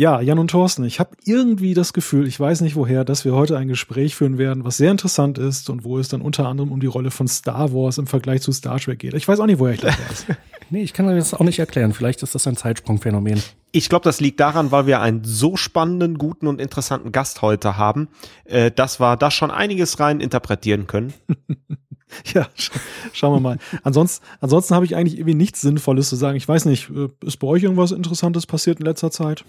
Ja, Jan und Thorsten, ich habe irgendwie das Gefühl, ich weiß nicht woher, dass wir heute ein Gespräch führen werden, was sehr interessant ist und wo es dann unter anderem um die Rolle von Star Wars im Vergleich zu Star Trek geht. Ich weiß auch nicht, woher ich das weiß. nee, ich kann mir das auch nicht erklären. Vielleicht ist das ein Zeitsprungphänomen. Ich glaube, das liegt daran, weil wir einen so spannenden, guten und interessanten Gast heute haben, äh, dass wir da schon einiges rein interpretieren können. ja, sch schauen wir mal. Ansonsten, ansonsten habe ich eigentlich irgendwie nichts Sinnvolles zu sagen. Ich weiß nicht, äh, ist bei euch irgendwas Interessantes passiert in letzter Zeit?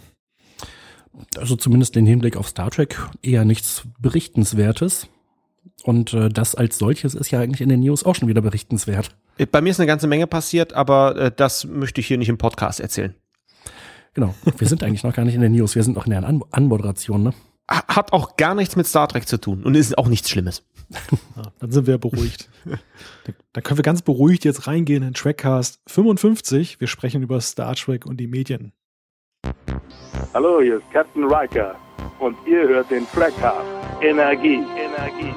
Also zumindest den Hinblick auf Star Trek eher nichts Berichtenswertes. Und äh, das als solches ist ja eigentlich in den News auch schon wieder berichtenswert. Äh, bei mir ist eine ganze Menge passiert, aber äh, das möchte ich hier nicht im Podcast erzählen. Genau. Wir sind eigentlich noch gar nicht in den News. Wir sind noch in der An Anmoderation, ne? Hat auch gar nichts mit Star Trek zu tun und ist auch nichts Schlimmes. Ja, dann sind wir beruhigt. dann können wir ganz beruhigt jetzt reingehen in Trackcast 55. Wir sprechen über Star Trek und die Medien. Hallo, hier ist Captain Riker und ihr hört den Trackcast. Energie, Energie.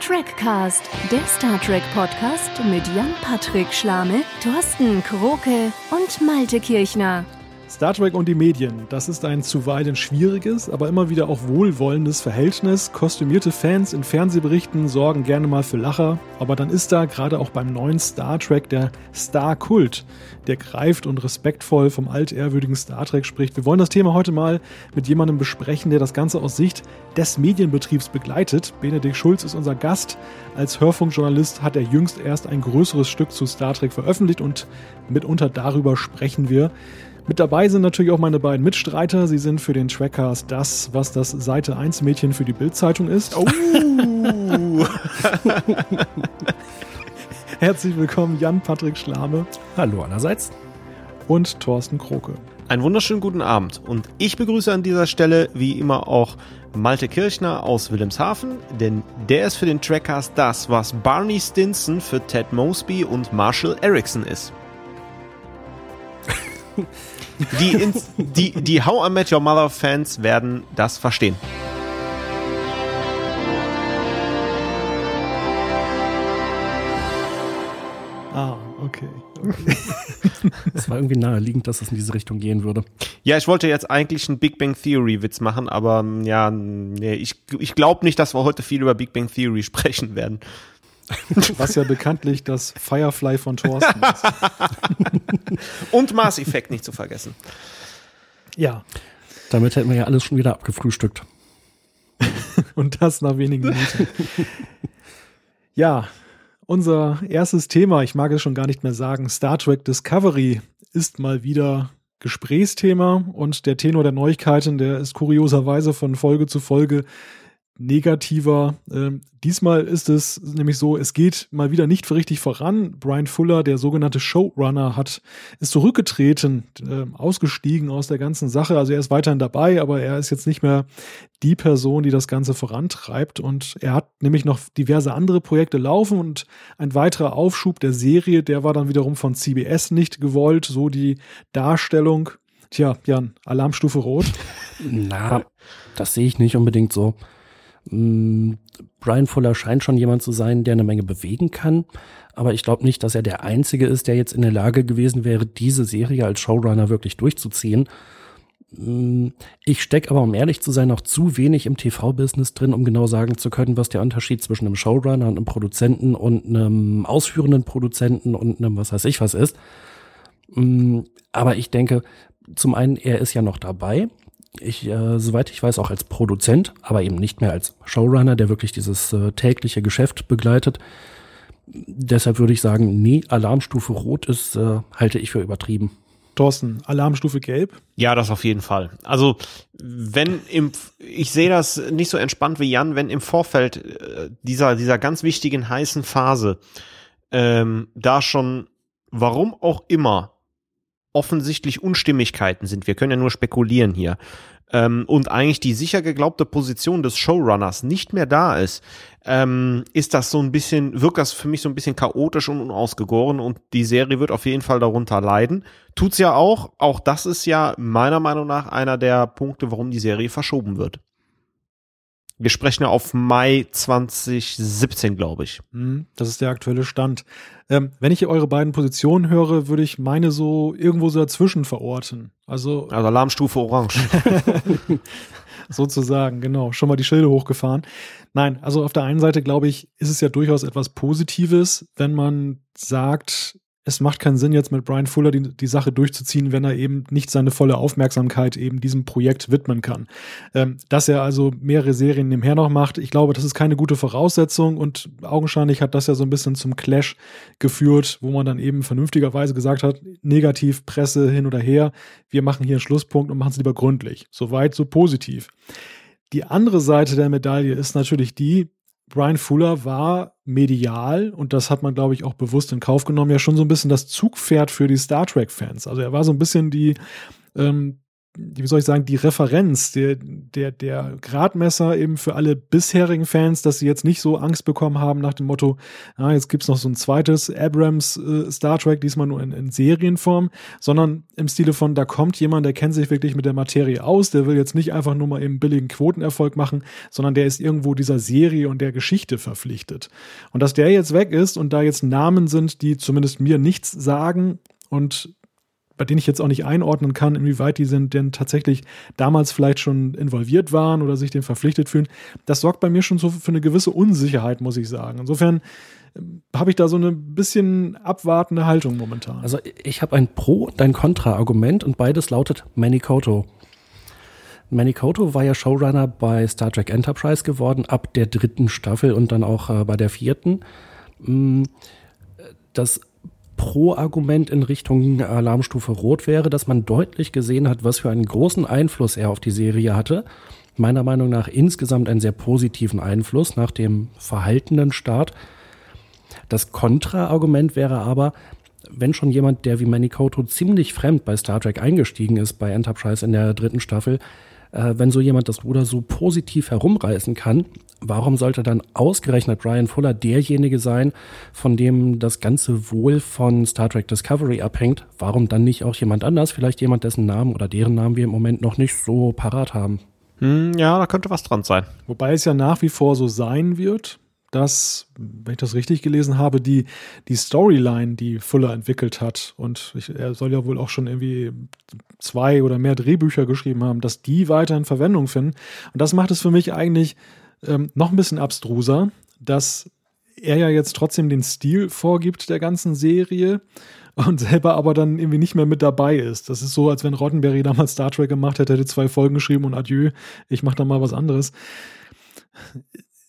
Trackcast, der Star Trek Podcast mit Jan-Patrick Schlame, Thorsten Kroke und Malte Kirchner. Star Trek und die Medien, das ist ein zuweilen schwieriges, aber immer wieder auch wohlwollendes Verhältnis. Kostümierte Fans in Fernsehberichten sorgen gerne mal für Lacher, aber dann ist da gerade auch beim neuen Star Trek der Star-Kult, der greift und respektvoll vom altehrwürdigen Star Trek spricht. Wir wollen das Thema heute mal mit jemandem besprechen, der das Ganze aus Sicht des Medienbetriebs begleitet. Benedikt Schulz ist unser Gast. Als Hörfunkjournalist hat er jüngst erst ein größeres Stück zu Star Trek veröffentlicht und mitunter darüber sprechen wir. Mit dabei sind natürlich auch meine beiden Mitstreiter. Sie sind für den Trackcast das, was das Seite 1 Mädchen für die Bildzeitung ist. Oh. Herzlich willkommen, Jan-Patrick Schlame. Hallo allerseits. Und Thorsten Kroke. Einen wunderschönen guten Abend. Und ich begrüße an dieser Stelle wie immer auch Malte Kirchner aus Wilhelmshaven, denn der ist für den Trackcast das, was Barney Stinson für Ted Mosby und Marshall Erickson ist. Die, ins, die, die How I Met Your Mother Fans werden das verstehen. Ah, okay. Es war irgendwie naheliegend, dass es in diese Richtung gehen würde. Ja, ich wollte jetzt eigentlich einen Big Bang Theory Witz machen, aber ja, nee, ich, ich glaube nicht, dass wir heute viel über Big Bang Theory sprechen werden. Was ja bekanntlich das Firefly von Thorsten ist. Und Mass Effect nicht zu vergessen. Ja. Damit hätten wir ja alles schon wieder abgefrühstückt. Und das nach wenigen Minuten. ja, unser erstes Thema, ich mag es schon gar nicht mehr sagen, Star Trek Discovery ist mal wieder Gesprächsthema und der Tenor der Neuigkeiten, der ist kurioserweise von Folge zu Folge negativer. Ähm, diesmal ist es nämlich so, es geht mal wieder nicht richtig voran. Brian Fuller, der sogenannte Showrunner, hat ist zurückgetreten, äh, ausgestiegen aus der ganzen Sache. Also er ist weiterhin dabei, aber er ist jetzt nicht mehr die Person, die das Ganze vorantreibt. Und er hat nämlich noch diverse andere Projekte laufen und ein weiterer Aufschub der Serie, der war dann wiederum von CBS nicht gewollt, so die Darstellung. Tja, Jan, Alarmstufe Rot. Na, das sehe ich nicht unbedingt so. Mm, Brian Fuller scheint schon jemand zu sein, der eine Menge bewegen kann. Aber ich glaube nicht, dass er der Einzige ist, der jetzt in der Lage gewesen wäre, diese Serie als Showrunner wirklich durchzuziehen. Mm, ich stecke aber, um ehrlich zu sein, noch zu wenig im TV-Business drin, um genau sagen zu können, was der Unterschied zwischen einem Showrunner und einem Produzenten und einem ausführenden Produzenten und einem was weiß ich was ist. Mm, aber ich denke, zum einen, er ist ja noch dabei ich, äh, soweit ich weiß, auch als Produzent, aber eben nicht mehr als Showrunner, der wirklich dieses äh, tägliche Geschäft begleitet. Deshalb würde ich sagen, nee, Alarmstufe Rot ist, äh, halte ich für übertrieben. Thorsten, Alarmstufe Gelb? Ja, das auf jeden Fall. Also, wenn im, ich sehe das nicht so entspannt wie Jan, wenn im Vorfeld äh, dieser, dieser ganz wichtigen heißen Phase ähm, da schon, warum auch immer, offensichtlich Unstimmigkeiten sind. Wir können ja nur spekulieren hier. Ähm, und eigentlich die sicher geglaubte Position des Showrunners nicht mehr da ist, ähm, ist das so ein bisschen, wirkt das für mich so ein bisschen chaotisch und unausgegoren und die Serie wird auf jeden Fall darunter leiden. Tut's ja auch. Auch das ist ja meiner Meinung nach einer der Punkte, warum die Serie verschoben wird. Wir sprechen ja auf Mai 2017, glaube ich. Hm, das ist der aktuelle Stand. Ähm, wenn ich eure beiden Positionen höre, würde ich meine so irgendwo so dazwischen verorten. Also, also Alarmstufe Orange. sozusagen, genau. Schon mal die Schilde hochgefahren. Nein, also auf der einen Seite glaube ich, ist es ja durchaus etwas Positives, wenn man sagt, es macht keinen Sinn, jetzt mit Brian Fuller die, die Sache durchzuziehen, wenn er eben nicht seine volle Aufmerksamkeit eben diesem Projekt widmen kann. Ähm, dass er also mehrere Serien nebenher noch macht, ich glaube, das ist keine gute Voraussetzung und augenscheinlich hat das ja so ein bisschen zum Clash geführt, wo man dann eben vernünftigerweise gesagt hat, negativ, Presse hin oder her, wir machen hier einen Schlusspunkt und machen es lieber gründlich. Soweit, so positiv. Die andere Seite der Medaille ist natürlich die, Brian Fuller war medial, und das hat man, glaube ich, auch bewusst in Kauf genommen, ja schon so ein bisschen das Zugpferd für die Star Trek-Fans. Also er war so ein bisschen die, ähm, wie soll ich sagen, die Referenz, der, der, der Gradmesser eben für alle bisherigen Fans, dass sie jetzt nicht so Angst bekommen haben nach dem Motto, ah, jetzt gibt's noch so ein zweites Abrams äh, Star Trek, diesmal nur in, in Serienform, sondern im Stile von, da kommt jemand, der kennt sich wirklich mit der Materie aus, der will jetzt nicht einfach nur mal eben billigen Quotenerfolg machen, sondern der ist irgendwo dieser Serie und der Geschichte verpflichtet. Und dass der jetzt weg ist und da jetzt Namen sind, die zumindest mir nichts sagen und bei denen ich jetzt auch nicht einordnen kann, inwieweit die sind denn tatsächlich damals vielleicht schon involviert waren oder sich dem verpflichtet fühlen, das sorgt bei mir schon so für eine gewisse Unsicherheit, muss ich sagen. Insofern ähm, habe ich da so eine bisschen abwartende Haltung momentan. Also ich habe ein Pro- und ein Kontra-Argument und beides lautet Manikoto. Manikoto war ja Showrunner bei Star Trek Enterprise geworden, ab der dritten Staffel und dann auch äh, bei der vierten. Mm, das Pro-Argument in Richtung Alarmstufe Rot wäre, dass man deutlich gesehen hat, was für einen großen Einfluss er auf die Serie hatte. Meiner Meinung nach insgesamt einen sehr positiven Einfluss nach dem verhaltenen Start. Das Kontra-Argument wäre aber, wenn schon jemand, der wie Manikoto ziemlich fremd bei Star Trek eingestiegen ist, bei Enterprise in der dritten Staffel, äh, wenn so jemand das Ruder so positiv herumreißen kann, warum sollte dann ausgerechnet Brian Fuller derjenige sein, von dem das ganze Wohl von Star Trek Discovery abhängt? Warum dann nicht auch jemand anders, vielleicht jemand, dessen Namen oder deren Namen wir im Moment noch nicht so parat haben? Hm, ja, da könnte was dran sein. Wobei es ja nach wie vor so sein wird, dass, wenn ich das richtig gelesen habe, die, die Storyline, die Fuller entwickelt hat, und ich, er soll ja wohl auch schon irgendwie zwei oder mehr Drehbücher geschrieben haben, dass die weiterhin Verwendung finden. Und das macht es für mich eigentlich ähm, noch ein bisschen abstruser, dass er ja jetzt trotzdem den Stil vorgibt der ganzen Serie und selber aber dann irgendwie nicht mehr mit dabei ist. Das ist so, als wenn Rottenberry damals Star Trek gemacht hätte, hätte zwei Folgen geschrieben und adieu, ich mache dann mal was anderes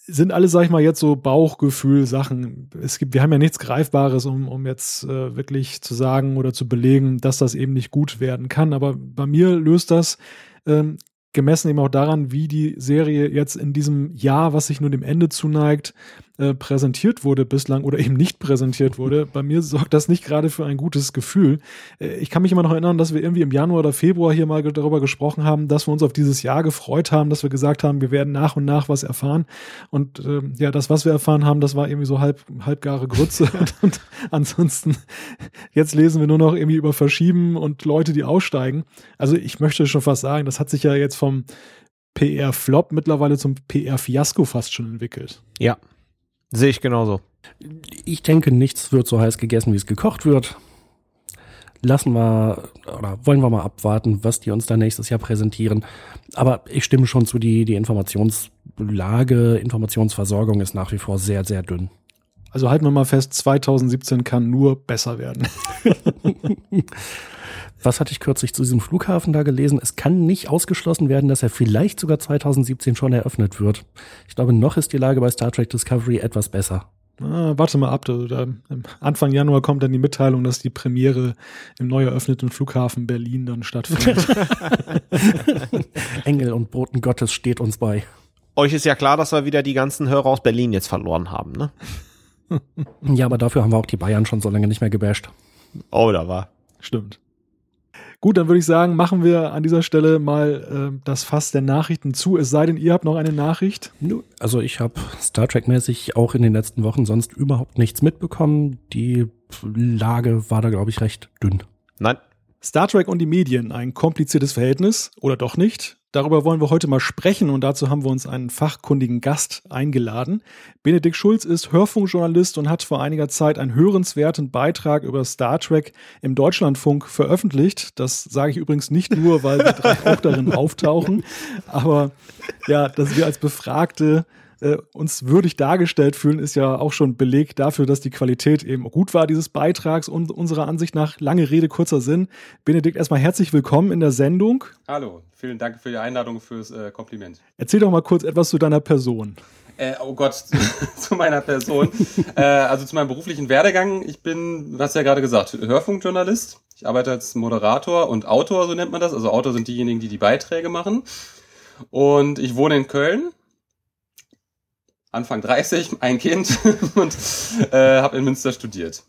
sind alle, sag ich mal, jetzt so Bauchgefühl-Sachen. Es gibt, wir haben ja nichts Greifbares, um, um jetzt äh, wirklich zu sagen oder zu belegen, dass das eben nicht gut werden kann. Aber bei mir löst das ähm, gemessen eben auch daran, wie die Serie jetzt in diesem Jahr, was sich nur dem Ende zuneigt, äh, präsentiert wurde bislang oder eben nicht präsentiert wurde. Bei mir sorgt das nicht gerade für ein gutes Gefühl. Äh, ich kann mich immer noch erinnern, dass wir irgendwie im Januar oder Februar hier mal darüber gesprochen haben, dass wir uns auf dieses Jahr gefreut haben, dass wir gesagt haben, wir werden nach und nach was erfahren. Und äh, ja, das, was wir erfahren haben, das war irgendwie so halb, halbgare Grütze. und, und ansonsten, jetzt lesen wir nur noch irgendwie über Verschieben und Leute, die aussteigen. Also ich möchte schon fast sagen, das hat sich ja jetzt vom PR-Flop mittlerweile zum PR-Fiasko fast schon entwickelt. Ja, Sehe ich genauso. Ich denke, nichts wird so heiß gegessen, wie es gekocht wird. Lassen wir oder wollen wir mal abwarten, was die uns da nächstes Jahr präsentieren. Aber ich stimme schon zu, die, die Informationslage, Informationsversorgung ist nach wie vor sehr, sehr dünn. Also halten wir mal fest, 2017 kann nur besser werden. Was hatte ich kürzlich zu diesem Flughafen da gelesen? Es kann nicht ausgeschlossen werden, dass er vielleicht sogar 2017 schon eröffnet wird. Ich glaube, noch ist die Lage bei Star Trek Discovery etwas besser. Ah, warte mal ab. Da, Anfang Januar kommt dann die Mitteilung, dass die Premiere im neu eröffneten Flughafen Berlin dann stattfindet. Engel und Boten Gottes steht uns bei. Euch ist ja klar, dass wir wieder die ganzen Hörer aus Berlin jetzt verloren haben, ne? ja, aber dafür haben wir auch die Bayern schon so lange nicht mehr gebasht. Oh, da war. Stimmt. Gut, dann würde ich sagen, machen wir an dieser Stelle mal äh, das Fass der Nachrichten zu. Es sei denn, ihr habt noch eine Nachricht. Also ich habe Star Trek-mäßig auch in den letzten Wochen sonst überhaupt nichts mitbekommen. Die Lage war da, glaube ich, recht dünn. Nein. Star Trek und die Medien, ein kompliziertes Verhältnis oder doch nicht? Darüber wollen wir heute mal sprechen und dazu haben wir uns einen fachkundigen Gast eingeladen. Benedikt Schulz ist Hörfunkjournalist und hat vor einiger Zeit einen hörenswerten Beitrag über Star Trek im Deutschlandfunk veröffentlicht. Das sage ich übrigens nicht nur, weil wir drei auch darin auftauchen, aber ja, dass wir als Befragte äh, uns würdig dargestellt fühlen, ist ja auch schon Beleg dafür, dass die Qualität eben gut war dieses Beitrags und unserer Ansicht nach lange Rede, kurzer Sinn. Benedikt, erstmal herzlich willkommen in der Sendung. Hallo, vielen Dank für die Einladung, fürs äh, Kompliment. Erzähl doch mal kurz etwas zu deiner Person. Äh, oh Gott, zu meiner Person. äh, also zu meinem beruflichen Werdegang. Ich bin, was ja gerade gesagt, Hörfunkjournalist. Ich arbeite als Moderator und Autor, so nennt man das. Also Autor sind diejenigen, die die Beiträge machen. Und ich wohne in Köln Anfang 30, ein Kind und äh, habe in Münster studiert.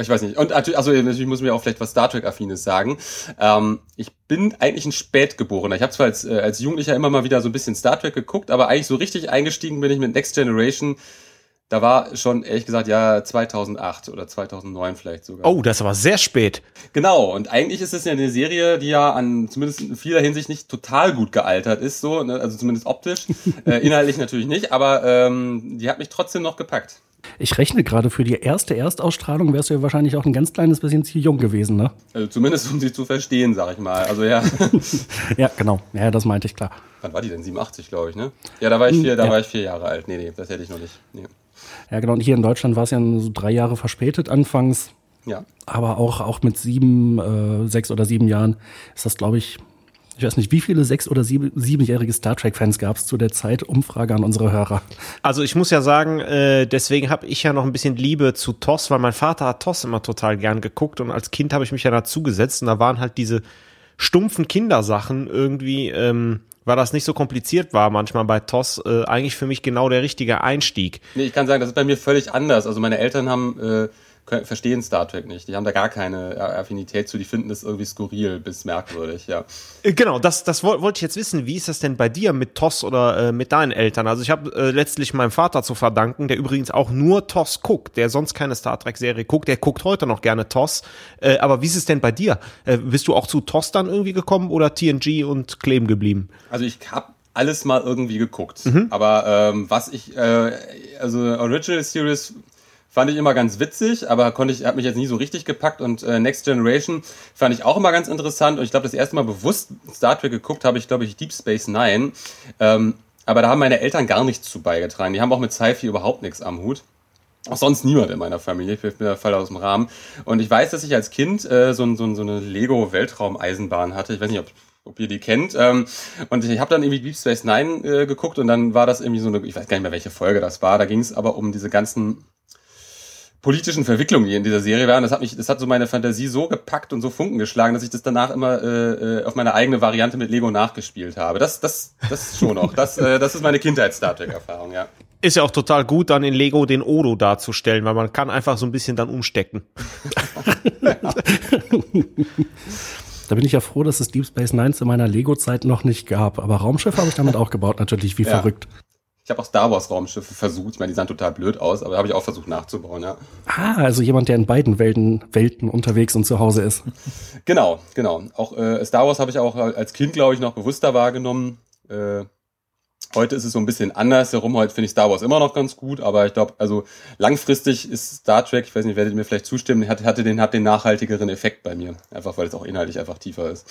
Ich weiß nicht. Und also natürlich muss mir auch vielleicht was Star Trek Affines sagen. Ähm, ich bin eigentlich ein Spätgeborener. Ich habe zwar als, äh, als Jugendlicher immer mal wieder so ein bisschen Star Trek geguckt, aber eigentlich so richtig eingestiegen bin ich mit Next Generation da war schon, ehrlich gesagt, ja 2008 oder 2009 vielleicht sogar. Oh, das aber sehr spät. Genau, und eigentlich ist es ja eine Serie, die ja an zumindest in vieler Hinsicht nicht total gut gealtert ist, so, ne? also zumindest optisch. äh, inhaltlich natürlich nicht, aber ähm, die hat mich trotzdem noch gepackt. Ich rechne gerade für die erste Erstausstrahlung wärst du ja wahrscheinlich auch ein ganz kleines bisschen zu jung gewesen, ne? Also zumindest um sie zu verstehen, sag ich mal. Also ja. ja, genau. Ja, das meinte ich klar. Wann war die denn? 87, glaube ich, ne? Ja, da war ich vier, da ja. war ich vier Jahre alt. Nee, nee, das hätte ich noch nicht. Nee. Ja, genau. Und hier in Deutschland war es ja so drei Jahre verspätet anfangs. Ja. Aber auch, auch mit sieben, äh, sechs oder sieben Jahren ist das, glaube ich, ich weiß nicht, wie viele sechs- oder sieben, siebenjährige Star Trek-Fans gab es zu der Zeit? Umfrage an unsere Hörer. Also ich muss ja sagen, äh, deswegen habe ich ja noch ein bisschen Liebe zu TOS, weil mein Vater hat TOS immer total gern geguckt und als Kind habe ich mich ja dazu gesetzt und da waren halt diese stumpfen Kindersachen irgendwie ähm, weil das nicht so kompliziert war manchmal bei TOS, äh, eigentlich für mich genau der richtige Einstieg. Nee, ich kann sagen, das ist bei mir völlig anders. Also meine Eltern haben äh, verstehen Star Trek nicht. Die haben da gar keine Affinität zu. Die finden es irgendwie skurril bis merkwürdig, ja. Äh, genau, das, das wollte ich jetzt wissen. Wie ist das denn bei dir mit TOS oder äh, mit deinen Eltern? Also ich habe äh, letztlich meinem Vater zu verdanken, der übrigens auch nur TOS guckt, der sonst keine Star Trek-Serie guckt. Der guckt heute noch gerne TOS. Äh, aber wie ist es denn bei dir? Äh, bist du auch zu TOS dann irgendwie gekommen oder TNG und kleben geblieben? Also ich habe alles mal irgendwie geguckt. Mhm. Aber ähm, was ich, äh, also Original Series fand ich immer ganz witzig, aber konnte ich, hat mich jetzt nie so richtig gepackt und äh, Next Generation fand ich auch immer ganz interessant und ich glaube, das erste Mal bewusst Star Trek geguckt habe ich, glaube ich, Deep Space Nine. Ähm, aber da haben meine Eltern gar nichts zu beigetragen. Die haben auch mit Sci-Fi überhaupt nichts am Hut. Auch sonst niemand in meiner Familie, ich bin der Fall aus dem Rahmen. Und ich weiß, dass ich als Kind äh, so, so, so eine Lego-Weltraumeisenbahn hatte. Ich weiß nicht, ob ob ihr die kennt. Ähm, und ich habe dann irgendwie Deep Space Nine äh, geguckt und dann war das irgendwie so eine, ich weiß gar nicht mehr, welche Folge das war. Da ging es aber um diese ganzen politischen Verwicklungen, die in dieser Serie waren. Das hat mich, das hat so meine Fantasie so gepackt und so Funken geschlagen, dass ich das danach immer äh, äh auf meine eigene Variante mit Lego nachgespielt habe. Das, das, das schon noch. Das, äh, das ist meine Kindheits-Star Trek-Erfahrung, ja. Ist ja auch total gut, dann in Lego den Odo darzustellen, weil man kann einfach so ein bisschen dann umstecken. Da bin ich ja froh, dass es Deep Space Nine zu meiner Lego-Zeit noch nicht gab. Aber Raumschiff habe ich damit auch gebaut, natürlich, wie ja. verrückt. Ich habe auch Star Wars Raumschiffe versucht. Ich meine, die sahen total blöd aus, aber habe ich auch versucht nachzubauen, ja. Ah, also jemand, der in beiden Welten, Welten unterwegs und zu Hause ist. Genau, genau. Auch äh, Star Wars habe ich auch als Kind, glaube ich, noch bewusster wahrgenommen. Äh, Heute ist es so ein bisschen anders herum. Heute finde ich Star Wars immer noch ganz gut, aber ich glaube, also langfristig ist Star Trek, ich weiß nicht, werdet ihr mir vielleicht zustimmen, hat, hatte den, hat den nachhaltigeren Effekt bei mir. Einfach weil es auch inhaltlich einfach tiefer ist.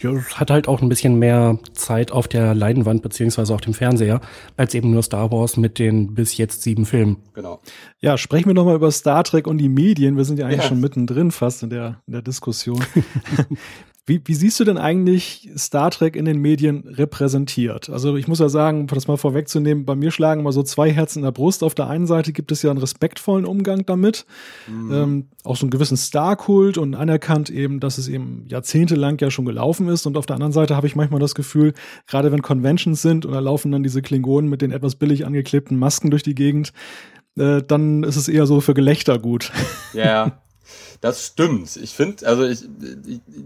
Ja, es hat halt auch ein bisschen mehr Zeit auf der Leinwand beziehungsweise auf dem Fernseher, als eben nur Star Wars mit den bis jetzt sieben Filmen. Genau. Ja, sprechen wir nochmal über Star Trek und die Medien. Wir sind ja eigentlich ja. schon mittendrin fast in der, in der Diskussion. Wie, wie siehst du denn eigentlich Star Trek in den Medien repräsentiert? Also ich muss ja sagen, das mal vorwegzunehmen, bei mir schlagen mal so zwei Herzen in der Brust. Auf der einen Seite gibt es ja einen respektvollen Umgang damit, mhm. ähm, auch so einen gewissen Star-Kult und anerkannt eben, dass es eben jahrzehntelang ja schon gelaufen ist. Und auf der anderen Seite habe ich manchmal das Gefühl, gerade wenn Conventions sind und da laufen dann diese Klingonen mit den etwas billig angeklebten Masken durch die Gegend, äh, dann ist es eher so für Gelächter gut. Ja, Das stimmt. Ich finde, also ich,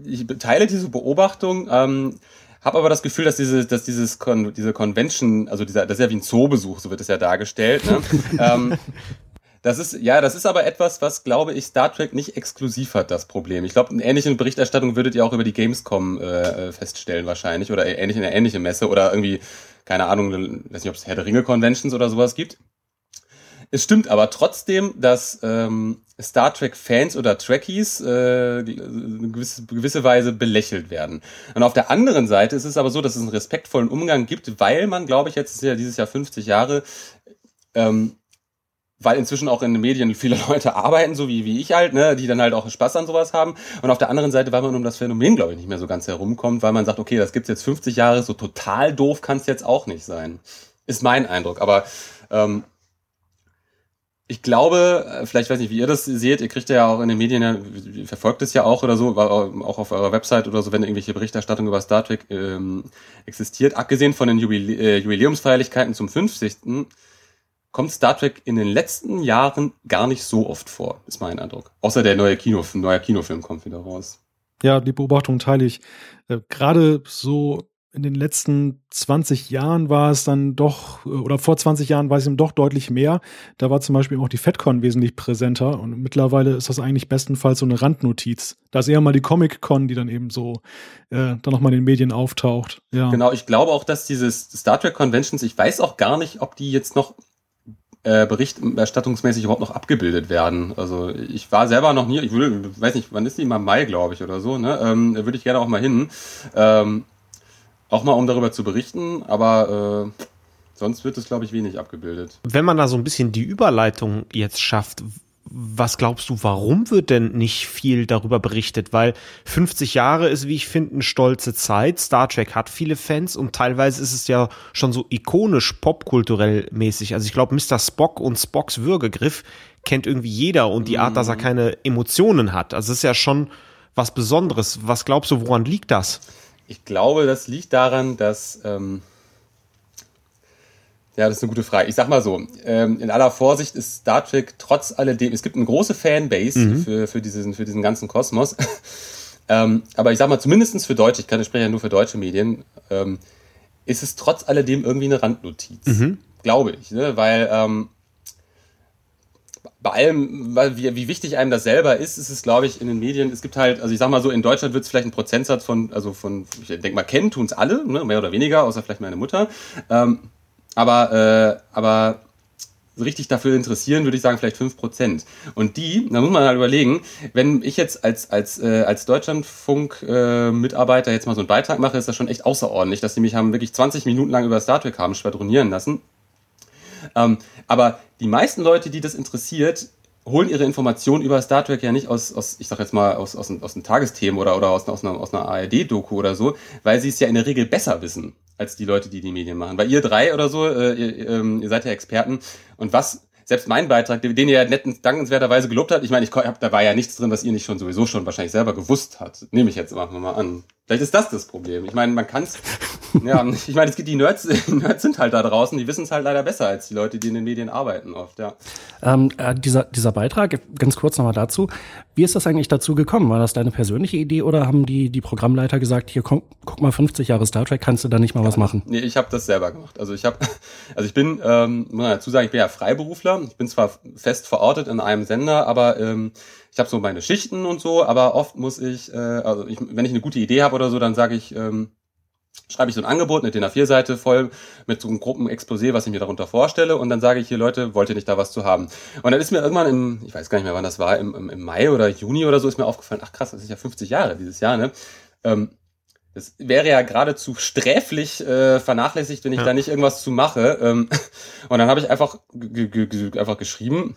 ich, ich teile diese Beobachtung, ähm, habe aber das Gefühl, dass diese, dass dieses Con diese Convention, also dieser, das ist ja wie ein Zoobesuch, so wird es ja dargestellt, ne? ähm, Das ist, ja, das ist aber etwas, was, glaube ich, Star Trek nicht exklusiv hat, das Problem. Ich glaube, eine ähnliche Berichterstattung würdet ihr auch über die Gamescom äh, feststellen wahrscheinlich oder ähnlich in einer ähnlichen Messe oder irgendwie, keine Ahnung, weiß nicht, ob es Herr der Ringe Conventions oder sowas gibt. Es stimmt aber trotzdem, dass ähm, Star Trek-Fans oder Trekkies äh, gewisse, gewisse Weise belächelt werden. Und auf der anderen Seite ist es aber so, dass es einen respektvollen Umgang gibt, weil man, glaube ich, jetzt ist ja dieses Jahr 50 Jahre, ähm, weil inzwischen auch in den Medien viele Leute arbeiten, so wie, wie ich halt, ne, die dann halt auch Spaß an sowas haben. Und auf der anderen Seite, weil man um das Phänomen, glaube ich, nicht mehr so ganz herumkommt, weil man sagt, okay, das gibt's jetzt 50 Jahre, so total doof kann es jetzt auch nicht sein. Ist mein Eindruck. Aber ähm, ich glaube, äh, vielleicht weiß nicht, wie ihr das seht, ihr kriegt ja auch in den Medien, verfolgt es ja auch oder so, auch auf eurer Website oder so, wenn irgendwelche Berichterstattung über Star Trek ähm, existiert. Abgesehen von den Jubilä äh, Jubiläumsfeierlichkeiten zum 50. kommt Star Trek in den letzten Jahren gar nicht so oft vor, ist mein Eindruck. Außer der neue Kino, neuer Kinofilm kommt wieder raus. Ja, die Beobachtung teile ich. Äh, Gerade so in den letzten 20 Jahren war es dann doch, oder vor 20 Jahren war es eben doch deutlich mehr. Da war zum Beispiel auch die FedCon wesentlich präsenter und mittlerweile ist das eigentlich bestenfalls so eine Randnotiz. Da ist eher mal die Comic-Con, die dann eben so äh, dann nochmal in den Medien auftaucht. Ja. Genau, ich glaube auch, dass diese Star Trek Conventions, ich weiß auch gar nicht, ob die jetzt noch äh, berichterstattungsmäßig überhaupt noch abgebildet werden. Also ich war selber noch nie, ich würde, weiß nicht, wann ist die mal Mai, glaube ich, oder so, ne? Ähm, würde ich gerne auch mal hin. Ähm, auch mal, um darüber zu berichten, aber äh, sonst wird es, glaube ich, wenig abgebildet. Wenn man da so ein bisschen die Überleitung jetzt schafft, was glaubst du, warum wird denn nicht viel darüber berichtet? Weil 50 Jahre ist, wie ich finde, eine stolze Zeit. Star Trek hat viele Fans und teilweise ist es ja schon so ikonisch popkulturell mäßig. Also ich glaube, Mr. Spock und Spocks Würgegriff kennt irgendwie jeder und die Art, dass er mhm. keine Emotionen hat. Also es ist ja schon was Besonderes. Was glaubst du, woran liegt das? Ich glaube, das liegt daran, dass. Ähm, ja, das ist eine gute Frage. Ich sag mal so, ähm, in aller Vorsicht ist Star Trek trotz alledem, es gibt eine große Fanbase mhm. für, für, diesen, für diesen ganzen Kosmos. ähm, aber ich sag mal, zumindestens für Deutsche, ich kann ich spreche ja nur für deutsche Medien, ähm, ist es trotz alledem irgendwie eine Randnotiz. Mhm. Glaube ich, ne? weil ähm, bei allem, wie, wie wichtig einem das selber ist, ist es, glaube ich, in den Medien, es gibt halt, also ich sag mal so, in Deutschland wird es vielleicht ein Prozentsatz von, also von, ich denke mal, kennen tun es alle, ne, mehr oder weniger, außer vielleicht meine Mutter. Ähm, aber, äh, aber richtig dafür interessieren, würde ich sagen, vielleicht fünf Prozent. Und die, da muss man halt überlegen, wenn ich jetzt als, als, äh, als Deutschlandfunk-Mitarbeiter äh, jetzt mal so einen Beitrag mache, ist das schon echt außerordentlich, dass die mich haben wirklich 20 Minuten lang über Star Trek haben schwadronieren lassen. Ähm, aber die meisten Leute, die das interessiert, holen ihre Informationen über Star Trek ja nicht aus, aus ich sag jetzt mal, aus, aus, aus einem Tagesthemen oder, oder aus, aus einer, aus einer ARD-Doku oder so, weil sie es ja in der Regel besser wissen als die Leute, die die Medien machen. Weil ihr drei oder so, äh, ihr, ähm, ihr seid ja Experten. Und was selbst mein Beitrag, den ihr ja netten, dankenswerterweise gelobt habt, ich meine, ich hab, da war ja nichts drin, was ihr nicht schon sowieso schon wahrscheinlich selber gewusst habt. Nehme ich jetzt machen wir mal an. Vielleicht ist das das Problem. Ich meine, man kann's. ja, ich meine, es gibt die Nerds, die Nerds sind halt da draußen, die wissen es halt leider besser als die Leute, die in den Medien arbeiten oft, ja. Ähm, äh, dieser, dieser Beitrag, ganz kurz nochmal dazu. Wie ist das eigentlich dazu gekommen? War das deine persönliche Idee oder haben die, die Programmleiter gesagt, hier komm, guck mal, 50 Jahre Star Trek, kannst du da nicht mal was machen? Nee, ich habe das selber gemacht. Also ich habe, also ich bin, ähm, muss man dazu sagen, ich bin ja Freiberufler. Ich bin zwar fest verortet in einem Sender, aber ähm, ich habe so meine Schichten und so, aber oft muss ich, äh, also ich, wenn ich eine gute Idee habe oder so, dann sage ich, ähm, schreibe ich so ein Angebot, eine DIN A4-Seite voll mit so einem Gruppenexposé, was ich mir darunter vorstelle und dann sage ich hier, Leute, wollt ihr nicht da was zu haben? Und dann ist mir irgendwann im, ich weiß gar nicht mehr, wann das war, im, im, im Mai oder Juni oder so ist mir aufgefallen, ach krass, das ist ja 50 Jahre dieses Jahr, ne? Ähm, das wäre ja geradezu sträflich äh, vernachlässigt, wenn ich ja. da nicht irgendwas zu mache. Ähm, und dann habe ich einfach, einfach geschrieben,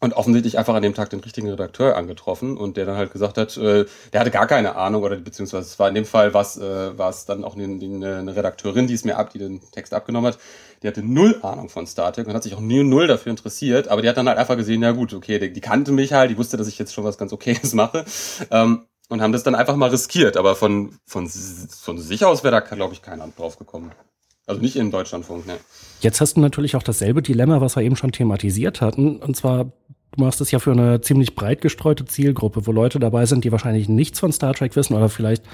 und offensichtlich einfach an dem Tag den richtigen Redakteur angetroffen und der dann halt gesagt hat, äh, der hatte gar keine Ahnung oder beziehungsweise es war in dem Fall was äh, war es dann auch eine, eine Redakteurin, die es mir ab, die den Text abgenommen hat, die hatte null Ahnung von Star und hat sich auch nie null dafür interessiert, aber die hat dann halt einfach gesehen, ja gut, okay, die, die kannte mich halt, die wusste, dass ich jetzt schon was ganz Okayes mache ähm, und haben das dann einfach mal riskiert, aber von von von sich aus wäre da glaube ich keiner drauf gekommen. Also nicht im Deutschlandfunk, ne. Jetzt hast du natürlich auch dasselbe Dilemma, was wir eben schon thematisiert hatten. Und zwar du machst es ja für eine ziemlich breit gestreute Zielgruppe, wo Leute dabei sind, die wahrscheinlich nichts von Star Trek wissen oder vielleicht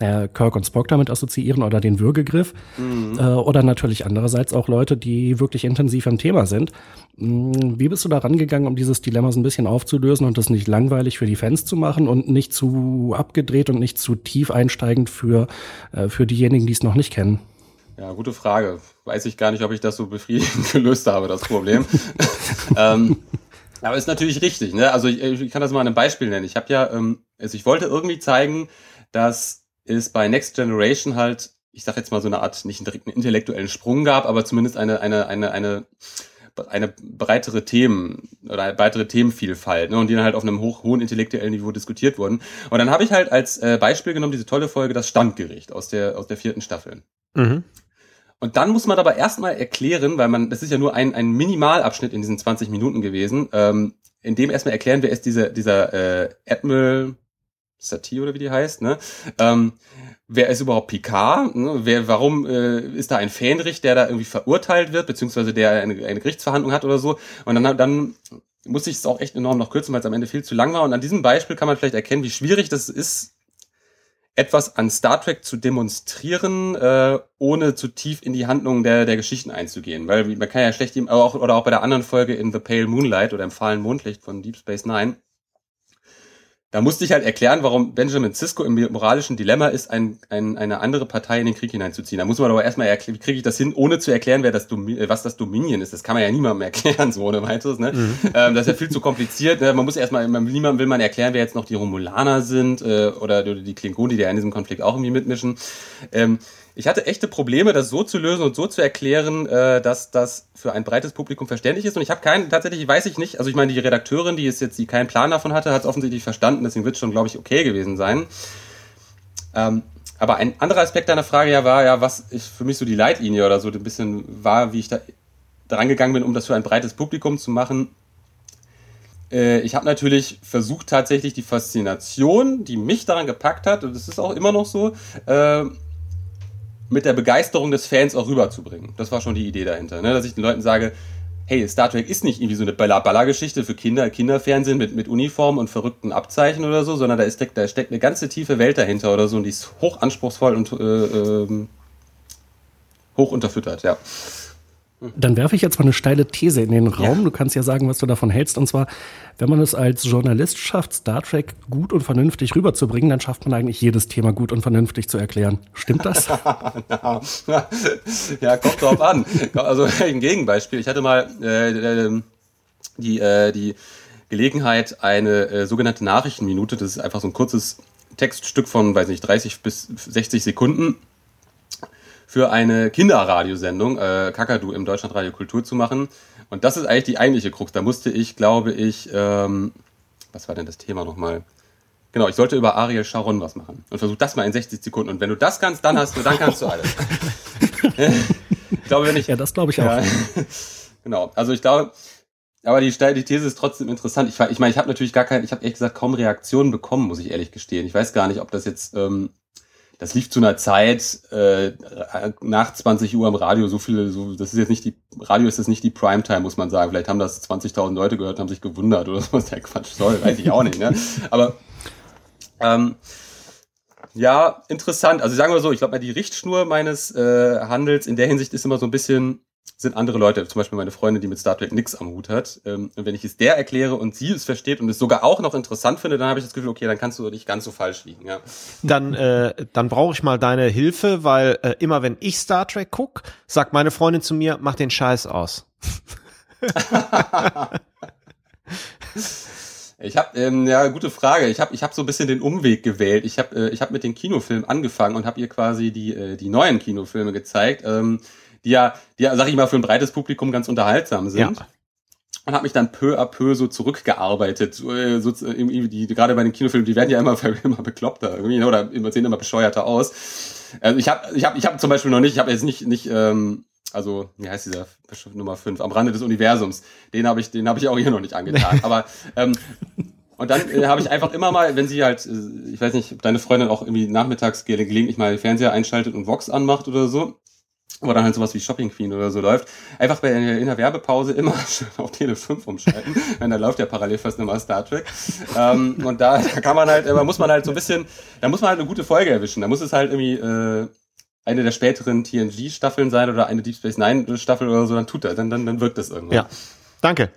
äh, Kirk und Spock damit assoziieren oder den Würgegriff. Mhm. Äh, oder natürlich andererseits auch Leute, die wirklich intensiv im Thema sind. Mhm, wie bist du da rangegangen, um dieses Dilemma so ein bisschen aufzulösen und das nicht langweilig für die Fans zu machen und nicht zu abgedreht und nicht zu tief einsteigend für, äh, für diejenigen, die es noch nicht kennen? Ja, gute Frage. Weiß ich gar nicht, ob ich das so befriedigend gelöst habe, das Problem. ähm, aber ist natürlich richtig. Ne? Also ich, ich kann das mal an einem Beispiel nennen. Ich habe ja, ähm, also ich wollte irgendwie zeigen, dass es bei Next Generation halt, ich sag jetzt mal so eine Art, nicht einen intellektuellen Sprung gab, aber zumindest eine, eine, eine, eine, eine breitere Themen oder eine breitere Themenvielfalt, ne, und die dann halt auf einem hoch, hohen intellektuellen Niveau diskutiert wurden. Und dann habe ich halt als äh, Beispiel genommen diese tolle Folge Das Standgericht aus der, aus der vierten Staffel. Mhm. Und dann muss man aber erstmal erklären, weil man, das ist ja nur ein, ein Minimalabschnitt in diesen 20 Minuten gewesen, ähm, in dem erstmal erklären, wer ist dieser, dieser äh, Admiral Satie oder wie die heißt, ne? Ähm, wer ist überhaupt Picard? Ne? Wer, warum äh, ist da ein Fähnrich, der da irgendwie verurteilt wird, beziehungsweise der eine, eine Gerichtsverhandlung hat oder so? Und dann, dann muss ich es auch echt enorm noch kürzen, weil es am Ende viel zu lang war. Und an diesem Beispiel kann man vielleicht erkennen, wie schwierig das ist, etwas an Star Trek zu demonstrieren, äh, ohne zu tief in die Handlung der, der Geschichten einzugehen. Weil man kann ja schlecht, auch, oder auch bei der anderen Folge in The Pale Moonlight oder im fahlen Mondlicht von Deep Space Nine, da musste ich halt erklären, warum Benjamin Sisko im moralischen Dilemma ist, ein, ein, eine andere Partei in den Krieg hineinzuziehen. Da muss man aber erstmal erklären, wie kriege ich das hin, ohne zu erklären, wer das äh, was das Dominion ist. Das kann man ja niemandem erklären, so ohne weiteres. Ne? Mhm. Ähm, das ist ja viel zu kompliziert. Ne? Man muss erstmal, niemandem will man erklären, wer jetzt noch die Romulaner sind äh, oder die Klingonen, die ja in diesem Konflikt auch irgendwie mitmischen. Ähm, ich hatte echte Probleme, das so zu lösen und so zu erklären, äh, dass das für ein breites Publikum verständlich ist. Und ich habe keinen, tatsächlich weiß ich nicht, also ich meine, die Redakteurin, die ist jetzt, die keinen Plan davon hatte, hat es offensichtlich verstanden, deswegen wird es schon, glaube ich, okay gewesen sein. Ähm, aber ein anderer Aspekt deiner Frage ja war ja, was ich für mich so die Leitlinie oder so ein bisschen war, wie ich da dran gegangen bin, um das für ein breites Publikum zu machen. Äh, ich habe natürlich versucht, tatsächlich die Faszination, die mich daran gepackt hat, und das ist auch immer noch so, äh, mit der Begeisterung des Fans auch rüberzubringen. Das war schon die Idee dahinter, ne? dass ich den Leuten sage, hey, Star Trek ist nicht irgendwie so eine Baller-Baller-Geschichte für Kinder, Kinderfernsehen mit, mit Uniform und verrückten Abzeichen oder so, sondern da, ist, da steckt eine ganze tiefe Welt dahinter oder so und die ist hoch anspruchsvoll und äh, äh, hoch unterfüttert, ja. Dann werfe ich jetzt mal eine steile These in den Raum. Ja. Du kannst ja sagen, was du davon hältst. Und zwar, wenn man es als Journalist schafft, Star Trek gut und vernünftig rüberzubringen, dann schafft man eigentlich jedes Thema gut und vernünftig zu erklären. Stimmt das? ja, kommt drauf an. Also ein Gegenbeispiel. Ich hatte mal äh, die, äh, die Gelegenheit, eine äh, sogenannte Nachrichtenminute, das ist einfach so ein kurzes Textstück von, weiß nicht, 30 bis 60 Sekunden für eine Kinderradiosendung, äh, Kakadu im Deutschlandradio Kultur zu machen. Und das ist eigentlich die eigentliche Krux. Da musste ich, glaube ich, ähm, was war denn das Thema nochmal? Genau, ich sollte über Ariel Sharon was machen. Und versuch das mal in 60 Sekunden. Und wenn du das kannst, dann hast du, dann kannst du alles. ich glaube, wenn ich. Ja, das glaube ich auch. Ja, genau. Also ich glaube, aber die, die These ist trotzdem interessant. Ich, ich meine, ich habe natürlich gar keine, ich habe ehrlich gesagt kaum Reaktionen bekommen, muss ich ehrlich gestehen. Ich weiß gar nicht, ob das jetzt ähm, das lief zu einer Zeit äh, nach 20 Uhr am Radio so viele, so, das ist jetzt nicht die, Radio ist jetzt nicht die Primetime, muss man sagen. Vielleicht haben das 20.000 Leute gehört, haben sich gewundert oder was der Quatsch soll, weiß ich auch nicht. Ne? Aber ähm, ja, interessant. Also sagen wir so, ich glaube mal, die Richtschnur meines äh, Handels in der Hinsicht ist immer so ein bisschen sind andere Leute, zum Beispiel meine Freundin, die mit Star Trek nix am Hut hat. Ähm, und wenn ich es der erkläre und sie es versteht und es sogar auch noch interessant finde, dann habe ich das Gefühl, okay, dann kannst du nicht ganz so falsch liegen. Ja. Dann, äh, dann brauche ich mal deine Hilfe, weil äh, immer wenn ich Star Trek guck, sagt meine Freundin zu mir, mach den Scheiß aus. Ich habe ähm, ja gute Frage. Ich habe ich hab so ein bisschen den Umweg gewählt. Ich habe äh, ich habe mit den Kinofilmen angefangen und habe ihr quasi die äh, die neuen Kinofilme gezeigt. Ähm, die ja, die ja, sag ich mal, für ein breites Publikum ganz unterhaltsam sind. Ja. Und habe mich dann peu à peu so zurückgearbeitet. So, äh, so, irgendwie die, gerade bei den Kinofilmen, die werden ja immer, immer bekloppter irgendwie, ne, oder immer, sehen immer bescheuerter aus. Also ich habe ich hab, ich hab zum Beispiel noch nicht, ich habe jetzt nicht, nicht ähm, also wie heißt dieser Nummer 5, am Rande des Universums. Den habe ich, den habe ich auch hier noch nicht angetan. Aber ähm, und dann äh, habe ich einfach immer mal, wenn sie halt, äh, ich weiß nicht, ob deine Freundin auch irgendwie nachmittags gelegentlich mal Fernseher einschaltet und Vox anmacht oder so, wo dann halt sowas wie Shopping Queen oder so läuft, einfach bei, in der Werbepause immer auf Tele 5 umschalten, wenn da läuft ja parallel fast immer Star Trek. ähm, und da, da kann man halt, da muss man halt so ein bisschen, da muss man halt eine gute Folge erwischen. Da muss es halt irgendwie äh, eine der späteren TNG-Staffeln sein oder eine Deep Space Nine-Staffel oder so, dann tut er, dann, dann, dann wirkt das irgendwann. Ja. Danke.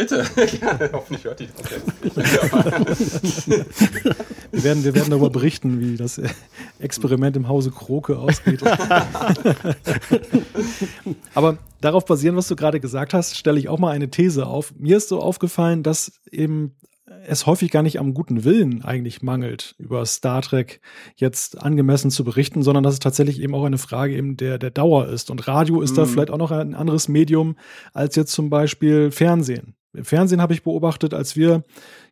Bitte. ja, hoffentlich hört die das jetzt wir, werden, wir werden darüber berichten, wie das Experiment im Hause Kroke ausgeht. Aber darauf basierend, was du gerade gesagt hast, stelle ich auch mal eine These auf. Mir ist so aufgefallen, dass eben es häufig gar nicht am guten Willen eigentlich mangelt, über Star Trek jetzt angemessen zu berichten, sondern dass es tatsächlich eben auch eine Frage eben der, der Dauer ist. Und Radio ist mhm. da vielleicht auch noch ein anderes Medium als jetzt zum Beispiel Fernsehen. Im Fernsehen habe ich beobachtet, als wir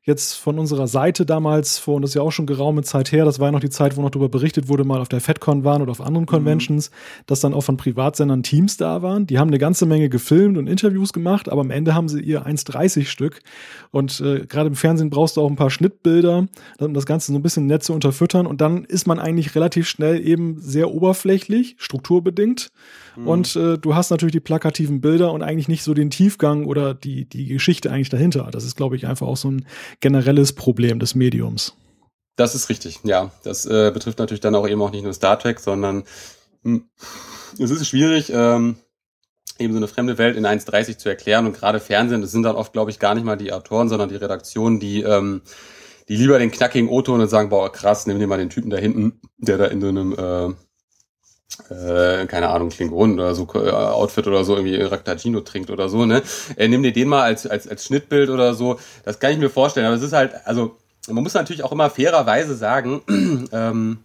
jetzt von unserer Seite damals, vor, und das ist ja auch schon geraume Zeit her, das war ja noch die Zeit, wo noch darüber berichtet wurde, mal auf der FedCon waren oder auf anderen mhm. Conventions, mhm. dass dann auch von Privatsendern Teams da waren. Die haben eine ganze Menge gefilmt und Interviews gemacht, aber am Ende haben sie ihr 1,30 Stück. Und äh, gerade im Fernsehen brauchst du auch ein paar Schnittbilder, um das Ganze so ein bisschen nett zu unterfüttern. Und dann ist man eigentlich relativ schnell eben sehr oberflächlich, strukturbedingt. Mhm. Und äh, du hast natürlich die plakativen Bilder und eigentlich nicht so den Tiefgang oder die, die Geschichte eigentlich dahinter. Das ist, glaube ich, einfach auch so ein generelles Problem des Mediums. Das ist richtig, ja. Das äh, betrifft natürlich dann auch eben auch nicht nur Star Trek, sondern mh, hm, es ist schwierig, ähm, eben so eine fremde Welt in 1,30 zu erklären. Und gerade Fernsehen, das sind dann oft, glaube ich, gar nicht mal die Autoren, sondern die Redaktionen, die, ähm, die lieber den knackigen O-Ton und sagen, boah, krass, nimm dir mal den Typen da hinten, der da in so einem äh, äh, keine Ahnung, Klingonen oder so äh, Outfit oder so irgendwie Raktagino trinkt oder so, ne? Äh, nimm dir den mal als, als, als Schnittbild oder so. Das kann ich mir vorstellen. Aber es ist halt, also, man muss natürlich auch immer fairerweise sagen, ähm,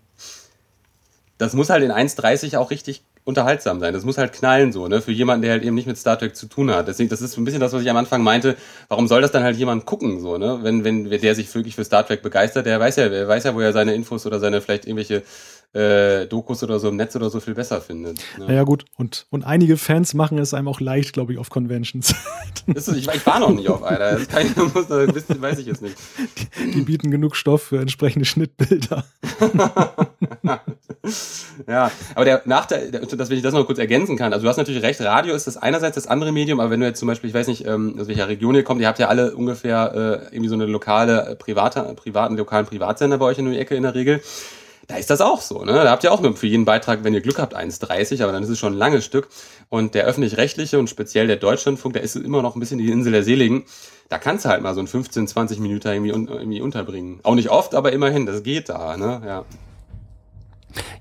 das muss halt in 1,30 auch richtig unterhaltsam sein. Das muss halt knallen so, ne? Für jemanden, der halt eben nicht mit Star Trek zu tun hat. Deswegen, das ist ein bisschen das, was ich am Anfang meinte. Warum soll das dann halt jemand gucken, so, ne? Wenn, wenn, wenn der sich wirklich für Star Trek begeistert, der weiß ja, der weiß ja, wo er seine Infos oder seine vielleicht irgendwelche äh, Dokus oder so im Netz oder so viel besser findet. Ne? Naja, gut. Und, und einige Fans machen es einem auch leicht, glaube ich, auf Conventions. Ist, ich, ich war noch nicht auf einer. Das kann ich, muss, das weiß ich jetzt nicht. Die, die bieten genug Stoff für entsprechende Schnittbilder. ja, aber der Nachteil, dass wenn ich das noch kurz ergänzen kann, also du hast natürlich recht, Radio ist das einerseits das andere Medium, aber wenn du jetzt zum Beispiel, ich weiß nicht, ähm, aus welcher Region ihr kommt, ihr habt ja alle ungefähr äh, irgendwie so eine lokale, äh, private, privaten, lokalen Privatsender bei euch in der Ecke in der Regel. Da ist das auch so, ne? Da habt ihr auch nur für jeden Beitrag, wenn ihr Glück habt, 1,30, aber dann ist es schon ein langes Stück. Und der öffentlich-rechtliche und speziell der Deutschlandfunk, der ist immer noch ein bisschen die Insel der Seligen. Da kannst du halt mal so ein 15, 20 Minuten irgendwie, irgendwie unterbringen. Auch nicht oft, aber immerhin, das geht da, ne? Ja.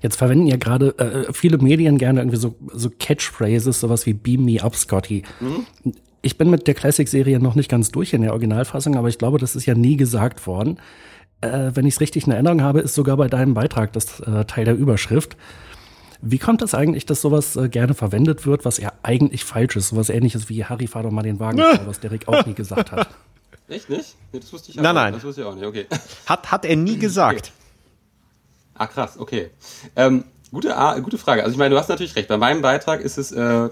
Jetzt verwenden ja gerade äh, viele Medien gerne irgendwie so, so Catchphrases, sowas wie Beam me up, Scotty. Mhm. Ich bin mit der Classic-Serie noch nicht ganz durch in der Originalfassung, aber ich glaube, das ist ja nie gesagt worden. Äh, wenn ich es richtig in Erinnerung habe, ist sogar bei deinem Beitrag das äh, Teil der Überschrift. Wie kommt es eigentlich, dass sowas äh, gerne verwendet wird, was ja eigentlich falsch ist? Sowas ähnliches wie Harry, fahr doch mal den Wagen, was Derek auch nie gesagt hat. Echt nicht? Nee, das wusste ich nein, auch. Nein, Das wusste ich auch nicht, okay. Hat, hat er nie gesagt. Okay. Ah, krass, okay. Ähm, gute, ah, gute Frage. Also ich meine, du hast natürlich recht. Bei meinem Beitrag ist es äh,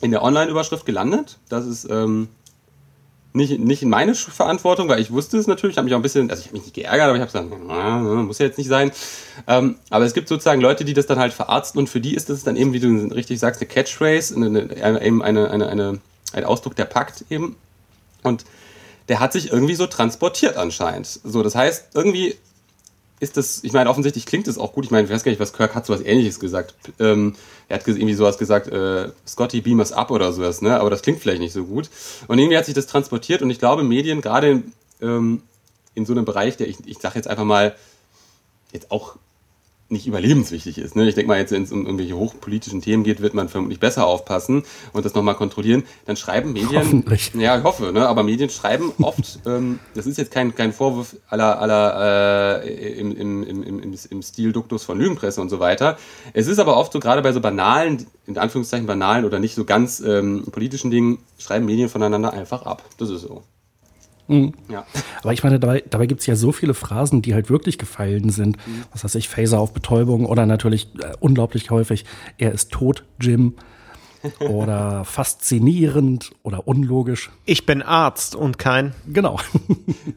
in der Online-Überschrift gelandet. Das ist ähm, nicht, nicht in meine Verantwortung, weil ich wusste es natürlich. Ich habe mich auch ein bisschen, also ich habe mich nicht geärgert, aber ich habe gesagt, muss ja jetzt nicht sein. Ähm, aber es gibt sozusagen Leute, die das dann halt verarzten und für die ist das dann eben, wie du richtig sagst, eine Catchphrase, eine, eine, eben eine, eine, eine, ein Ausdruck, der packt eben. Und der hat sich irgendwie so transportiert anscheinend. So, das heißt, irgendwie ist das, ich meine, offensichtlich klingt es auch gut. Ich meine, ich weiß gar nicht, was Kirk hat sowas ähnliches gesagt. Ähm, er hat irgendwie sowas gesagt, äh, Scotty beam us up oder sowas, ne? Aber das klingt vielleicht nicht so gut. Und irgendwie hat sich das transportiert und ich glaube, Medien, gerade in, ähm, in so einem Bereich, der ich, ich sag jetzt einfach mal, jetzt auch nicht überlebenswichtig ist. Ne? Ich denke mal, jetzt, wenn es um irgendwelche hochpolitischen Themen geht, wird man vermutlich besser aufpassen und das nochmal kontrollieren. Dann schreiben Medien, ja, ich hoffe, ne? aber Medien schreiben oft, ähm, das ist jetzt kein, kein Vorwurf aller, aller äh, im, im, im, im, im Stil Duktus von Lügenpresse und so weiter. Es ist aber oft so, gerade bei so banalen, in Anführungszeichen banalen oder nicht so ganz ähm, politischen Dingen, schreiben Medien voneinander einfach ab. Das ist so. Mhm. Ja. Aber ich meine, dabei, dabei gibt es ja so viele Phrasen, die halt wirklich gefallen sind. Mhm. Was weiß ich, Phaser auf Betäubung oder natürlich äh, unglaublich häufig, er ist tot, Jim. oder faszinierend oder unlogisch. Ich bin Arzt und kein. Genau.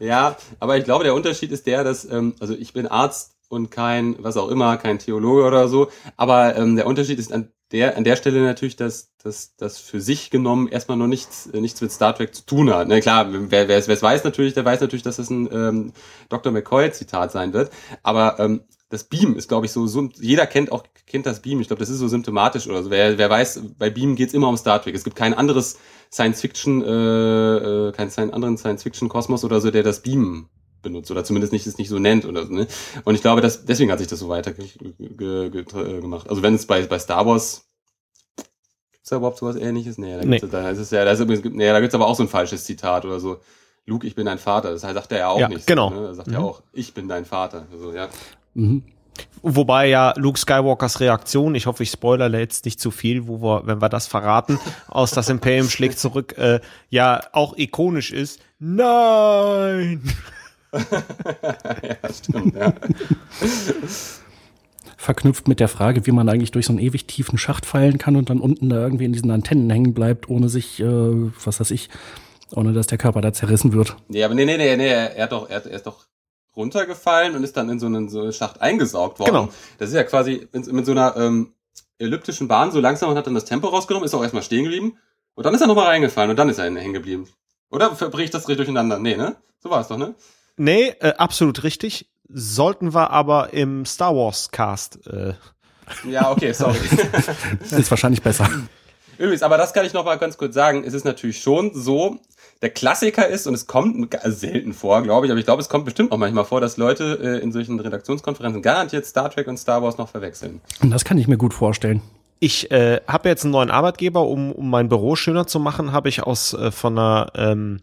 ja, aber ich glaube, der Unterschied ist der, dass, ähm, also ich bin Arzt und kein, was auch immer, kein Theologe oder so. Aber ähm, der Unterschied ist an der, an der Stelle natürlich, dass dass das für sich genommen erstmal noch nichts, äh, nichts mit Star Trek zu tun hat. Ne, klar, wer wer es weiß natürlich, der weiß natürlich, dass das ein ähm, Dr. McCoy-Zitat sein wird. Aber ähm, das Beam ist, glaube ich, so, so, jeder kennt auch kennt das Beam. Ich glaube, das ist so symptomatisch oder so. Wer, wer weiß, bei Beam geht's immer um Star Trek. Es gibt kein anderes Science-Fiction, äh, äh, keinen anderen Science-Fiction-Kosmos oder so, der das Beam benutzt oder zumindest nicht es nicht so nennt oder so. Ne? Und ich glaube, dass deswegen hat sich das so weiter gemacht. Also wenn es bei bei Star Wars Gibt's da überhaupt sowas ähnliches? Nee, da gibt's, nee. da ist es ja, da ist übrigens, nee, da gibt's aber auch so ein falsches Zitat oder so. Luke, ich bin dein Vater. Das sagt er ja auch ja, nicht. Genau. Ne? Er sagt mhm. ja auch, ich bin dein Vater. Also, ja. Mhm. Wobei ja Luke Skywalkers Reaktion, ich hoffe, ich spoilere jetzt nicht zu viel, wo wir, wenn wir das verraten, aus das Imperium schlägt zurück, äh, ja auch ikonisch ist. Nein! ja, stimmt, ja. verknüpft mit der Frage, wie man eigentlich durch so einen ewig tiefen Schacht fallen kann und dann unten da irgendwie in diesen Antennen hängen bleibt, ohne sich, äh, was weiß ich, ohne dass der Körper da zerrissen wird. Nee, aber nee, nee, nee, nee, er, hat doch, er, er ist doch runtergefallen und ist dann in so einen, so einen Schacht eingesaugt worden. Genau. Das ist ja quasi mit, mit so einer ähm, elliptischen Bahn so langsam und hat dann das Tempo rausgenommen, ist auch erstmal stehen geblieben und dann ist er nochmal reingefallen und dann ist er hängen geblieben. Oder bricht das richtig durcheinander? Nee, ne? So war es doch, ne? Nee, äh, absolut richtig sollten wir aber im Star Wars Cast. Äh. Ja, okay, sorry. ist wahrscheinlich besser. Übrigens, aber das kann ich noch mal ganz kurz sagen. Es ist natürlich schon so, der Klassiker ist, und es kommt selten vor, glaube ich, aber ich glaube, es kommt bestimmt auch manchmal vor, dass Leute äh, in solchen Redaktionskonferenzen garantiert Star Trek und Star Wars noch verwechseln. Und das kann ich mir gut vorstellen. Ich äh, habe jetzt einen neuen Arbeitgeber, um, um mein Büro schöner zu machen, habe ich aus äh, von einer ähm,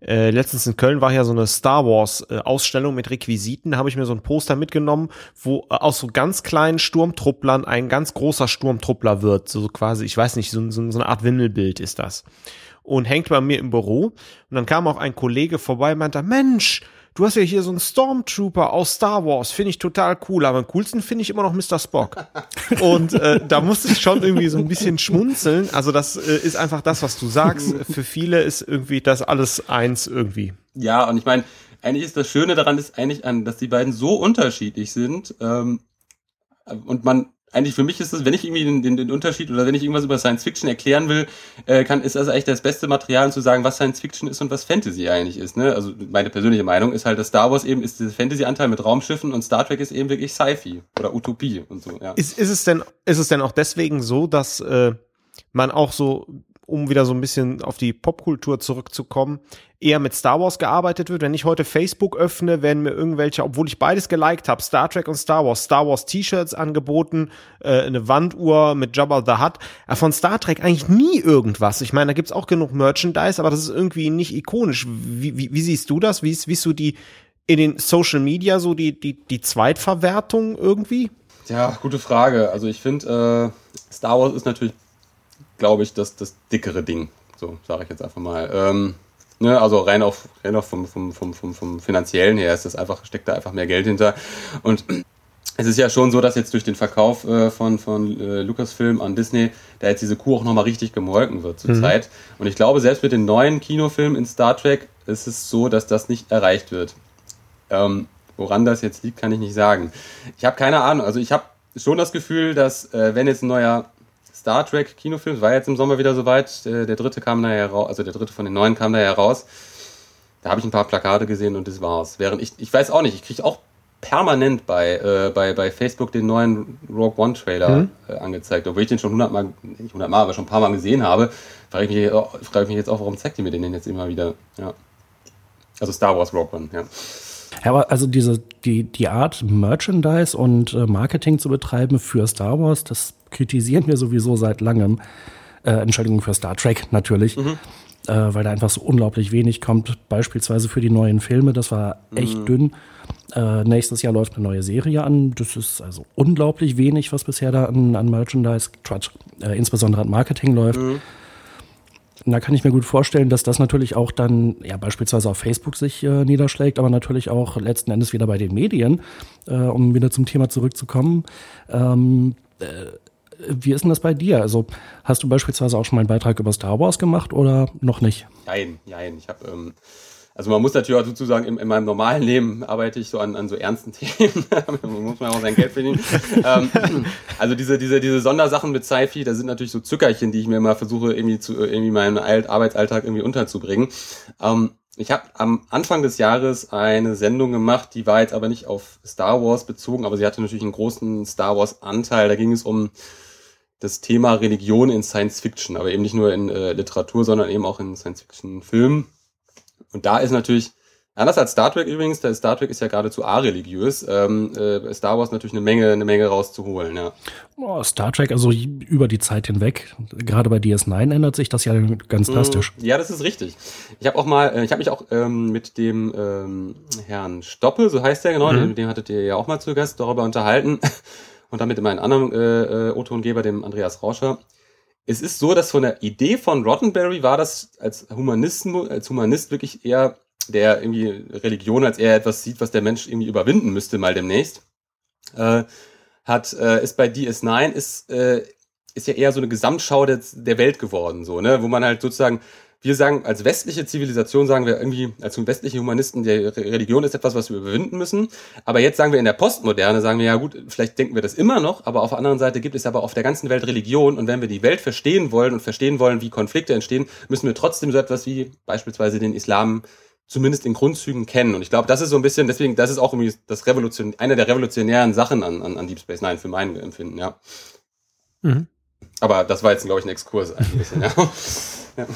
äh, letztens in Köln war ja so eine Star Wars äh, Ausstellung mit Requisiten, habe ich mir so ein Poster mitgenommen, wo äh, aus so ganz kleinen Sturmtrupplern ein ganz großer Sturmtruppler wird, so quasi, ich weiß nicht, so, so, so eine Art Wimmelbild ist das. Und hängt bei mir im Büro. Und dann kam auch ein Kollege vorbei und meinte, Mensch, du hast ja hier so einen Stormtrooper aus Star Wars, finde ich total cool, aber am coolsten finde ich immer noch Mr. Spock. Und äh, da musste ich schon irgendwie so ein bisschen schmunzeln. Also das äh, ist einfach das, was du sagst. Für viele ist irgendwie das alles eins irgendwie. Ja, und ich meine, eigentlich ist das Schöne daran ist eigentlich an, dass die beiden so unterschiedlich sind ähm, und man eigentlich für mich ist es, wenn ich irgendwie den, den, den Unterschied oder wenn ich irgendwas über Science Fiction erklären will, äh, kann, ist das eigentlich das beste Material, um zu sagen, was Science Fiction ist und was Fantasy eigentlich ist. Ne? Also meine persönliche Meinung ist halt, dass Star Wars eben ist der Fantasy-Anteil mit Raumschiffen und Star Trek ist eben wirklich Sci-Fi oder Utopie und so. Ja. Ist, ist es denn, ist es denn auch deswegen so, dass äh, man auch so um wieder so ein bisschen auf die Popkultur zurückzukommen, eher mit Star Wars gearbeitet wird. Wenn ich heute Facebook öffne, werden mir irgendwelche, obwohl ich beides geliked habe, Star Trek und Star Wars, Star Wars T-Shirts angeboten, äh, eine Wanduhr mit Jabba the Hutt. Von Star Trek eigentlich nie irgendwas. Ich meine, da gibt's auch genug Merchandise, aber das ist irgendwie nicht ikonisch. Wie, wie, wie siehst du das? Wie wie ist so die in den Social Media so die, die, die Zweitverwertung irgendwie? Ja, gute Frage. Also ich finde, äh, Star Wars ist natürlich glaube ich, das, das dickere Ding. So, sage ich jetzt einfach mal. Ähm, ne, also rein auf, rein auf vom, vom, vom, vom, vom finanziellen her ist das einfach, steckt da einfach mehr Geld hinter. Und es ist ja schon so, dass jetzt durch den Verkauf äh, von, von äh, Lucasfilm an Disney, da jetzt diese Kuh auch nochmal richtig gemolken wird zurzeit. Mhm. Und ich glaube, selbst mit den neuen Kinofilmen in Star Trek ist es so, dass das nicht erreicht wird. Ähm, woran das jetzt liegt, kann ich nicht sagen. Ich habe keine Ahnung. Also ich habe schon das Gefühl, dass äh, wenn jetzt ein neuer Star Trek Kinofilm, war jetzt im Sommer wieder soweit. Der, der dritte kam da heraus, also der dritte von den neuen kam da heraus. Da habe ich ein paar Plakate gesehen und das war's. Während ich, ich weiß auch nicht, ich kriege auch permanent bei, äh, bei, bei Facebook den neuen Rogue One Trailer mhm. äh, angezeigt. Obwohl ich den schon hundertmal, nicht hundertmal, aber schon ein paar Mal gesehen habe, frage ich, mich, frage ich mich jetzt auch, warum zeigt ihr mir den jetzt immer wieder? Ja. Also Star Wars Rogue One, ja. Ja, aber also diese, die, die Art, Merchandise und äh, Marketing zu betreiben für Star Wars, das kritisieren wir sowieso seit langem. Äh, Entschuldigung für Star Trek natürlich. Mhm. Äh, weil da einfach so unglaublich wenig kommt. Beispielsweise für die neuen Filme, das war echt mhm. dünn. Äh, nächstes Jahr läuft eine neue Serie an. Das ist also unglaublich wenig, was bisher da an, an Merchandise, Quatsch, äh, insbesondere an Marketing läuft. Mhm. Da kann ich mir gut vorstellen, dass das natürlich auch dann ja beispielsweise auf Facebook sich äh, niederschlägt, aber natürlich auch letzten Endes wieder bei den Medien, äh, um wieder zum Thema zurückzukommen. Ähm, äh, wie ist denn das bei dir? Also hast du beispielsweise auch schon mal einen Beitrag über Star Wars gemacht oder noch nicht? Nein, nein. Ich habe ähm, also man muss natürlich auch dazu sagen, in, in meinem normalen Leben arbeite ich so an, an so ernsten Themen. da muss man auch sein Geld verdienen. ähm, also diese, diese, diese Sondersachen mit Sci-Fi, da sind natürlich so Zückerchen, die ich mir immer versuche, irgendwie zu irgendwie meinen Arbeitsalltag irgendwie unterzubringen. Ähm, ich habe am Anfang des Jahres eine Sendung gemacht, die war jetzt aber nicht auf Star Wars bezogen, aber sie hatte natürlich einen großen Star Wars-Anteil. Da ging es um das Thema Religion in Science Fiction, aber eben nicht nur in äh, Literatur, sondern eben auch in Science Fiction-Filmen. Und da ist natürlich, anders als Star Trek übrigens, der Star Trek ist ja geradezu areligiös, ähm, äh, Star Wars natürlich eine Menge, eine Menge rauszuholen, ja. Oh, Star Trek, also über die Zeit hinweg, gerade bei DS9 ändert sich das ja ganz mhm. drastisch. Ja, das ist richtig. Ich habe auch mal, äh, ich habe mich auch ähm, mit dem ähm, Herrn Stoppe, so heißt der genau, mhm. mit dem hattet ihr ja auch mal zu Gast, darüber unterhalten. Und damit immer einen anderen äh, äh, O-Tongeber, dem Andreas Rauscher. Es ist so, dass von der Idee von Rottenberry war das als Humanisten, als Humanist wirklich eher, der irgendwie Religion als eher etwas sieht, was der Mensch irgendwie überwinden müsste mal demnächst. Äh, hat, äh, ist bei DS9 ist, äh, ist ja eher so eine Gesamtschau der, der Welt geworden, so, ne, wo man halt sozusagen wir sagen, als westliche Zivilisation sagen wir irgendwie, als westliche Humanisten, die Religion ist etwas, was wir überwinden müssen. Aber jetzt sagen wir in der Postmoderne, sagen wir, ja gut, vielleicht denken wir das immer noch, aber auf der anderen Seite gibt es aber auf der ganzen Welt Religion. Und wenn wir die Welt verstehen wollen und verstehen wollen, wie Konflikte entstehen, müssen wir trotzdem so etwas wie beispielsweise den Islam zumindest in Grundzügen kennen. Und ich glaube, das ist so ein bisschen, deswegen, das ist auch irgendwie das Revolution, eine der revolutionären Sachen an, an, an Deep Space Nine für mein Empfinden, ja. Mhm. Aber das war jetzt, glaube ich, ein Exkurs ein bisschen, ja.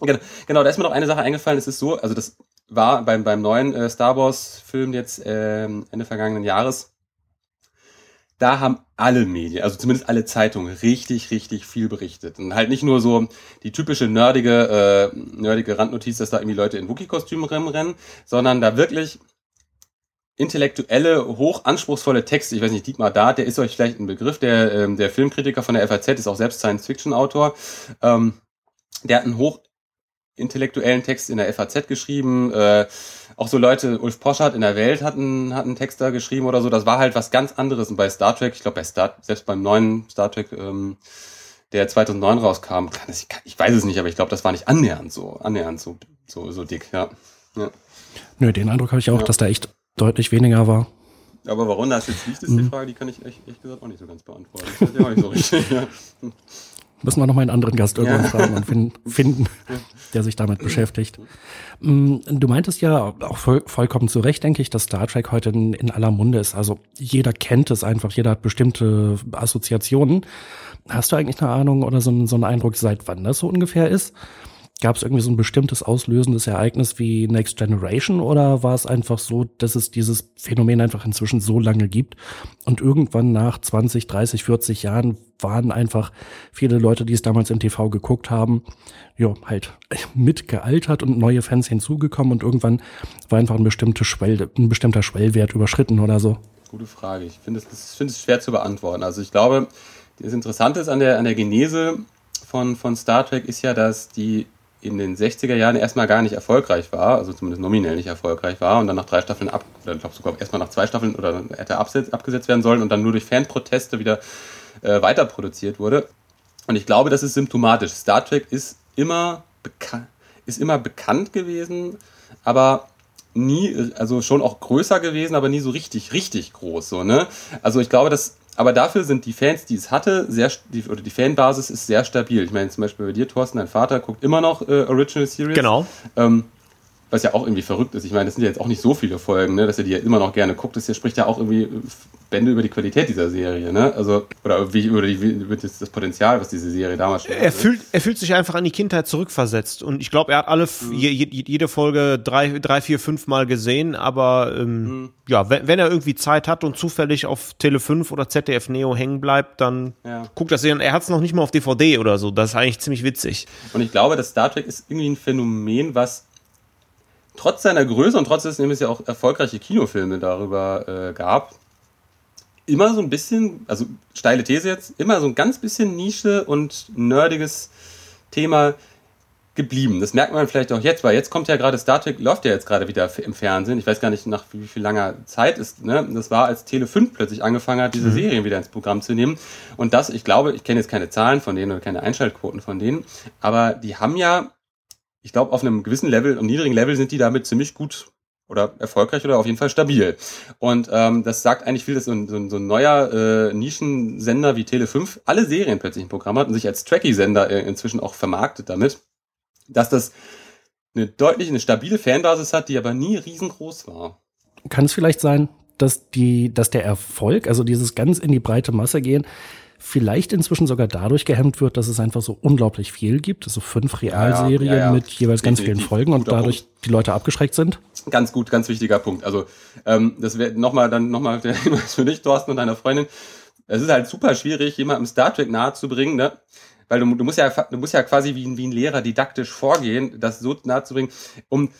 Genau, genau, da ist mir noch eine Sache eingefallen. Es ist so, also das war beim, beim neuen äh, Star Wars-Film jetzt ähm, Ende vergangenen Jahres. Da haben alle Medien, also zumindest alle Zeitungen, richtig, richtig viel berichtet. Und halt nicht nur so die typische nerdige, äh, nerdige Randnotiz, dass da irgendwie Leute in Wookie-Kostümen rennen, sondern da wirklich intellektuelle, hochanspruchsvolle Texte. Ich weiß nicht, Dietmar Dart, der ist euch vielleicht ein Begriff, der, ähm, der Filmkritiker von der FAZ, ist auch selbst Science-Fiction-Autor. Ähm, der hat einen hochintellektuellen Text in der FAZ geschrieben. Äh, auch so Leute, Ulf Poschardt in der Welt hat einen, hat einen Text da geschrieben oder so. Das war halt was ganz anderes. Und bei Star Trek, ich glaube bei Star, selbst beim neuen Star Trek, ähm, der 2009 rauskam, kann es, ich weiß es nicht, aber ich glaube, das war nicht annähernd so, annähernd so, so, so dick, ja. ja. Nö, den Eindruck habe ich auch, ja. dass da echt deutlich weniger war. Aber warum das jetzt liegt, ist die mhm. Frage, die kann ich echt, echt gesagt auch nicht so ganz beantworten. Das ist ja auch nicht so richtig. Ja. Müssen wir noch mal einen anderen Gast irgendwann ja. fragen und finden, finden, der sich damit beschäftigt. Mm, du meintest ja auch voll, vollkommen zu Recht, denke ich, dass Star Trek heute in, in aller Munde ist. Also jeder kennt es einfach, jeder hat bestimmte Assoziationen. Hast du eigentlich eine Ahnung oder so, so einen Eindruck, seit wann das so ungefähr ist? Gab es irgendwie so ein bestimmtes auslösendes Ereignis wie Next Generation oder war es einfach so, dass es dieses Phänomen einfach inzwischen so lange gibt und irgendwann nach 20, 30, 40 Jahren waren einfach viele Leute, die es damals im TV geguckt haben, ja, halt mitgealtert und neue Fans hinzugekommen und irgendwann war einfach ein, bestimmte Schwell, ein bestimmter Schwellwert überschritten oder so? Gute Frage. Ich finde es, find schwer zu beantworten. Also ich glaube, das Interessante ist an der, an der Genese von, von Star Trek ist ja, dass die in den 60er Jahren erstmal gar nicht erfolgreich war, also zumindest nominell nicht erfolgreich war und dann nach drei Staffeln ab, oder ich glaube sogar erstmal nach zwei Staffeln oder hätte abgesetzt werden sollen und dann nur durch Fanproteste wieder äh, weiter wurde. Und ich glaube, das ist symptomatisch. Star Trek ist immer, ist immer bekannt gewesen, aber nie, also schon auch größer gewesen, aber nie so richtig, richtig groß, so, ne? Also ich glaube, dass aber dafür sind die Fans, die es hatte, sehr, die, oder die Fanbasis ist sehr stabil. Ich meine, zum Beispiel bei dir, Thorsten, dein Vater guckt immer noch äh, Original Series. Genau. Ähm, was ja auch irgendwie verrückt ist. Ich meine, das sind ja jetzt auch nicht so viele Folgen, ne, dass er die ja immer noch gerne guckt. Das hier spricht ja auch irgendwie Bände über die Qualität dieser Serie, ne? Also, oder wie, über, die, über das, das Potenzial, was diese Serie damals schon er fühlt, er fühlt sich einfach an die Kindheit zurückversetzt. Und ich glaube, er hat alle, mhm. je, jede Folge drei, drei, vier, fünf Mal gesehen, aber ähm, mhm. ja, wenn, wenn er irgendwie Zeit hat und zufällig auf Tele 5 oder ZDF Neo hängen bleibt, dann ja. guckt das sehen. Er hat es noch nicht mal auf DVD oder so. Das ist eigentlich ziemlich witzig. Und ich glaube, dass Star Trek ist irgendwie ein Phänomen, was trotz seiner Größe und trotz dessen es ja auch erfolgreiche Kinofilme darüber äh, gab, immer so ein bisschen, also steile These jetzt, immer so ein ganz bisschen Nische und nerdiges Thema geblieben. Das merkt man vielleicht auch jetzt, weil jetzt kommt ja gerade Star Trek, läuft ja jetzt gerade wieder im Fernsehen. Ich weiß gar nicht, nach wie viel langer Zeit ist. Ne? Das war, als Tele 5 plötzlich angefangen hat, diese mhm. Serien wieder ins Programm zu nehmen. Und das, ich glaube, ich kenne jetzt keine Zahlen von denen oder keine Einschaltquoten von denen, aber die haben ja ich glaube, auf einem gewissen Level, einem niedrigen Level sind die damit ziemlich gut oder erfolgreich oder auf jeden Fall stabil. Und ähm, das sagt eigentlich viel, dass so ein, so ein, so ein neuer äh, Nischensender wie Tele5 alle Serien plötzlich im Programm hat und sich als Tracky-Sender äh, inzwischen auch vermarktet damit, dass das eine deutlich eine stabile Fanbasis hat, die aber nie riesengroß war. Kann es vielleicht sein, dass die, dass der Erfolg, also dieses ganz in die breite Masse gehen, vielleicht inzwischen sogar dadurch gehemmt wird, dass es einfach so unglaublich viel gibt. Also fünf Realserien ja, ja, ja, mit jeweils ganz vielen Folgen und dadurch Punkt. die Leute abgeschreckt sind. Ganz gut, ganz wichtiger Punkt. Also ähm, das wäre nochmal dann nochmal der Hinweis für dich, Thorsten und deiner Freundin. Es ist halt super schwierig, jemandem Star Trek nahezubringen, ne? Weil du, du musst ja, du musst ja quasi wie, ein wie ein Lehrer didaktisch vorgehen, das so nahezubringen, um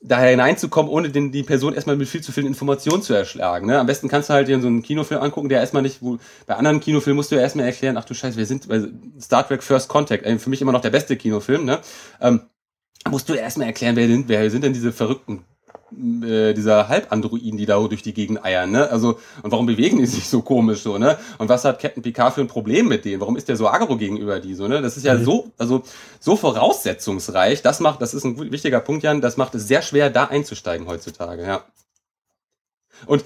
daher hineinzukommen, ohne den, die Person erstmal mit viel zu vielen Informationen zu erschlagen. Ne? Am besten kannst du halt dir so einen Kinofilm angucken, der erstmal nicht, wo, bei anderen Kinofilmen musst du ja erstmal erklären, ach du Scheiße, wir sind bei Star Trek First Contact, äh, für mich immer noch der beste Kinofilm, ne? Ähm, musst du erstmal erklären, wer sind, wer sind denn diese verrückten äh, dieser Halbandroiden, die da durch die Gegend eiern, ne? Also, und warum bewegen die sich so komisch so, ne? Und was hat Captain Picard für ein Problem mit denen? Warum ist der so aggro gegenüber die so, ne? Das ist ja mhm. so, also so voraussetzungsreich. Das macht, das ist ein wichtiger Punkt, Jan, das macht es sehr schwer, da einzusteigen heutzutage, ja. Und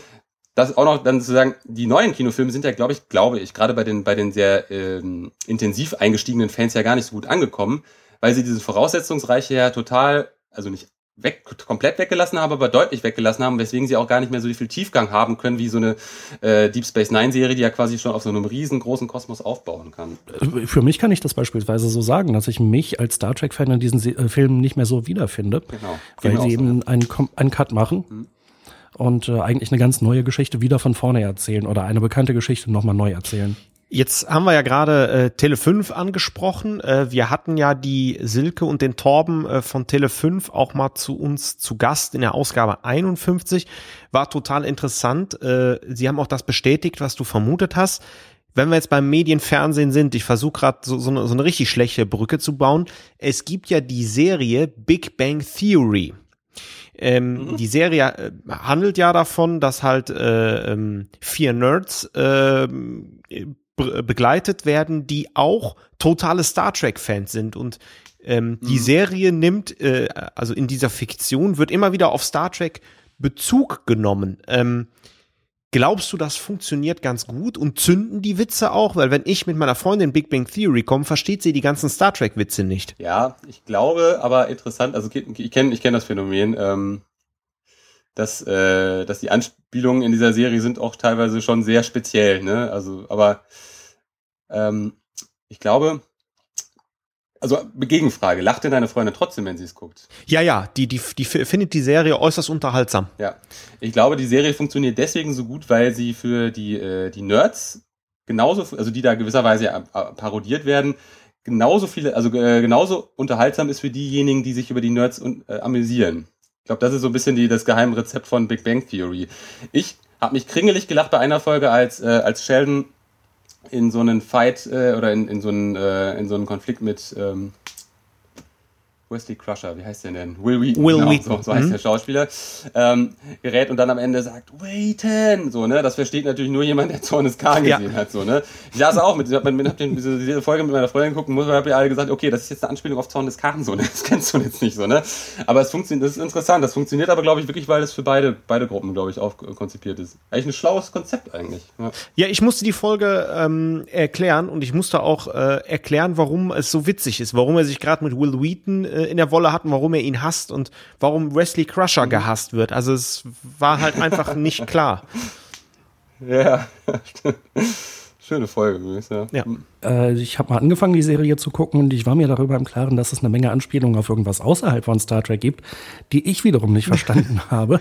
das auch noch dann zu sagen, die neuen Kinofilme sind ja, glaube ich, glaube ich, gerade bei den, bei den sehr ähm, intensiv eingestiegenen Fans ja gar nicht so gut angekommen, weil sie diese Voraussetzungsreiche ja total, also nicht weg, komplett weggelassen haben, aber deutlich weggelassen haben, weswegen sie auch gar nicht mehr so viel Tiefgang haben können, wie so eine äh, Deep Space Nine Serie, die ja quasi schon auf so einem riesengroßen Kosmos aufbauen kann. Für mich kann ich das beispielsweise so sagen, dass ich mich als Star Trek-Fan in diesen Se äh, Filmen nicht mehr so wiederfinde, genau. weil sie eben so. einen, einen Cut machen. Mhm. Und äh, eigentlich eine ganz neue Geschichte wieder von vorne erzählen oder eine bekannte Geschichte nochmal neu erzählen. Jetzt haben wir ja gerade äh, Tele 5 angesprochen. Äh, wir hatten ja die Silke und den Torben äh, von Tele 5 auch mal zu uns zu Gast in der Ausgabe 51. War total interessant. Äh, sie haben auch das bestätigt, was du vermutet hast. Wenn wir jetzt beim Medienfernsehen sind, ich versuche gerade so, so, eine, so eine richtig schlechte Brücke zu bauen. Es gibt ja die Serie Big Bang Theory. Ähm, mhm. Die Serie äh, handelt ja davon, dass halt äh, ähm, vier Nerds äh, begleitet werden, die auch totale Star Trek-Fans sind. Und ähm, mhm. die Serie nimmt, äh, also in dieser Fiktion, wird immer wieder auf Star Trek Bezug genommen. Ähm, glaubst du, das funktioniert ganz gut und zünden die Witze auch? Weil wenn ich mit meiner Freundin Big Bang Theory komme, versteht sie die ganzen Star Trek-Witze nicht. Ja, ich glaube, aber interessant, also ich kenne ich kenn das Phänomen. Ähm dass, äh, dass die Anspielungen in dieser Serie sind auch teilweise schon sehr speziell, ne? Also, aber ähm, ich glaube, also Gegenfrage, lacht denn deine Freundin trotzdem, wenn sie es guckt? Ja, ja, die, die, die findet die Serie äußerst unterhaltsam. Ja, ich glaube, die Serie funktioniert deswegen so gut, weil sie für die, äh, die Nerds genauso, also die da gewisserweise ja parodiert werden, genauso viele, also äh, genauso unterhaltsam ist für diejenigen, die sich über die Nerds äh, amüsieren. Ich glaube, das ist so ein bisschen die, das Geheimrezept von Big Bang Theory. Ich habe mich kringelig gelacht bei einer Folge, als, äh, als Sheldon in so einen Fight äh, oder in, in, so einen, äh, in so einen Konflikt mit ähm, Wesley Crusher, wie heißt der denn? Will Wheaton. Will genau, Wheaton. So, so heißt mhm. der Schauspieler. Ähm, gerät und dann am Ende sagt, Wheaton! So, ne? Das versteht natürlich nur jemand, der Zornes K gesehen ja. hat, so, ne? Ich saß auch mit, hab, hab diese, diese Folge mit meiner Freundin geguckt und habe ja alle gesagt, okay, das ist jetzt eine Anspielung auf Zorn des Karren, so, ne? Das kennst du jetzt nicht, so, ne? Aber es funktioniert, das ist interessant. Das funktioniert aber, glaube ich, wirklich, weil es für beide, beide Gruppen, glaube ich, auch konzipiert ist. Eigentlich ein schlaues Konzept eigentlich. Ja, ja ich musste die Folge ähm, erklären und ich musste auch äh, erklären, warum es so witzig ist, warum er sich gerade mit Will Wheaton äh, in der Wolle hatten, warum er ihn hasst und warum Wesley Crusher gehasst wird. Also es war halt einfach nicht klar. Ja, Schöne Folge übrigens, ja. ja. Äh, ich habe mal angefangen, die Serie zu gucken und ich war mir darüber im Klaren, dass es eine Menge Anspielungen auf irgendwas außerhalb von Star Trek gibt, die ich wiederum nicht verstanden habe.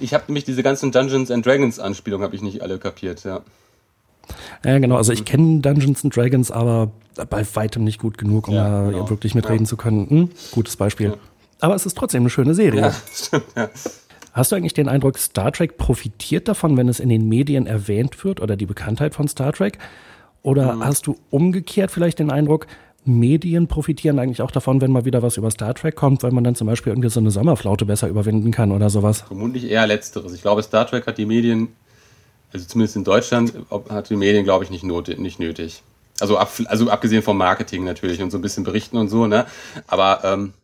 Ich habe nämlich diese ganzen Dungeons and Dragons Anspielungen habe ich nicht alle kapiert, ja. Ja, genau. Also ich kenne Dungeons and Dragons, aber bei weitem nicht gut genug, um ja, da genau. wirklich mitreden ja. zu können. Hm, gutes Beispiel. Ja. Aber es ist trotzdem eine schöne Serie. Ja, stimmt, ja. Hast du eigentlich den Eindruck, Star Trek profitiert davon, wenn es in den Medien erwähnt wird oder die Bekanntheit von Star Trek? Oder mhm. hast du umgekehrt vielleicht den Eindruck, Medien profitieren eigentlich auch davon, wenn mal wieder was über Star Trek kommt, weil man dann zum Beispiel irgendwie so eine Sommerflaute besser überwinden kann oder sowas? Vermutlich eher Letzteres. Ich glaube, Star Trek hat die Medien also zumindest in Deutschland, hat die Medien, glaube ich, nicht, not, nicht nötig. Also, ab, also abgesehen vom Marketing natürlich und so ein bisschen berichten und so, ne? Aber ähm,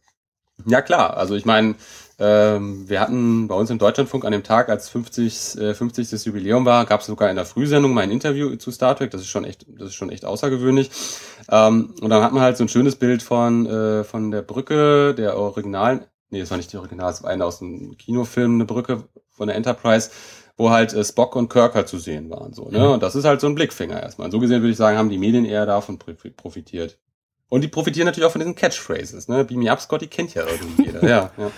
Ja klar, also ich meine, ähm, wir hatten bei uns im Deutschlandfunk an dem Tag, als 50, äh, 50. Jubiläum war, gab es sogar in der Frühsendung mal ein Interview zu Star Trek. Das ist schon echt, das ist schon echt außergewöhnlich. Ähm, und dann hat man halt so ein schönes Bild von äh, von der Brücke der originalen. Nee, das war nicht die Original, das war eine aus dem Kinofilm, eine Brücke von der Enterprise, wo halt äh, Spock und Kirk halt zu sehen waren. So, ne? Und das ist halt so ein Blickfinger erstmal. Und so gesehen würde ich sagen, haben die Medien eher davon profitiert. Und die profitieren natürlich auch von diesen Catchphrases. Ne? Beam me up, Scotty kennt ja irgendwie jeder. ja, ja.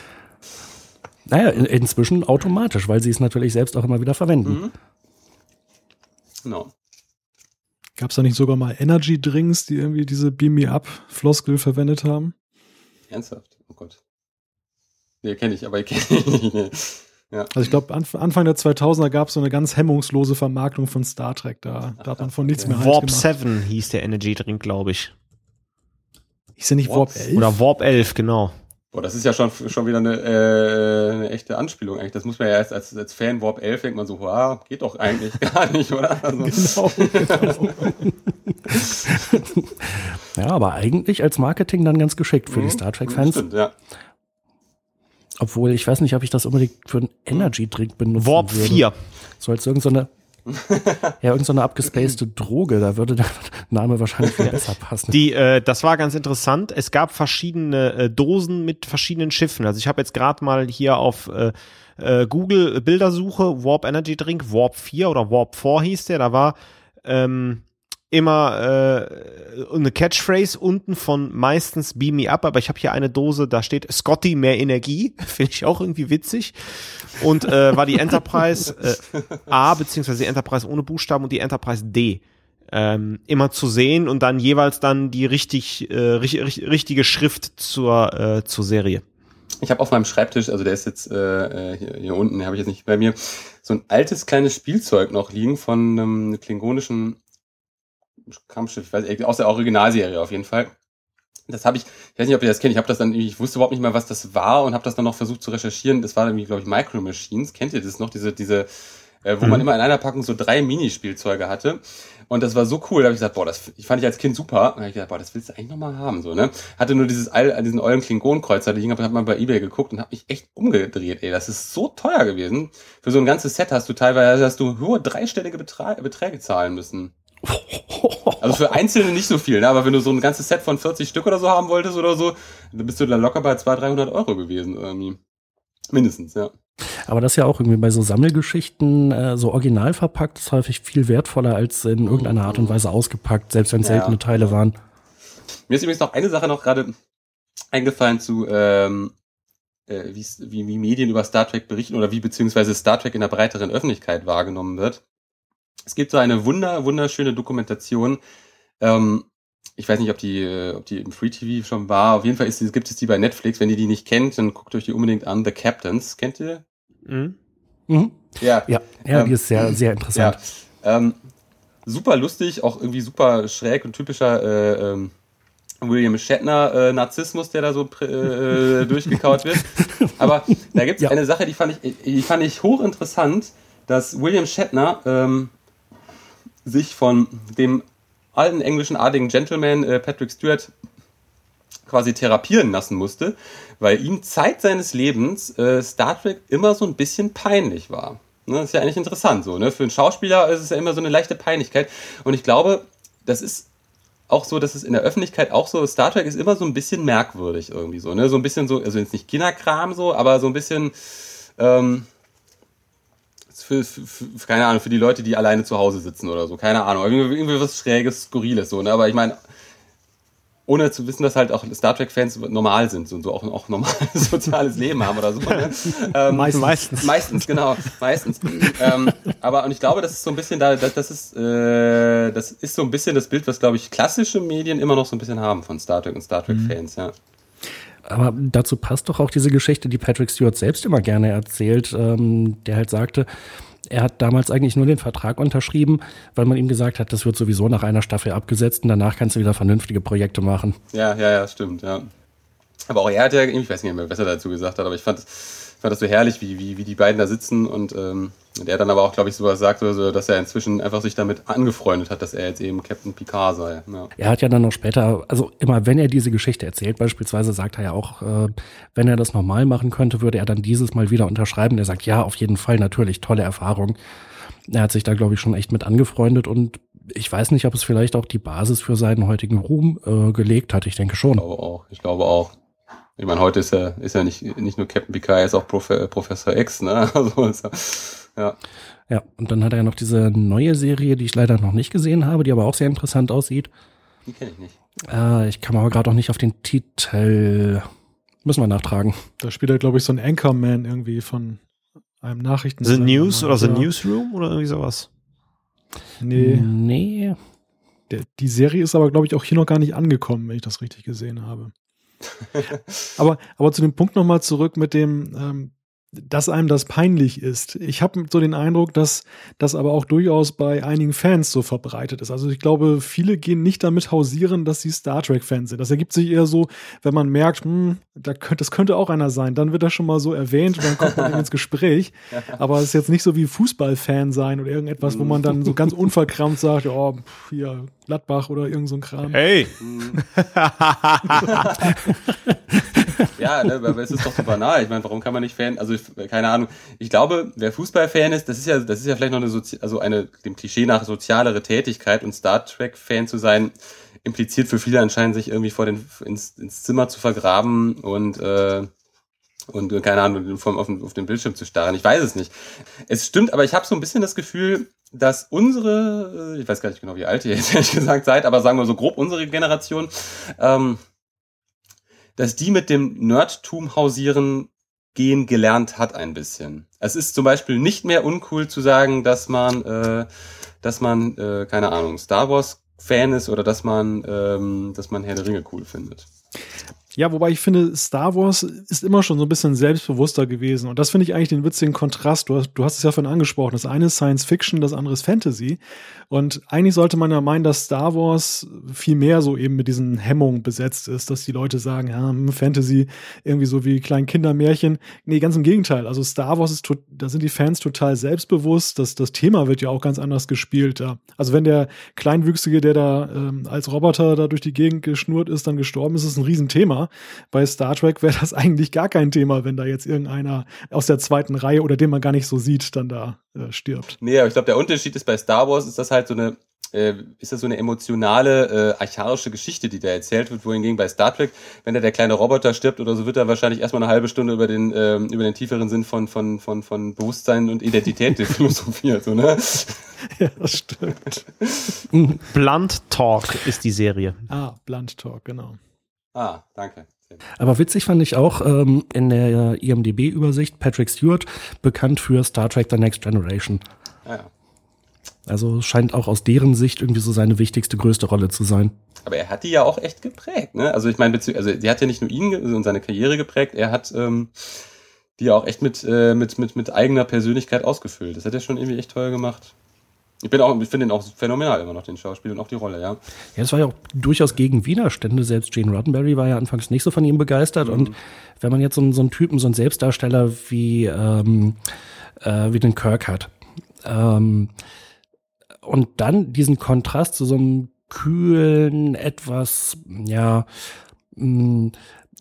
Naja, in, inzwischen automatisch, weil sie es natürlich selbst auch immer wieder verwenden. Mhm. Genau. Gab es da nicht sogar mal Energy-Drinks, die irgendwie diese Beam Me Up-Floskel verwendet haben? Ernsthaft? Oh Gott. Nee, kenne ich, aber ich kenne ich nicht. Ja. Also ich glaube, Anfang der 2000er gab es so eine ganz hemmungslose Vermarktung von Star Trek. Da, da hat man von nichts okay. mehr Warp 7 hieß der Energy-Drink, glaube ich. Hieß der nicht Warp, Warp 11? Oder Warp 11, genau. Boah, das ist ja schon, schon wieder eine, äh, eine echte Anspielung eigentlich. Das muss man ja erst als, als Fan Warp 11 denkt man so, wow, geht doch eigentlich gar nicht, oder? Also. Genau. genau. ja, aber eigentlich als Marketing dann ganz geschickt für mhm, die Star Trek-Fans. Stimmt, ja. Obwohl, ich weiß nicht, ob ich das unbedingt für einen Energy-Drink benutzen Warp würde. 4. So als irgendeine, ja, irgendeine so abgespacede Droge, da würde der Name wahrscheinlich viel besser passen. Die, äh, das war ganz interessant. Es gab verschiedene äh, Dosen mit verschiedenen Schiffen. Also ich habe jetzt gerade mal hier auf äh, äh, Google Bildersuche Warp Energy Drink, Warp 4 oder Warp 4 hieß der. Da war ähm, immer äh, eine Catchphrase unten von meistens Beam Me Up, aber ich habe hier eine Dose, da steht Scotty mehr Energie, finde ich auch irgendwie witzig. Und äh, war die Enterprise äh, A, beziehungsweise die Enterprise ohne Buchstaben und die Enterprise D. Ähm, immer zu sehen und dann jeweils dann die richtig, äh, richtig richtige Schrift zur, äh, zur Serie. Ich habe auf meinem Schreibtisch, also der ist jetzt äh, hier, hier unten, habe ich jetzt nicht bei mir, so ein altes kleines Spielzeug noch liegen von einem klingonischen Kampfschiff, ich weiß, aus der Originalserie auf jeden Fall. Das habe ich, ich weiß nicht, ob ihr das kennt, ich habe das dann, ich wusste überhaupt nicht mal, was das war und habe das dann noch versucht zu recherchieren. Das war irgendwie, glaube ich, Micro Machines. Kennt ihr das noch? Diese, diese, äh, wo mhm. man immer in einer Packung so drei Minispielzeuge hatte. Und das war so cool, da habe ich gesagt, boah, das ich fand ich als Kind super. Und da habe ich gesagt, boah, das willst du eigentlich nochmal haben, so, ne? Hatte nur dieses All, diesen ollen Klingonenkreuzer, die habe, hat man bei Ebay geguckt und habe mich echt umgedreht, ey. Das ist so teuer gewesen. Für so ein ganzes Set hast du teilweise, hast du hohe dreistellige Beträ Beträge zahlen müssen. Also für Einzelne nicht so viel, ne? aber wenn du so ein ganzes Set von 40 Stück oder so haben wolltest oder so, dann bist du da locker bei 200, 300 Euro gewesen irgendwie. Mindestens, ja. Aber das ist ja auch irgendwie bei so Sammelgeschichten äh, so original verpackt ist häufig viel wertvoller als in irgendeiner Art und Weise ausgepackt, selbst wenn es ja. seltene Teile waren. Mir ist übrigens noch eine Sache noch gerade eingefallen zu, ähm, äh, wie, wie Medien über Star Trek berichten oder wie beziehungsweise Star Trek in der breiteren Öffentlichkeit wahrgenommen wird. Es gibt so eine wunder, wunderschöne Dokumentation. Ähm, ich weiß nicht, ob die, äh, ob die im Free TV schon war. Auf jeden Fall ist, gibt es die bei Netflix. Wenn ihr die nicht kennt, dann guckt euch die unbedingt an. The Captains. Kennt ihr? Mhm. Mhm. Ja. Ja, ja ähm, die ist sehr, sehr interessant. Ja. Ähm, super lustig, auch irgendwie super schräg und typischer äh, ähm, William Shatner äh, Narzissmus, der da so äh, durchgekaut wird. Aber da gibt es ja. eine Sache, die fand ich, die fand ich hochinteressant, dass William Shatner ähm, sich von dem alten englischen adligen Gentleman äh, Patrick Stewart quasi therapieren lassen musste, weil ihm Zeit seines Lebens äh, Star Trek immer so ein bisschen peinlich war. Ne, das ist ja eigentlich interessant so. Ne? Für einen Schauspieler ist es ja immer so eine leichte Peinlichkeit. Und ich glaube, das ist auch so, dass es in der Öffentlichkeit auch so, Star Trek ist immer so ein bisschen merkwürdig irgendwie so. Ne? So ein bisschen so, also jetzt nicht Kinderkram so, aber so ein bisschen. Ähm, für, für, für, keine Ahnung, für die Leute, die alleine zu Hause sitzen oder so. Keine Ahnung. Irgendwie, irgendwie was Schräges, Skurriles so, ne? Aber ich meine, ohne zu wissen, dass halt auch Star Trek-Fans normal sind und so auch, auch normal soziales Leben haben oder so. Ne? Ähm, meistens. meistens. Meistens, genau. Meistens. ähm, aber und ich glaube, das ist so ein bisschen da, das, das ist, äh, das ist so ein bisschen das Bild, was, glaube ich, klassische Medien immer noch so ein bisschen haben von Star Trek und Star Trek-Fans, mhm. ja. Aber dazu passt doch auch diese Geschichte, die Patrick Stewart selbst immer gerne erzählt, ähm, der halt sagte, er hat damals eigentlich nur den Vertrag unterschrieben, weil man ihm gesagt hat, das wird sowieso nach einer Staffel abgesetzt und danach kannst du wieder vernünftige Projekte machen. Ja, ja, ja, stimmt, ja. Aber auch er hat ja, ich weiß nicht mehr, was er dazu gesagt hat, aber ich fand, fand das so herrlich, wie, wie, wie die beiden da sitzen und ähm, Der dann aber auch, glaube ich, sowas sagt, also, dass er inzwischen einfach sich damit angefreundet hat, dass er jetzt eben Captain Picard sei. Ja. Er hat ja dann noch später, also immer wenn er diese Geschichte erzählt, beispielsweise sagt er ja auch, äh, wenn er das normal machen könnte, würde er dann dieses Mal wieder unterschreiben. Er sagt, ja, auf jeden Fall, natürlich, tolle Erfahrung. Er hat sich da, glaube ich, schon echt mit angefreundet und ich weiß nicht, ob es vielleicht auch die Basis für seinen heutigen Ruhm äh, gelegt hat. Ich denke schon. Ich glaube auch. Ich glaube auch. Ich meine, heute ist er, ist er nicht, nicht nur Captain Picard, er ist auch Prof Professor X, ne? Also ist er, ja. Ja, und dann hat er ja noch diese neue Serie, die ich leider noch nicht gesehen habe, die aber auch sehr interessant aussieht. Die kenne ich nicht. Äh, ich kam aber gerade auch nicht auf den Titel. Müssen wir nachtragen. Da spielt er, glaube ich, so ein Anchorman irgendwie von einem Nachrichten. The News oder The Newsroom oder irgendwie sowas? Nee. Nee. Der, die Serie ist aber, glaube ich, auch hier noch gar nicht angekommen, wenn ich das richtig gesehen habe. aber, aber zu dem Punkt nochmal zurück mit dem, ähm, dass einem das peinlich ist. Ich habe so den Eindruck, dass das aber auch durchaus bei einigen Fans so verbreitet ist. Also ich glaube, viele gehen nicht damit hausieren, dass sie Star Trek-Fans sind. Das ergibt sich eher so, wenn man merkt, hm, da könnte, das könnte auch einer sein, dann wird das schon mal so erwähnt und dann kommt man ins Gespräch. Aber es ist jetzt nicht so wie Fußballfan sein oder irgendetwas, wo man dann so ganz unverkrampft sagt, oh, hier, Gladbach oder irgend so ein Kram. Hey! ja, ne, aber es ist doch so banal. Ich meine, warum kann man nicht Fan, also keine Ahnung. Ich glaube, wer Fußballfan ist, das ist ja, das ist ja vielleicht noch eine, Sozi also eine dem Klischee nach sozialere Tätigkeit und Star Trek Fan zu sein impliziert für viele anscheinend sich irgendwie vor den ins, ins Zimmer zu vergraben und äh, und keine Ahnung, auf, auf den Bildschirm zu starren. Ich weiß es nicht. Es stimmt, aber ich habe so ein bisschen das Gefühl, dass unsere, äh, ich weiß gar nicht genau, wie alt ihr jetzt ehrlich gesagt seid, aber sagen wir so grob unsere Generation, ähm, dass die mit dem Nerdtum hausieren gehen gelernt hat ein bisschen. Es ist zum Beispiel nicht mehr uncool zu sagen, dass man, äh, dass man, äh, keine Ahnung, Star Wars Fan ist oder dass man, ähm, dass man Herr der Ringe cool findet. Ja, wobei ich finde, Star Wars ist immer schon so ein bisschen selbstbewusster gewesen. Und das finde ich eigentlich den witzigen Kontrast. Du hast, du hast es ja vorhin angesprochen. Das eine ist Science Fiction, das andere ist Fantasy. Und eigentlich sollte man ja meinen, dass Star Wars viel mehr so eben mit diesen Hemmungen besetzt ist, dass die Leute sagen, ja, hm, Fantasy irgendwie so wie kleinen Kindermärchen. Nee, ganz im Gegenteil. Also Star Wars ist, da sind die Fans total selbstbewusst. Das, das Thema wird ja auch ganz anders gespielt. Ja. Also wenn der Kleinwüchsige, der da ähm, als Roboter da durch die Gegend geschnurrt ist, dann gestorben ist, ist ein Riesenthema. Bei Star Trek wäre das eigentlich gar kein Thema, wenn da jetzt irgendeiner aus der zweiten Reihe oder den man gar nicht so sieht, dann da äh, stirbt. Nee, aber ich glaube, der Unterschied ist bei Star Wars, ist das halt so eine äh, ist das so eine emotionale, äh, archaische Geschichte, die da erzählt wird, wohingegen bei Star Trek, wenn da der kleine Roboter stirbt oder so, wird er wahrscheinlich erstmal eine halbe Stunde über den, ähm, über den tieferen Sinn von, von, von, von Bewusstsein und Identität philosophiert, so, ne? Ja, das stimmt. Blunt Talk ist die Serie. Ah, Blunt Talk, genau. Ah, danke. Aber witzig fand ich auch ähm, in der IMDB-Übersicht Patrick Stewart, bekannt für Star Trek The Next Generation. Ah, ja. Also scheint auch aus deren Sicht irgendwie so seine wichtigste, größte Rolle zu sein. Aber er hat die ja auch echt geprägt, ne? Also ich meine, also die hat ja nicht nur ihn und seine Karriere geprägt, er hat ähm, die ja auch echt mit, äh, mit, mit, mit eigener Persönlichkeit ausgefüllt. Das hat er schon irgendwie echt toll gemacht. Ich bin auch, ich finde ihn auch phänomenal immer noch, den Schauspiel und auch die Rolle, ja. Ja, das war ja auch durchaus gegen Widerstände. Selbst Gene Roddenberry war ja anfangs nicht so von ihm begeistert. Mhm. Und wenn man jetzt so, so einen Typen, so einen Selbstdarsteller wie, ähm, äh, wie den Kirk hat, ähm, und dann diesen Kontrast zu so einem kühlen, etwas, ja, mh,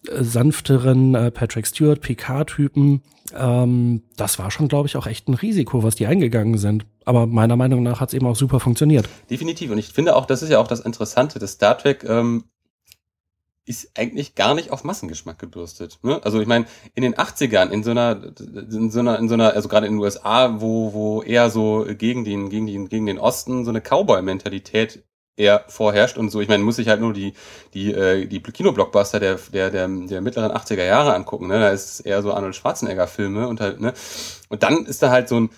sanfteren äh, Patrick Stewart, PK-Typen, ähm, das war schon, glaube ich, auch echt ein Risiko, was die eingegangen sind. Aber meiner Meinung nach hat es eben auch super funktioniert. Definitiv. Und ich finde auch, das ist ja auch das Interessante, dass Star Trek ähm, ist eigentlich gar nicht auf Massengeschmack gebürstet. Ne? Also ich meine, in den 80ern, in so einer, in so einer, in so einer, also gerade in den USA, wo, wo eher so gegen den, gegen den, gegen den Osten so eine Cowboy-Mentalität eher vorherrscht und so. Ich meine, muss sich halt nur die, die, äh, die Kino-Blockbuster der, der, der, der mittleren 80er Jahre angucken. Ne? Da ist eher so Arnold Schwarzenegger-Filme und halt, ne? Und dann ist da halt so ein,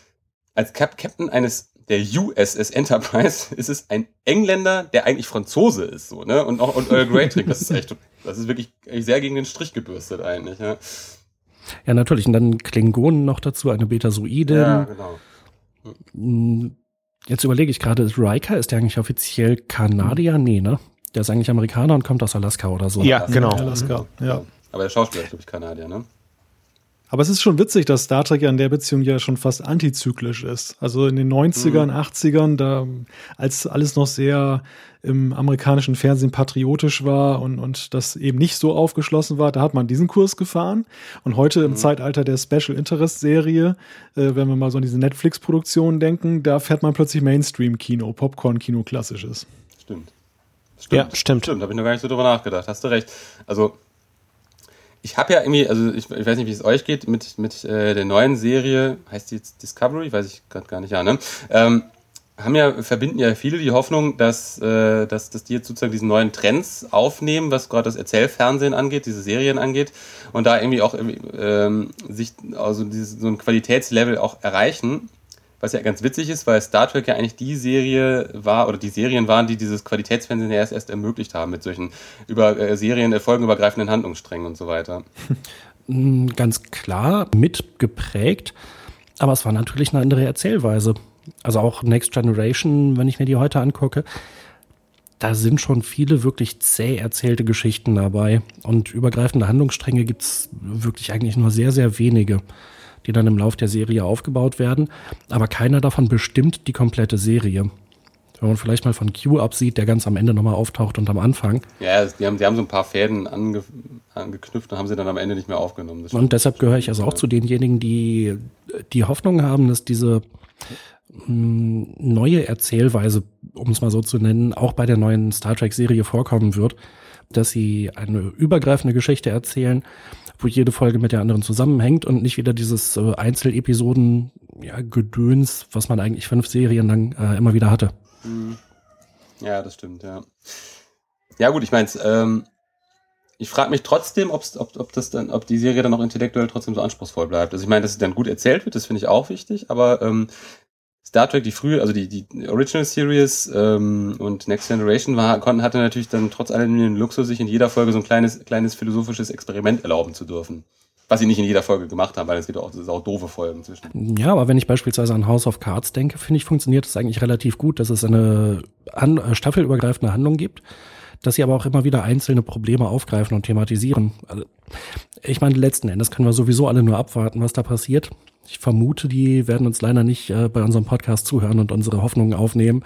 als Cap Captain eines der USS Enterprise ist es ein Engländer, der eigentlich Franzose ist, so, ne? Und auch und Earl Grey trinkt. Das ist echt, das ist wirklich sehr gegen den Strich gebürstet eigentlich, ja. Ja, natürlich. Und dann Klingonen noch dazu, eine Betasoide. Ja, genau. Jetzt überlege ich gerade, Riker ist der eigentlich offiziell Kanadier? Nee, ne? Der ist eigentlich Amerikaner und kommt aus Alaska oder so. Ja, genau. Alaska, ja. Aber der Schauspieler ist, glaube ich, Kanadier, ne? Aber es ist schon witzig, dass Star Trek ja in der Beziehung ja schon fast antizyklisch ist. Also in den 90ern, mhm. 80ern, da, als alles noch sehr im amerikanischen Fernsehen patriotisch war und, und das eben nicht so aufgeschlossen war, da hat man diesen Kurs gefahren. Und heute im mhm. Zeitalter der Special Interest Serie, äh, wenn wir mal so an diese Netflix-Produktionen denken, da fährt man plötzlich Mainstream-Kino, Popcorn-Kino klassisches. Stimmt. Stimmt. Ja, stimmt. Stimmt, da habe ich noch gar nicht so drüber nachgedacht. Hast du recht. Also ich habe ja irgendwie, also ich, ich, weiß nicht, wie es euch geht, mit, mit äh, der neuen Serie, heißt die jetzt Discovery? Weiß ich gerade gar nicht, ja, ne? Ähm, haben ja, verbinden ja viele die Hoffnung, dass, äh, dass, dass die jetzt sozusagen diesen neuen Trends aufnehmen, was gerade das Erzählfernsehen angeht, diese Serien angeht, und da irgendwie auch ähm, sich also dieses, so ein Qualitätslevel auch erreichen was ja ganz witzig ist, weil Star Trek ja eigentlich die Serie war oder die Serien waren, die dieses Qualitätsfernsehen ja erst, erst ermöglicht haben mit solchen über äh, Serien folgenübergreifenden Handlungssträngen und so weiter. Mm, ganz klar mitgeprägt, aber es war natürlich eine andere Erzählweise. Also auch Next Generation, wenn ich mir die heute angucke, da sind schon viele wirklich zäh erzählte Geschichten dabei. Und übergreifende Handlungsstränge gibt's wirklich eigentlich nur sehr, sehr wenige die dann im Lauf der Serie aufgebaut werden. Aber keiner davon bestimmt die komplette Serie. Wenn man vielleicht mal von Q absieht, der ganz am Ende nochmal auftaucht und am Anfang. Ja, die haben, die haben so ein paar Fäden ange, angeknüpft und haben sie dann am Ende nicht mehr aufgenommen. Und deshalb gehöre ich also auch zu denjenigen, die die Hoffnung haben, dass diese hm, neue Erzählweise, um es mal so zu nennen, auch bei der neuen Star Trek-Serie vorkommen wird, dass sie eine übergreifende Geschichte erzählen, wo jede Folge mit der anderen zusammenhängt und nicht wieder dieses äh, Einzelepisoden ja, Gedöns, was man eigentlich fünf Serien lang äh, immer wieder hatte. Mhm. Ja, das stimmt, ja. Ja, gut, ich meine, ähm, ich frage mich trotzdem, ob, ob das dann, ob die Serie dann auch intellektuell trotzdem so anspruchsvoll bleibt. Also ich meine, dass es dann gut erzählt wird, das finde ich auch wichtig, aber ähm, Star Trek, die frühe, also die, die Original Series ähm, und Next Generation war, konnten, hatte natürlich dann trotz allem den Luxus, sich in jeder Folge so ein kleines, kleines philosophisches Experiment erlauben zu dürfen. Was sie nicht in jeder Folge gemacht haben, weil es gibt auch, es auch doofe Folgen zwischen. Ja, aber wenn ich beispielsweise an House of Cards denke, finde ich, funktioniert es eigentlich relativ gut, dass es eine an, äh, staffelübergreifende Handlung gibt, dass sie aber auch immer wieder einzelne Probleme aufgreifen und thematisieren. Also, ich meine, letzten Endes können wir sowieso alle nur abwarten, was da passiert. Ich vermute, die werden uns leider nicht äh, bei unserem Podcast zuhören und unsere Hoffnungen aufnehmen.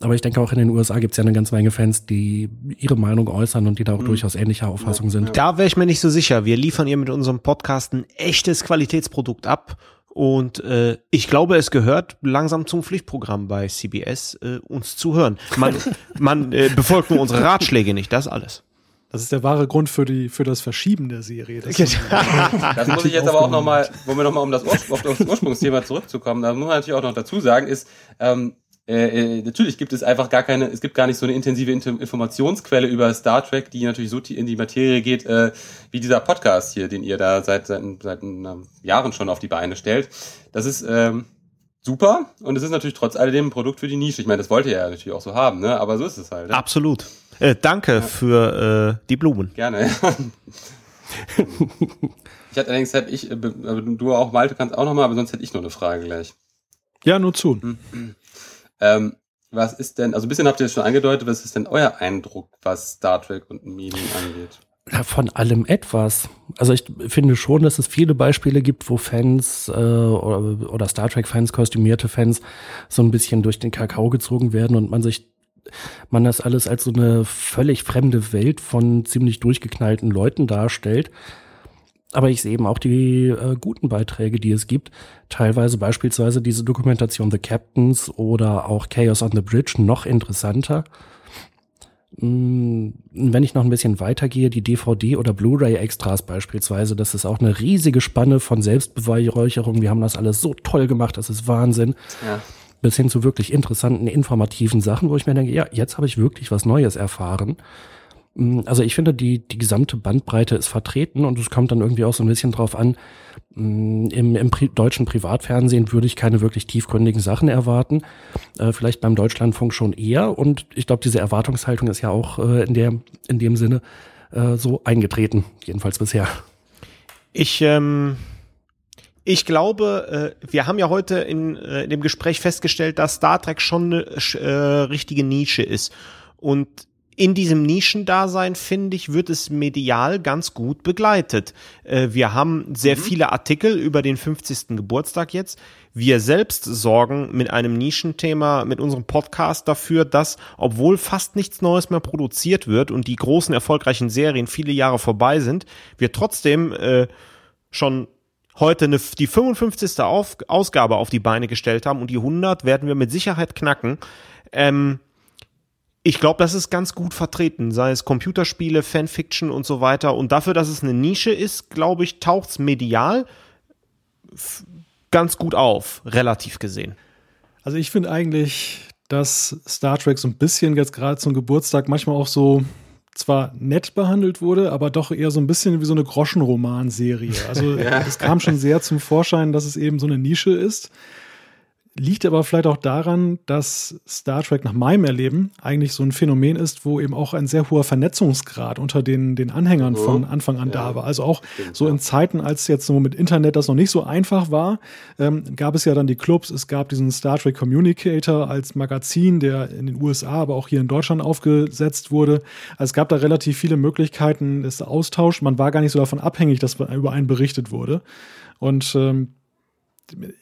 Aber ich denke auch in den USA gibt es ja eine ganze Menge Fans, die ihre Meinung äußern und die da auch mhm. durchaus ähnlicher Auffassung sind. Da wäre ich mir nicht so sicher. Wir liefern ihr mit unserem Podcast ein echtes Qualitätsprodukt ab. Und äh, ich glaube, es gehört langsam zum Pflichtprogramm bei CBS, äh, uns zu hören. Man, man äh, befolgt nur unsere Ratschläge nicht, das alles. Das ist der wahre Grund für die für das Verschieben der Serie. Das, das muss ich jetzt aber auch nochmal, wo wir nochmal um das, Ur auf das Ursprungsthema zurückzukommen, da muss man natürlich auch noch dazu sagen, ist, ähm, äh, äh, natürlich gibt es einfach gar keine, es gibt gar nicht so eine intensive Informationsquelle über Star Trek, die natürlich so in die Materie geht, äh, wie dieser Podcast hier, den ihr da seit, seit, seit Jahren schon auf die Beine stellt. Das ist ähm, super und es ist natürlich trotz alledem ein Produkt für die Nische. Ich meine, das wollt ihr ja natürlich auch so haben, ne? aber so ist es halt. Ne? Absolut. Äh, danke ja. für äh, die Blumen. Gerne. ich hatte allerdings hätte ich, äh, du auch, Malte, kannst auch nochmal, aber sonst hätte ich noch eine Frage gleich. Ja, nur zu. Hm. Ähm, was ist denn, also ein bisschen habt ihr es schon angedeutet, was ist denn euer Eindruck, was Star Trek und Medien angeht? Von allem etwas. Also ich finde schon, dass es viele Beispiele gibt, wo Fans äh, oder, oder Star Trek-Fans, kostümierte Fans, so ein bisschen durch den Kakao gezogen werden und man sich man das alles als so eine völlig fremde Welt von ziemlich durchgeknallten Leuten darstellt. Aber ich sehe eben auch die äh, guten Beiträge, die es gibt. Teilweise beispielsweise diese Dokumentation The Captains oder auch Chaos on the Bridge noch interessanter. Mm, wenn ich noch ein bisschen weitergehe, die DVD- oder Blu-ray-Extras beispielsweise, das ist auch eine riesige Spanne von Selbstbeweihräucherung. Wir haben das alles so toll gemacht, das ist Wahnsinn. Ja bis hin zu wirklich interessanten, informativen Sachen, wo ich mir denke, ja, jetzt habe ich wirklich was Neues erfahren. Mm, also ich finde, die, die gesamte Bandbreite ist vertreten und es kommt dann irgendwie auch so ein bisschen drauf an, mm, im, im Pri deutschen Privatfernsehen würde ich keine wirklich tiefgründigen Sachen erwarten. Äh, vielleicht beim Deutschlandfunk schon eher. Und ich glaube, diese Erwartungshaltung ist ja auch äh, in, der, in dem Sinne äh, so eingetreten, jedenfalls bisher. Ich ähm, ich glaube, äh, wir haben ja heute in, äh, in dem Gespräch festgestellt, dass Star Trek schon eine äh, richtige Nische ist. Und in diesem Nischendasein, finde ich, wird es medial ganz gut begleitet. Äh, wir haben sehr mhm. viele Artikel über den 50. Geburtstag jetzt. Wir selbst sorgen mit einem Nischenthema, mit unserem Podcast dafür, dass, obwohl fast nichts Neues mehr produziert wird und die großen erfolgreichen Serien viele Jahre vorbei sind, wir trotzdem äh, schon heute eine, die 55. Auf, Ausgabe auf die Beine gestellt haben und die 100 werden wir mit Sicherheit knacken. Ähm, ich glaube, das ist ganz gut vertreten, sei es Computerspiele, Fanfiction und so weiter. Und dafür, dass es eine Nische ist, glaube ich, taucht es medial ganz gut auf, relativ gesehen. Also ich finde eigentlich, dass Star Trek so ein bisschen jetzt gerade zum Geburtstag manchmal auch so zwar nett behandelt wurde, aber doch eher so ein bisschen wie so eine Groschenromanserie. Also ja. es kam schon sehr zum Vorschein, dass es eben so eine Nische ist. Liegt aber vielleicht auch daran, dass Star Trek nach meinem Erleben eigentlich so ein Phänomen ist, wo eben auch ein sehr hoher Vernetzungsgrad unter den, den Anhängern oh, von Anfang an ja, da war. Also auch so in Zeiten, als jetzt so mit Internet das noch nicht so einfach war, ähm, gab es ja dann die Clubs, es gab diesen Star Trek Communicator als Magazin, der in den USA, aber auch hier in Deutschland aufgesetzt wurde. Also es gab da relativ viele Möglichkeiten des Austauschs. Man war gar nicht so davon abhängig, dass über einen berichtet wurde. Und ähm,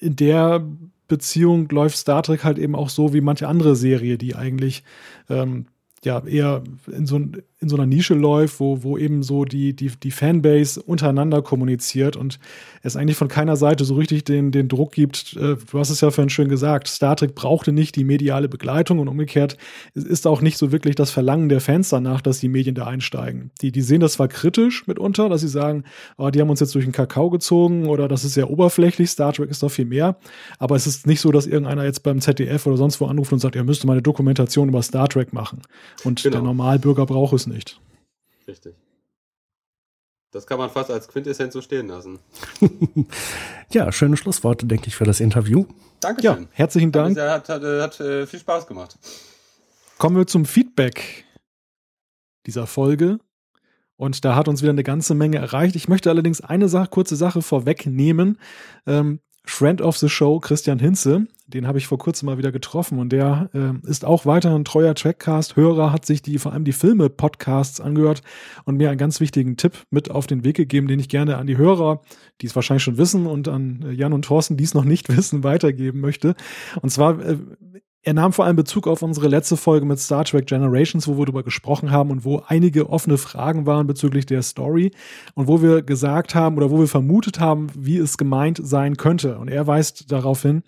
in der Beziehung läuft Star Trek halt eben auch so wie manche andere Serie, die eigentlich ähm, ja eher in so, in so einer Nische läuft, wo, wo eben so die, die, die Fanbase untereinander kommuniziert und es eigentlich von keiner Seite so richtig den, den Druck gibt. Äh, du hast es ja vorhin schön gesagt, Star Trek brauchte nicht die mediale Begleitung und umgekehrt ist auch nicht so wirklich das Verlangen der Fans danach, dass die Medien da einsteigen. Die, die sehen das zwar kritisch mitunter, dass sie sagen, oh, die haben uns jetzt durch den Kakao gezogen oder das ist sehr oberflächlich, Star Trek ist doch viel mehr, aber es ist nicht so, dass irgendeiner jetzt beim ZDF oder sonst wo anruft und sagt, er müsste mal eine Dokumentation über Star Trek machen. Und genau. der Normalbürger braucht es nicht. Richtig. Das kann man fast als Quintessenz so stehen lassen. ja, schöne Schlussworte, denke ich, für das Interview. Dankeschön. Ja, herzlichen Dank. Hat, hat, hat, hat äh, viel Spaß gemacht. Kommen wir zum Feedback dieser Folge. Und da hat uns wieder eine ganze Menge erreicht. Ich möchte allerdings eine Sache, kurze Sache vorwegnehmen. Ähm, Friend of the Show, Christian Hinze, den habe ich vor kurzem mal wieder getroffen und der äh, ist auch weiterhin treuer Trackcast-Hörer, hat sich die vor allem die Filme-Podcasts angehört und mir einen ganz wichtigen Tipp mit auf den Weg gegeben, den ich gerne an die Hörer, die es wahrscheinlich schon wissen und an Jan und Thorsten, die es noch nicht wissen, weitergeben möchte. Und zwar äh, er nahm vor allem Bezug auf unsere letzte Folge mit Star Trek Generations, wo wir darüber gesprochen haben und wo einige offene Fragen waren bezüglich der Story und wo wir gesagt haben oder wo wir vermutet haben, wie es gemeint sein könnte. Und er weist darauf hin,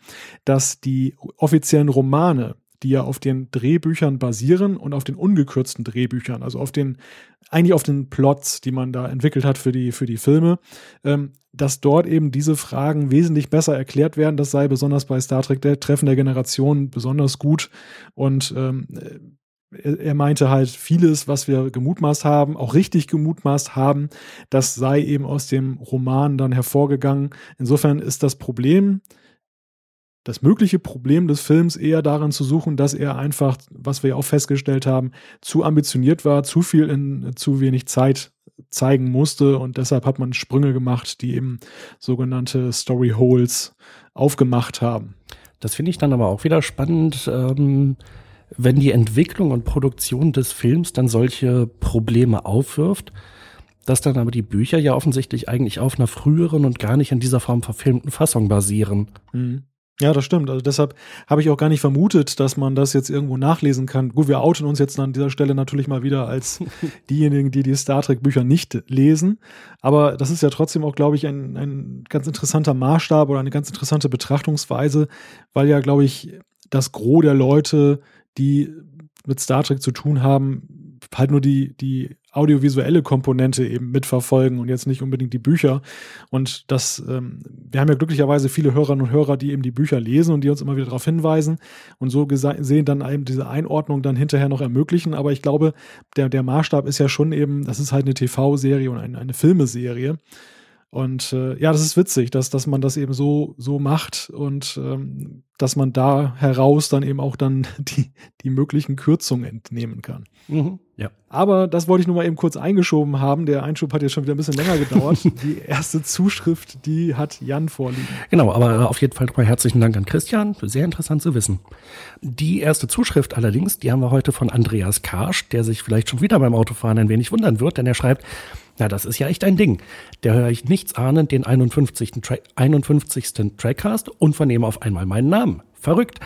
dass die offiziellen Romane, die ja auf den Drehbüchern basieren und auf den ungekürzten Drehbüchern, also auf den, eigentlich auf den Plots, die man da entwickelt hat für die, für die Filme, ähm, dass dort eben diese Fragen wesentlich besser erklärt werden. Das sei besonders bei Star Trek der Treffen der Generation besonders gut. Und ähm, er, er meinte halt vieles, was wir gemutmaßt haben, auch richtig gemutmaßt haben, das sei eben aus dem Roman dann hervorgegangen. Insofern ist das Problem, das mögliche Problem des Films eher darin zu suchen, dass er einfach, was wir ja auch festgestellt haben, zu ambitioniert war, zu viel in zu wenig Zeit zeigen musste und deshalb hat man Sprünge gemacht, die eben sogenannte Story Holes aufgemacht haben. Das finde ich dann aber auch wieder spannend, ähm, wenn die Entwicklung und Produktion des Films dann solche Probleme aufwirft, dass dann aber die Bücher ja offensichtlich eigentlich auf einer früheren und gar nicht in dieser Form verfilmten Fassung basieren. Mhm. Ja, das stimmt. Also deshalb habe ich auch gar nicht vermutet, dass man das jetzt irgendwo nachlesen kann. Gut, wir outen uns jetzt an dieser Stelle natürlich mal wieder als diejenigen, die die Star Trek Bücher nicht lesen. Aber das ist ja trotzdem auch, glaube ich, ein, ein ganz interessanter Maßstab oder eine ganz interessante Betrachtungsweise, weil ja, glaube ich, das Gros der Leute, die mit Star Trek zu tun haben, halt nur die, die audiovisuelle Komponente eben mitverfolgen und jetzt nicht unbedingt die Bücher. Und das, ähm, wir haben ja glücklicherweise viele Hörerinnen und Hörer, die eben die Bücher lesen und die uns immer wieder darauf hinweisen und so gesehen dann eben diese Einordnung dann hinterher noch ermöglichen. Aber ich glaube, der, der Maßstab ist ja schon eben, das ist halt eine TV-Serie und eine, eine Filmeserie. Und äh, ja, das ist witzig, dass, dass man das eben so, so macht und ähm, dass man da heraus dann eben auch dann die, die möglichen Kürzungen entnehmen kann. Mhm, ja. Aber das wollte ich nur mal eben kurz eingeschoben haben. Der Einschub hat jetzt schon wieder ein bisschen länger gedauert. die erste Zuschrift, die hat Jan vorliegen. Genau, aber auf jeden Fall mal herzlichen Dank an Christian. Sehr interessant zu wissen. Die erste Zuschrift allerdings, die haben wir heute von Andreas Karsch, der sich vielleicht schon wieder beim Autofahren ein wenig wundern wird, denn er schreibt, na, das ist ja echt ein Ding. Der höre ich nichts ahnend den 51. Tra 51. Trackcast und vernehme auf einmal meinen Namen. Verrückt.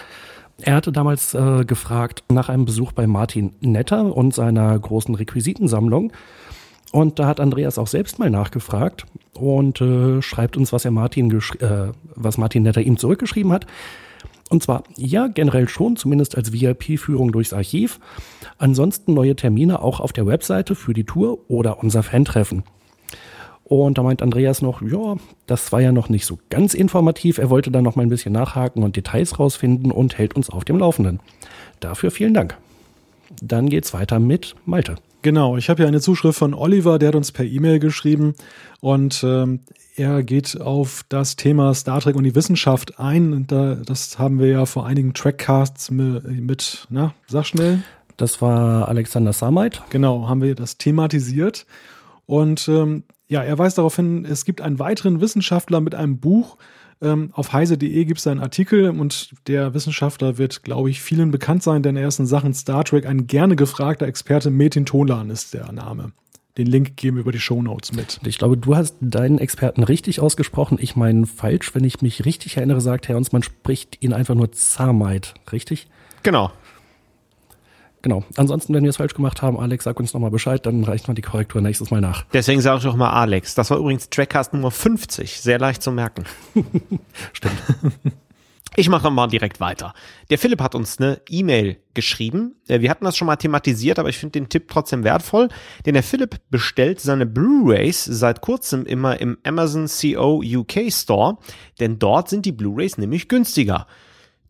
Er hatte damals äh, gefragt nach einem Besuch bei Martin Netter und seiner großen Requisitensammlung. Und da hat Andreas auch selbst mal nachgefragt und äh, schreibt uns, was er Martin, äh, was Martin Netter ihm zurückgeschrieben hat. Und zwar, ja, generell schon, zumindest als VIP-Führung durchs Archiv. Ansonsten neue Termine auch auf der Webseite für die Tour oder unser Fan-Treffen. Und da meint Andreas noch, ja, das war ja noch nicht so ganz informativ. Er wollte da noch mal ein bisschen nachhaken und Details rausfinden und hält uns auf dem Laufenden. Dafür vielen Dank. Dann geht's weiter mit Malte. Genau, ich habe ja eine Zuschrift von Oliver, der hat uns per E-Mail geschrieben und ähm, er geht auf das Thema Star Trek und die Wissenschaft ein. Da, das haben wir ja vor einigen Trackcasts mit, mit, na, sag schnell. Das war Alexander Samait. Genau, haben wir das thematisiert. Und ähm, ja, er weist darauf hin, es gibt einen weiteren Wissenschaftler mit einem Buch. Ähm, auf heise.de gibt es einen Artikel und der Wissenschaftler wird, glaube ich, vielen bekannt sein, denn er ist in Sachen Star Trek ein gerne gefragter Experte. Metin Tolan ist der Name. Den Link geben wir über die Show Notes mit. Ich glaube, du hast deinen Experten richtig ausgesprochen. Ich meine falsch, wenn ich mich richtig erinnere, sagt Herr uns, man spricht ihn einfach nur Zamite, richtig? Genau. Genau. Ansonsten, wenn wir es falsch gemacht haben, Alex, sag uns nochmal Bescheid, dann reicht man die Korrektur nächstes Mal nach. Deswegen sage ich auch mal Alex. Das war übrigens Trackcast Nummer 50. Sehr leicht zu merken. Stimmt. Ich mache mal direkt weiter. Der Philipp hat uns eine E-Mail geschrieben. Äh, wir hatten das schon mal thematisiert, aber ich finde den Tipp trotzdem wertvoll, denn der Philipp bestellt seine Blu-rays seit kurzem immer im Amazon CO UK Store, denn dort sind die Blu-rays nämlich günstiger.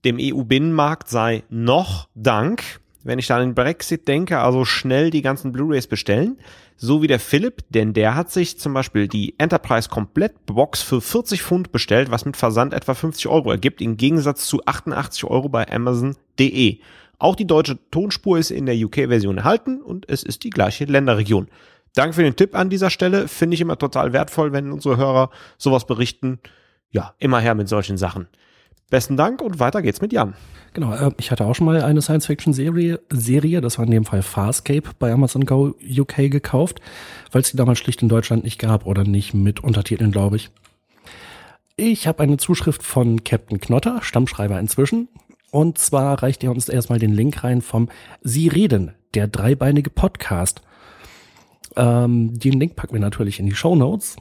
Dem EU-Binnenmarkt sei noch Dank wenn ich da an den Brexit denke, also schnell die ganzen Blu-rays bestellen. So wie der Philipp, denn der hat sich zum Beispiel die Enterprise Komplettbox für 40 Pfund bestellt, was mit Versand etwa 50 Euro ergibt, im Gegensatz zu 88 Euro bei Amazon.de. Auch die deutsche Tonspur ist in der UK-Version erhalten und es ist die gleiche Länderregion. Danke für den Tipp an dieser Stelle. Finde ich immer total wertvoll, wenn unsere Hörer sowas berichten. Ja, immer her mit solchen Sachen. Besten Dank und weiter geht's mit Jan. Genau, äh, ich hatte auch schon mal eine Science-Fiction-Serie, Serie, das war in dem Fall Farscape bei Amazon Go UK gekauft, weil es die damals schlicht in Deutschland nicht gab oder nicht mit Untertiteln, glaube ich. Ich habe eine Zuschrift von Captain Knotter, Stammschreiber inzwischen. Und zwar reicht er uns erstmal den Link rein vom Sie reden, der dreibeinige Podcast. Ähm, den Link packen wir natürlich in die Show Notes.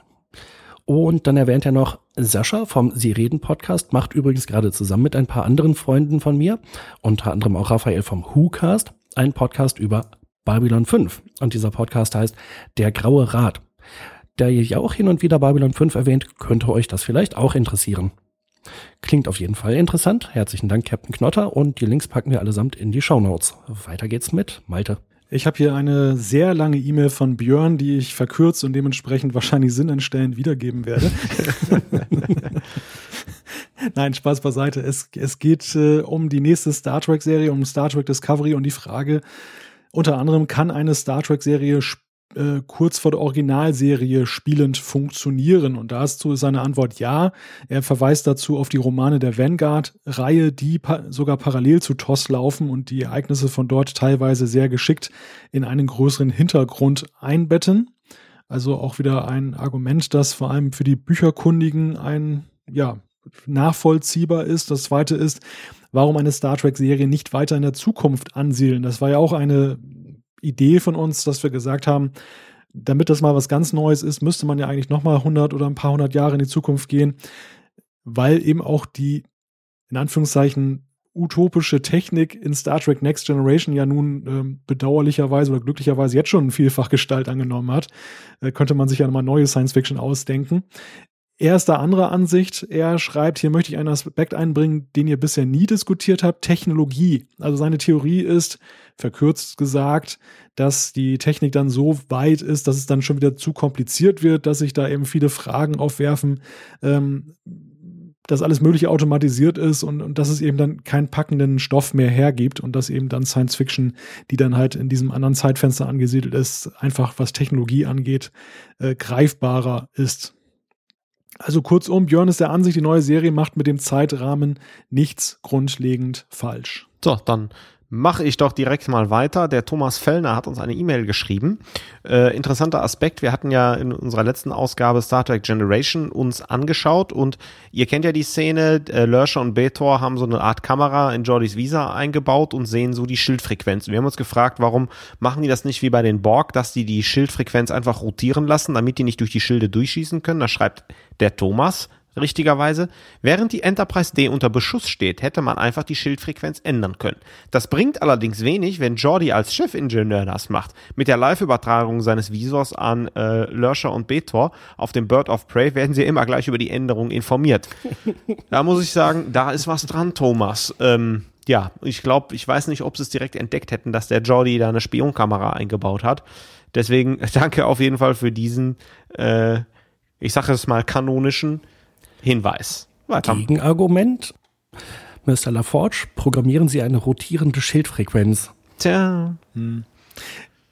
Und dann erwähnt er noch, Sascha vom Sie reden Podcast macht übrigens gerade zusammen mit ein paar anderen Freunden von mir, unter anderem auch Raphael vom WhoCast, einen Podcast über Babylon 5. Und dieser Podcast heißt Der Graue Rat. Der ihr ja auch hin und wieder Babylon 5 erwähnt, könnte euch das vielleicht auch interessieren. Klingt auf jeden Fall interessant. Herzlichen Dank, Captain Knotter. Und die Links packen wir allesamt in die Show Notes. Weiter geht's mit Malte. Ich habe hier eine sehr lange E-Mail von Björn, die ich verkürzt und dementsprechend wahrscheinlich sinnentstellend wiedergeben werde. Nein, Spaß beiseite. Es, es geht äh, um die nächste Star Trek-Serie, um Star Trek Discovery und die Frage, unter anderem, kann eine Star Trek-Serie äh, kurz vor der Originalserie spielend funktionieren? Und dazu ist seine Antwort ja. Er verweist dazu auf die Romane der Vanguard-Reihe, die pa sogar parallel zu TOS laufen und die Ereignisse von dort teilweise sehr geschickt in einen größeren Hintergrund einbetten. Also auch wieder ein Argument, das vor allem für die Bücherkundigen ein, ja, nachvollziehbar ist. Das zweite ist, warum eine Star Trek-Serie nicht weiter in der Zukunft ansiedeln. Das war ja auch eine Idee von uns, dass wir gesagt haben, damit das mal was ganz Neues ist, müsste man ja eigentlich noch mal 100 oder ein paar hundert Jahre in die Zukunft gehen, weil eben auch die in Anführungszeichen utopische Technik in Star Trek Next Generation ja nun ähm, bedauerlicherweise oder glücklicherweise jetzt schon vielfach Gestalt angenommen hat, äh, könnte man sich ja nochmal neue Science Fiction ausdenken. Er ist da anderer Ansicht. Er schreibt, hier möchte ich einen Aspekt einbringen, den ihr bisher nie diskutiert habt, Technologie. Also seine Theorie ist, verkürzt gesagt, dass die Technik dann so weit ist, dass es dann schon wieder zu kompliziert wird, dass sich da eben viele Fragen aufwerfen, ähm, dass alles Mögliche automatisiert ist und, und dass es eben dann keinen packenden Stoff mehr hergibt und dass eben dann Science Fiction, die dann halt in diesem anderen Zeitfenster angesiedelt ist, einfach was Technologie angeht, äh, greifbarer ist. Also kurzum, Björn ist der Ansicht, die neue Serie macht mit dem Zeitrahmen nichts grundlegend falsch. So, dann mache ich doch direkt mal weiter. Der Thomas Fellner hat uns eine E-Mail geschrieben. Äh, interessanter Aspekt, wir hatten ja in unserer letzten Ausgabe Star Trek Generation uns angeschaut und ihr kennt ja die Szene, äh, Lörscher und Betor haben so eine Art Kamera in Jordys Visa eingebaut und sehen so die Schildfrequenz. Wir haben uns gefragt, warum machen die das nicht wie bei den Borg, dass die die Schildfrequenz einfach rotieren lassen, damit die nicht durch die Schilde durchschießen können. Da schreibt der Thomas, richtigerweise. Während die Enterprise D unter Beschuss steht, hätte man einfach die Schildfrequenz ändern können. Das bringt allerdings wenig, wenn Jordi als Chefingenieur das macht. Mit der Live-Übertragung seines Visors an äh, Lörscher und Betor auf dem Bird of Prey werden sie immer gleich über die Änderung informiert. da muss ich sagen, da ist was dran, Thomas. Ähm, ja, ich glaube, ich weiß nicht, ob sie es direkt entdeckt hätten, dass der Jordi da eine Spionkamera eingebaut hat. Deswegen danke auf jeden Fall für diesen, äh, ich sage es mal, kanonischen Hinweis. Weiter. Gegenargument. Mr. LaForge, programmieren Sie eine rotierende Schildfrequenz. Tja. Hm.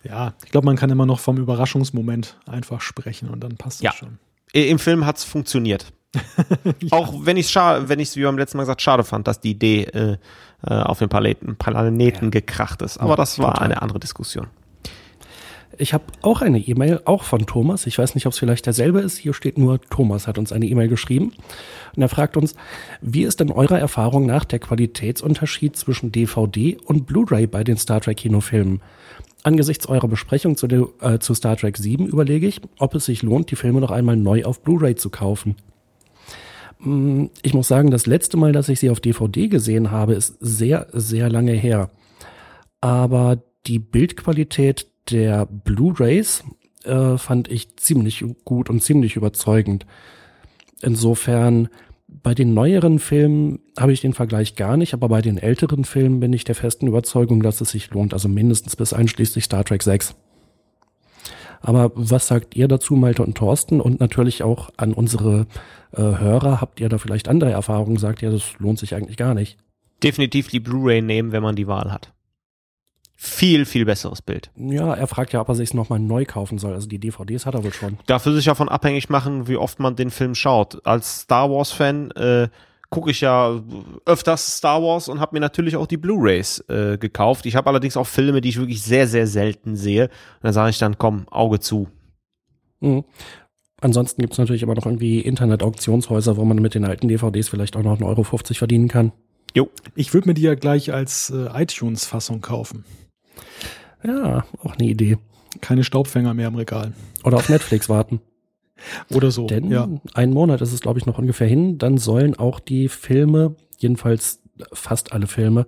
Ja, ich glaube, man kann immer noch vom Überraschungsmoment einfach sprechen und dann passt ja. das schon. Im Film hat es funktioniert. ja. Auch wenn ich es wenn ich wie beim letzten Mal gesagt schade fand, dass die Idee äh, äh auf den Planeten, Planeten ja. gekracht ist. Aber das war eine andere Diskussion. Ich habe auch eine E-Mail, auch von Thomas. Ich weiß nicht, ob es vielleicht derselbe ist. Hier steht nur, Thomas hat uns eine E-Mail geschrieben. Und er fragt uns, wie ist denn eurer Erfahrung nach der Qualitätsunterschied zwischen DVD und Blu-ray bei den Star Trek Kinofilmen? Angesichts eurer Besprechung zu, äh, zu Star Trek 7 überlege ich, ob es sich lohnt, die Filme noch einmal neu auf Blu-ray zu kaufen. Mm, ich muss sagen, das letzte Mal, dass ich sie auf DVD gesehen habe, ist sehr, sehr lange her. Aber die Bildqualität der Blu-rays äh, fand ich ziemlich gut und ziemlich überzeugend. Insofern, bei den neueren Filmen habe ich den Vergleich gar nicht, aber bei den älteren Filmen bin ich der festen Überzeugung, dass es sich lohnt, also mindestens bis einschließlich Star Trek 6. Aber was sagt ihr dazu, Malte und Thorsten? Und natürlich auch an unsere äh, Hörer, habt ihr da vielleicht andere Erfahrungen? Sagt ihr, das lohnt sich eigentlich gar nicht? Definitiv die Blu-ray nehmen, wenn man die Wahl hat viel, viel besseres Bild. Ja, er fragt ja, ob er sich nochmal neu kaufen soll. Also die DVDs hat er wohl schon. Dafür sich davon abhängig machen, wie oft man den Film schaut. Als Star Wars-Fan äh, gucke ich ja öfters Star Wars und habe mir natürlich auch die Blu-rays äh, gekauft. Ich habe allerdings auch Filme, die ich wirklich sehr, sehr selten sehe. Und da sage ich dann, komm, Auge zu. Mhm. Ansonsten gibt's natürlich immer noch irgendwie Internet-Auktionshäuser, wo man mit den alten DVDs vielleicht auch noch 1,50 Euro verdienen kann. Jo. Ich würde mir die ja gleich als äh, iTunes-Fassung kaufen. Ja, auch eine Idee. Keine Staubfänger mehr im Regal. Oder auf Netflix warten. Oder so. Denn ja. einen Monat ist es, glaube ich, noch ungefähr hin. Dann sollen auch die Filme, jedenfalls fast alle Filme,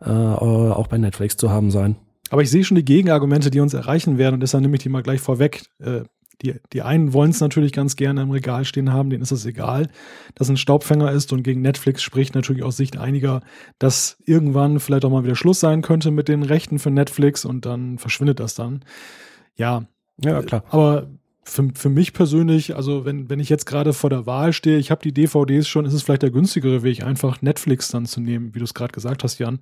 äh, auch bei Netflix zu haben sein. Aber ich sehe schon die Gegenargumente, die uns erreichen werden. Und deshalb nehme ich die mal gleich vorweg. Äh, die, die einen wollen es natürlich ganz gerne im Regal stehen haben, denen ist es egal, dass ein Staubfänger ist und gegen Netflix spricht natürlich aus Sicht einiger, dass irgendwann vielleicht auch mal wieder Schluss sein könnte mit den Rechten für Netflix und dann verschwindet das dann. Ja, ja klar. Aber für, für mich persönlich, also wenn, wenn ich jetzt gerade vor der Wahl stehe, ich habe die DVDs schon, ist es vielleicht der günstigere Weg, einfach Netflix dann zu nehmen, wie du es gerade gesagt hast, Jan.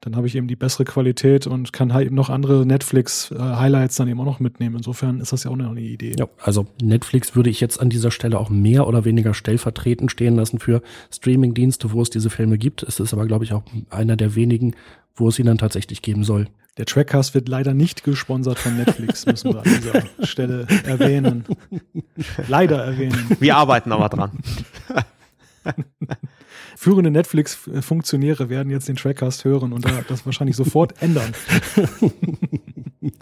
Dann habe ich eben die bessere Qualität und kann halt eben noch andere Netflix-Highlights dann eben auch noch mitnehmen. Insofern ist das ja auch eine Idee. Ja, also Netflix würde ich jetzt an dieser Stelle auch mehr oder weniger stellvertretend stehen lassen für Streaming-Dienste, wo es diese Filme gibt. Es ist aber, glaube ich, auch einer der wenigen, wo es sie dann tatsächlich geben soll. Der Trackcast wird leider nicht gesponsert von Netflix, müssen wir an dieser Stelle erwähnen. Leider erwähnen. Wir arbeiten aber dran. Führende Netflix-Funktionäre werden jetzt den Trackcast hören und das wahrscheinlich sofort ändern.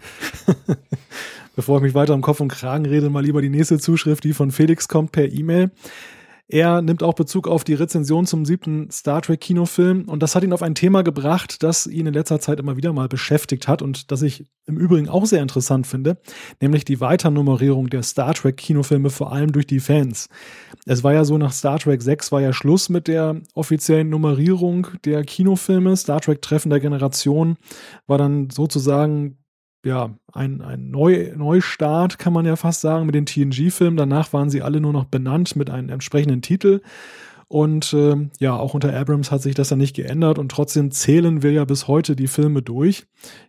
Bevor ich mich weiter im Kopf und Kragen rede, mal lieber die nächste Zuschrift, die von Felix kommt per E-Mail. Er nimmt auch Bezug auf die Rezension zum siebten Star Trek Kinofilm und das hat ihn auf ein Thema gebracht, das ihn in letzter Zeit immer wieder mal beschäftigt hat und das ich im Übrigen auch sehr interessant finde, nämlich die Weiternummerierung der Star Trek Kinofilme vor allem durch die Fans. Es war ja so, nach Star Trek 6 war ja Schluss mit der offiziellen Nummerierung der Kinofilme. Star Trek Treffen der Generation war dann sozusagen ja, ein, ein Neu Neustart, kann man ja fast sagen, mit den TNG-Filmen. Danach waren sie alle nur noch benannt mit einem entsprechenden Titel. Und äh, ja, auch unter Abrams hat sich das dann nicht geändert und trotzdem zählen wir ja bis heute die Filme durch,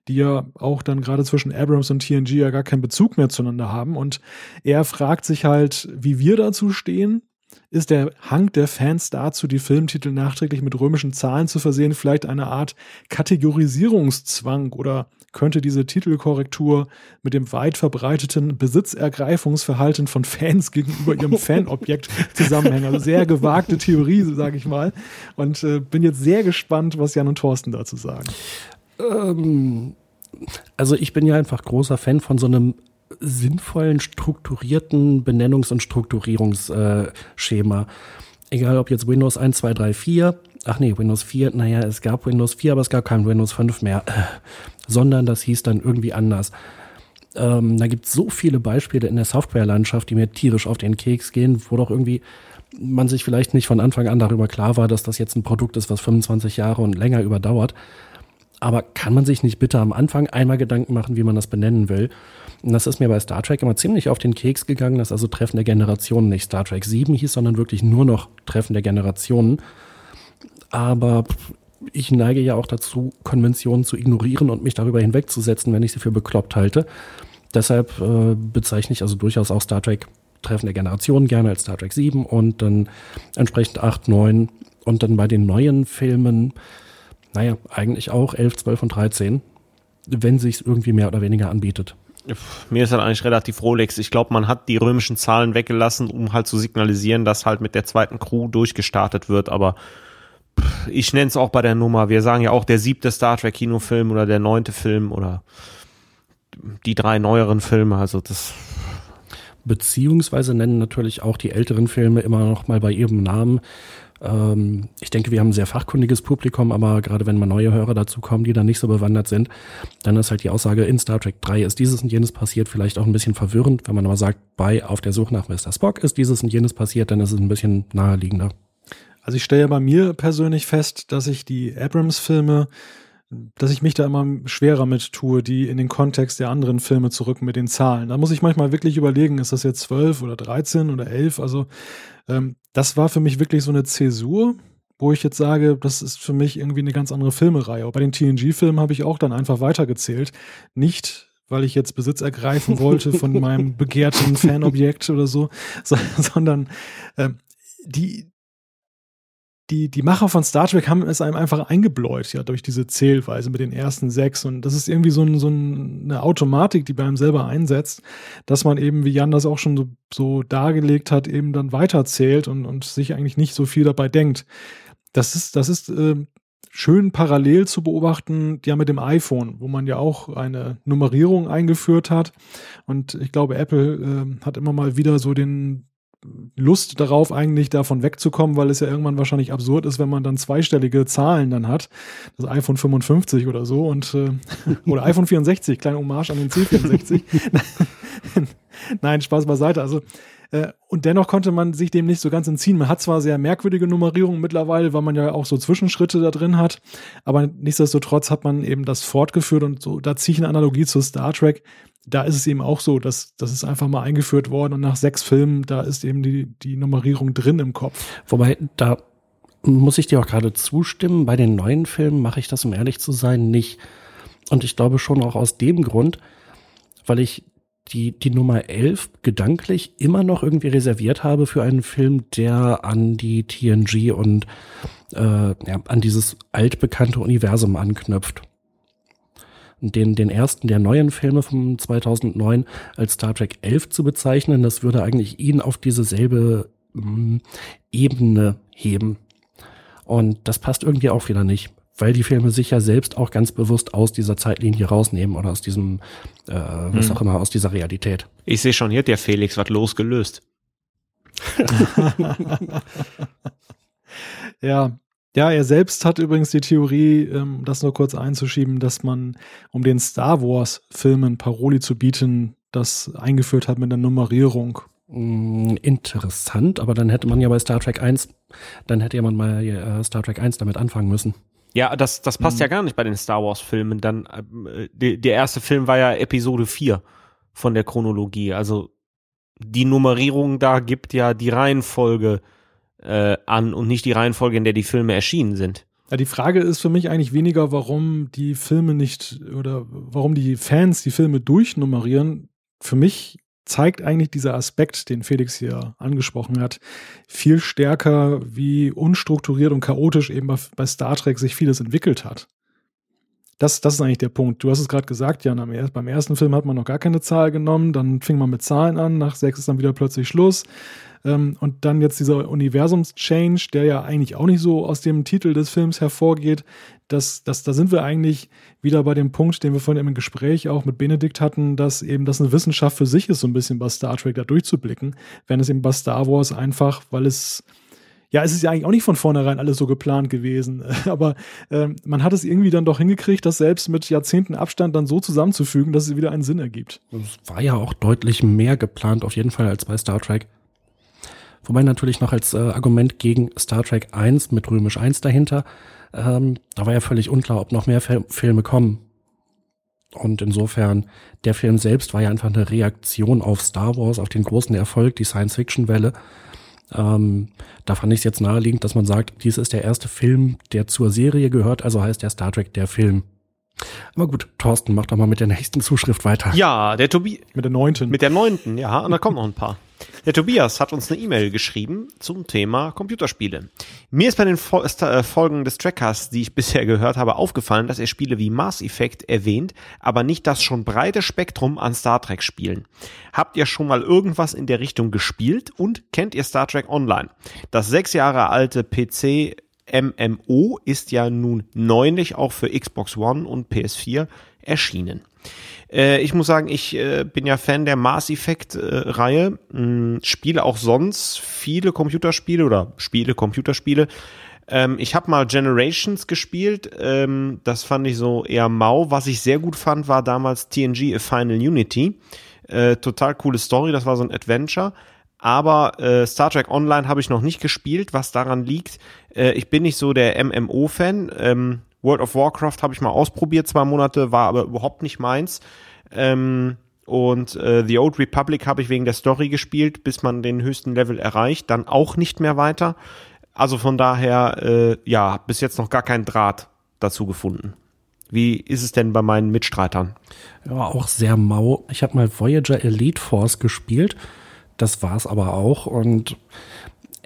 die ja auch dann gerade zwischen Abrams und TNG ja gar keinen Bezug mehr zueinander haben. Und er fragt sich halt, wie wir dazu stehen. Ist der Hang der Fans dazu, die Filmtitel nachträglich mit römischen Zahlen zu versehen, vielleicht eine Art Kategorisierungszwang oder könnte diese Titelkorrektur mit dem weit verbreiteten Besitzergreifungsverhalten von Fans gegenüber ihrem Fanobjekt zusammenhängen. Also sehr gewagte Theorie, sage ich mal. Und äh, bin jetzt sehr gespannt, was Jan und Thorsten dazu sagen. Ähm, also ich bin ja einfach großer Fan von so einem sinnvollen, strukturierten Benennungs- und Strukturierungsschema. Egal ob jetzt Windows 1, 2, 3, 4, ach nee, Windows 4, naja, es gab Windows 4, aber es gab kein Windows 5 mehr, sondern das hieß dann irgendwie anders. Ähm, da gibt es so viele Beispiele in der Softwarelandschaft, die mir tierisch auf den Keks gehen, wo doch irgendwie man sich vielleicht nicht von Anfang an darüber klar war, dass das jetzt ein Produkt ist, was 25 Jahre und länger überdauert. Aber kann man sich nicht bitte am Anfang einmal Gedanken machen, wie man das benennen will? Und das ist mir bei Star Trek immer ziemlich auf den Keks gegangen, dass also Treffen der Generationen nicht Star Trek 7 hieß, sondern wirklich nur noch Treffen der Generationen. Aber ich neige ja auch dazu, Konventionen zu ignorieren und mich darüber hinwegzusetzen, wenn ich sie für bekloppt halte. Deshalb äh, bezeichne ich also durchaus auch Star Trek Treffen der Generationen gerne als Star Trek 7 und dann entsprechend 8, 9 und dann bei den neuen Filmen, naja, eigentlich auch 11, 12 und 13, wenn sich irgendwie mehr oder weniger anbietet. Mir ist halt eigentlich relativ Rolex. Ich glaube, man hat die römischen Zahlen weggelassen, um halt zu signalisieren, dass halt mit der zweiten Crew durchgestartet wird, aber ich nenne es auch bei der Nummer. Wir sagen ja auch der siebte Star Trek Kinofilm oder der neunte Film oder die drei neueren Filme. Also das. Beziehungsweise nennen natürlich auch die älteren Filme immer noch mal bei ihrem Namen. Ähm, ich denke, wir haben ein sehr fachkundiges Publikum, aber gerade wenn mal neue Hörer dazu kommen, die da nicht so bewandert sind, dann ist halt die Aussage, in Star Trek 3 ist dieses und jenes passiert, vielleicht auch ein bisschen verwirrend. Wenn man aber sagt, bei Auf der Suche nach Mr. Spock ist dieses und jenes passiert, dann ist es ein bisschen naheliegender. Also ich stelle bei mir persönlich fest, dass ich die Abrams-Filme, dass ich mich da immer schwerer mit tue, die in den Kontext der anderen Filme zurück mit den Zahlen. Da muss ich manchmal wirklich überlegen, ist das jetzt zwölf oder dreizehn oder elf? Also ähm, das war für mich wirklich so eine Zäsur, wo ich jetzt sage, das ist für mich irgendwie eine ganz andere Filmereihe. Bei den TNG-Filmen habe ich auch dann einfach weitergezählt. Nicht weil ich jetzt Besitz ergreifen wollte von meinem begehrten Fanobjekt oder so, sondern äh, die, die, die Macher von Star Trek haben es einem einfach eingebläut, ja, durch diese Zählweise mit den ersten sechs. Und das ist irgendwie so, ein, so eine Automatik, die bei einem selber einsetzt, dass man eben, wie Jan das auch schon so, so dargelegt hat, eben dann weiterzählt und, und sich eigentlich nicht so viel dabei denkt. Das ist, das ist äh, schön parallel zu beobachten, ja, mit dem iPhone, wo man ja auch eine Nummerierung eingeführt hat. Und ich glaube, Apple äh, hat immer mal wieder so den, Lust darauf, eigentlich davon wegzukommen, weil es ja irgendwann wahrscheinlich absurd ist, wenn man dann zweistellige Zahlen dann hat. Das iPhone 55 oder so und äh, oder iPhone 64, kleine Hommage an den C64. Nein, Spaß beiseite. Also und dennoch konnte man sich dem nicht so ganz entziehen. Man hat zwar sehr merkwürdige Nummerierungen mittlerweile, weil man ja auch so Zwischenschritte da drin hat, aber nichtsdestotrotz hat man eben das fortgeführt und so, da ziehe ich eine Analogie zu Star Trek da ist es eben auch so, dass das ist einfach mal eingeführt worden und nach sechs Filmen, da ist eben die, die Nummerierung drin im Kopf. Wobei, da muss ich dir auch gerade zustimmen, bei den neuen Filmen mache ich das, um ehrlich zu sein, nicht. Und ich glaube schon auch aus dem Grund, weil ich die, die Nummer 11 gedanklich immer noch irgendwie reserviert habe für einen Film, der an die TNG und äh, ja, an dieses altbekannte Universum anknüpft den, den ersten der neuen Filme von 2009 als Star Trek 11 zu bezeichnen. Das würde eigentlich ihn auf diese selbe mh, mm, Ebene heben. Und das passt irgendwie auch wieder nicht, weil die Filme sich ja selbst auch ganz bewusst aus dieser Zeitlinie rausnehmen oder aus diesem, äh, was hm. auch immer, aus dieser Realität. Ich sehe schon, hier hat der Felix was losgelöst. ja. Ja, er selbst hat übrigens die Theorie, ähm, das nur kurz einzuschieben, dass man, um den Star Wars-Filmen Paroli zu bieten, das eingeführt hat mit der Nummerierung. Mm, interessant, aber dann hätte man ja bei Star Trek 1, dann hätte jemand mal äh, Star Trek 1 damit anfangen müssen. Ja, das, das passt mhm. ja gar nicht bei den Star Wars-Filmen. Dann, äh, die, der erste Film war ja Episode 4 von der Chronologie. Also die Nummerierung da gibt ja die Reihenfolge äh, an und nicht die Reihenfolge, in der die Filme erschienen sind. Ja, die Frage ist für mich eigentlich weniger, warum die Filme nicht oder warum die Fans die Filme durchnummerieren. Für mich zeigt eigentlich dieser Aspekt, den Felix hier angesprochen hat, viel stärker, wie unstrukturiert und chaotisch eben bei Star Trek sich vieles entwickelt hat. Das, das ist eigentlich der Punkt. Du hast es gerade gesagt, Jan, beim ersten Film hat man noch gar keine Zahl genommen, dann fing man mit Zahlen an, nach sechs ist dann wieder plötzlich Schluss. Ähm, und dann jetzt dieser Universums-Change, der ja eigentlich auch nicht so aus dem Titel des Films hervorgeht, das, das, da sind wir eigentlich wieder bei dem Punkt, den wir vorhin im Gespräch auch mit Benedikt hatten, dass eben das eine Wissenschaft für sich ist, so ein bisschen bei Star Trek da durchzublicken, wenn es eben bei Star Wars einfach, weil es ja, es ist ja eigentlich auch nicht von vornherein alles so geplant gewesen, aber äh, man hat es irgendwie dann doch hingekriegt, das selbst mit Jahrzehnten Abstand dann so zusammenzufügen, dass es wieder einen Sinn ergibt. Es war ja auch deutlich mehr geplant, auf jeden Fall, als bei Star Trek. Wobei natürlich noch als äh, Argument gegen Star Trek 1 mit Römisch 1 dahinter, ähm, da war ja völlig unklar, ob noch mehr Fil Filme kommen. Und insofern, der Film selbst war ja einfach eine Reaktion auf Star Wars, auf den großen Erfolg, die Science-Fiction-Welle. Ähm, da fand ich es jetzt naheliegend, dass man sagt, dies ist der erste Film, der zur Serie gehört, also heißt der Star Trek der Film. Aber gut, Thorsten, mach doch mal mit der nächsten Zuschrift weiter. Ja, der Tobi. Mit der neunten. Mit der neunten, ja, und da kommen noch ein paar. Der Tobias hat uns eine E-Mail geschrieben zum Thema Computerspiele. Mir ist bei den äh, Folgen des Trackcasts, die ich bisher gehört habe, aufgefallen, dass er Spiele wie Mass Effect erwähnt, aber nicht das schon breite Spektrum an Star Trek Spielen. Habt ihr schon mal irgendwas in der Richtung gespielt und kennt ihr Star Trek Online? Das sechs Jahre alte PC MMO ist ja nun neulich auch für Xbox One und PS4 erschienen. Äh, ich muss sagen, ich äh, bin ja Fan der Mass Effect äh, mh, spiele auch sonst viele Computerspiele oder spiele Computerspiele. Ähm, ich habe mal Generations gespielt, ähm, das fand ich so eher mau. Was ich sehr gut fand, war damals TNG A Final Unity. Total coole Story, das war so ein Adventure. Aber äh, Star Trek Online habe ich noch nicht gespielt, was daran liegt, äh, ich bin nicht so der MMO-Fan. Ähm, World of Warcraft habe ich mal ausprobiert, zwei Monate, war aber überhaupt nicht meins. Ähm, und äh, The Old Republic habe ich wegen der Story gespielt, bis man den höchsten Level erreicht, dann auch nicht mehr weiter. Also von daher, äh, ja, bis jetzt noch gar keinen Draht dazu gefunden. Wie ist es denn bei meinen Mitstreitern? Ja, auch sehr mau. Ich habe mal Voyager Elite Force gespielt. Das war's aber auch. Und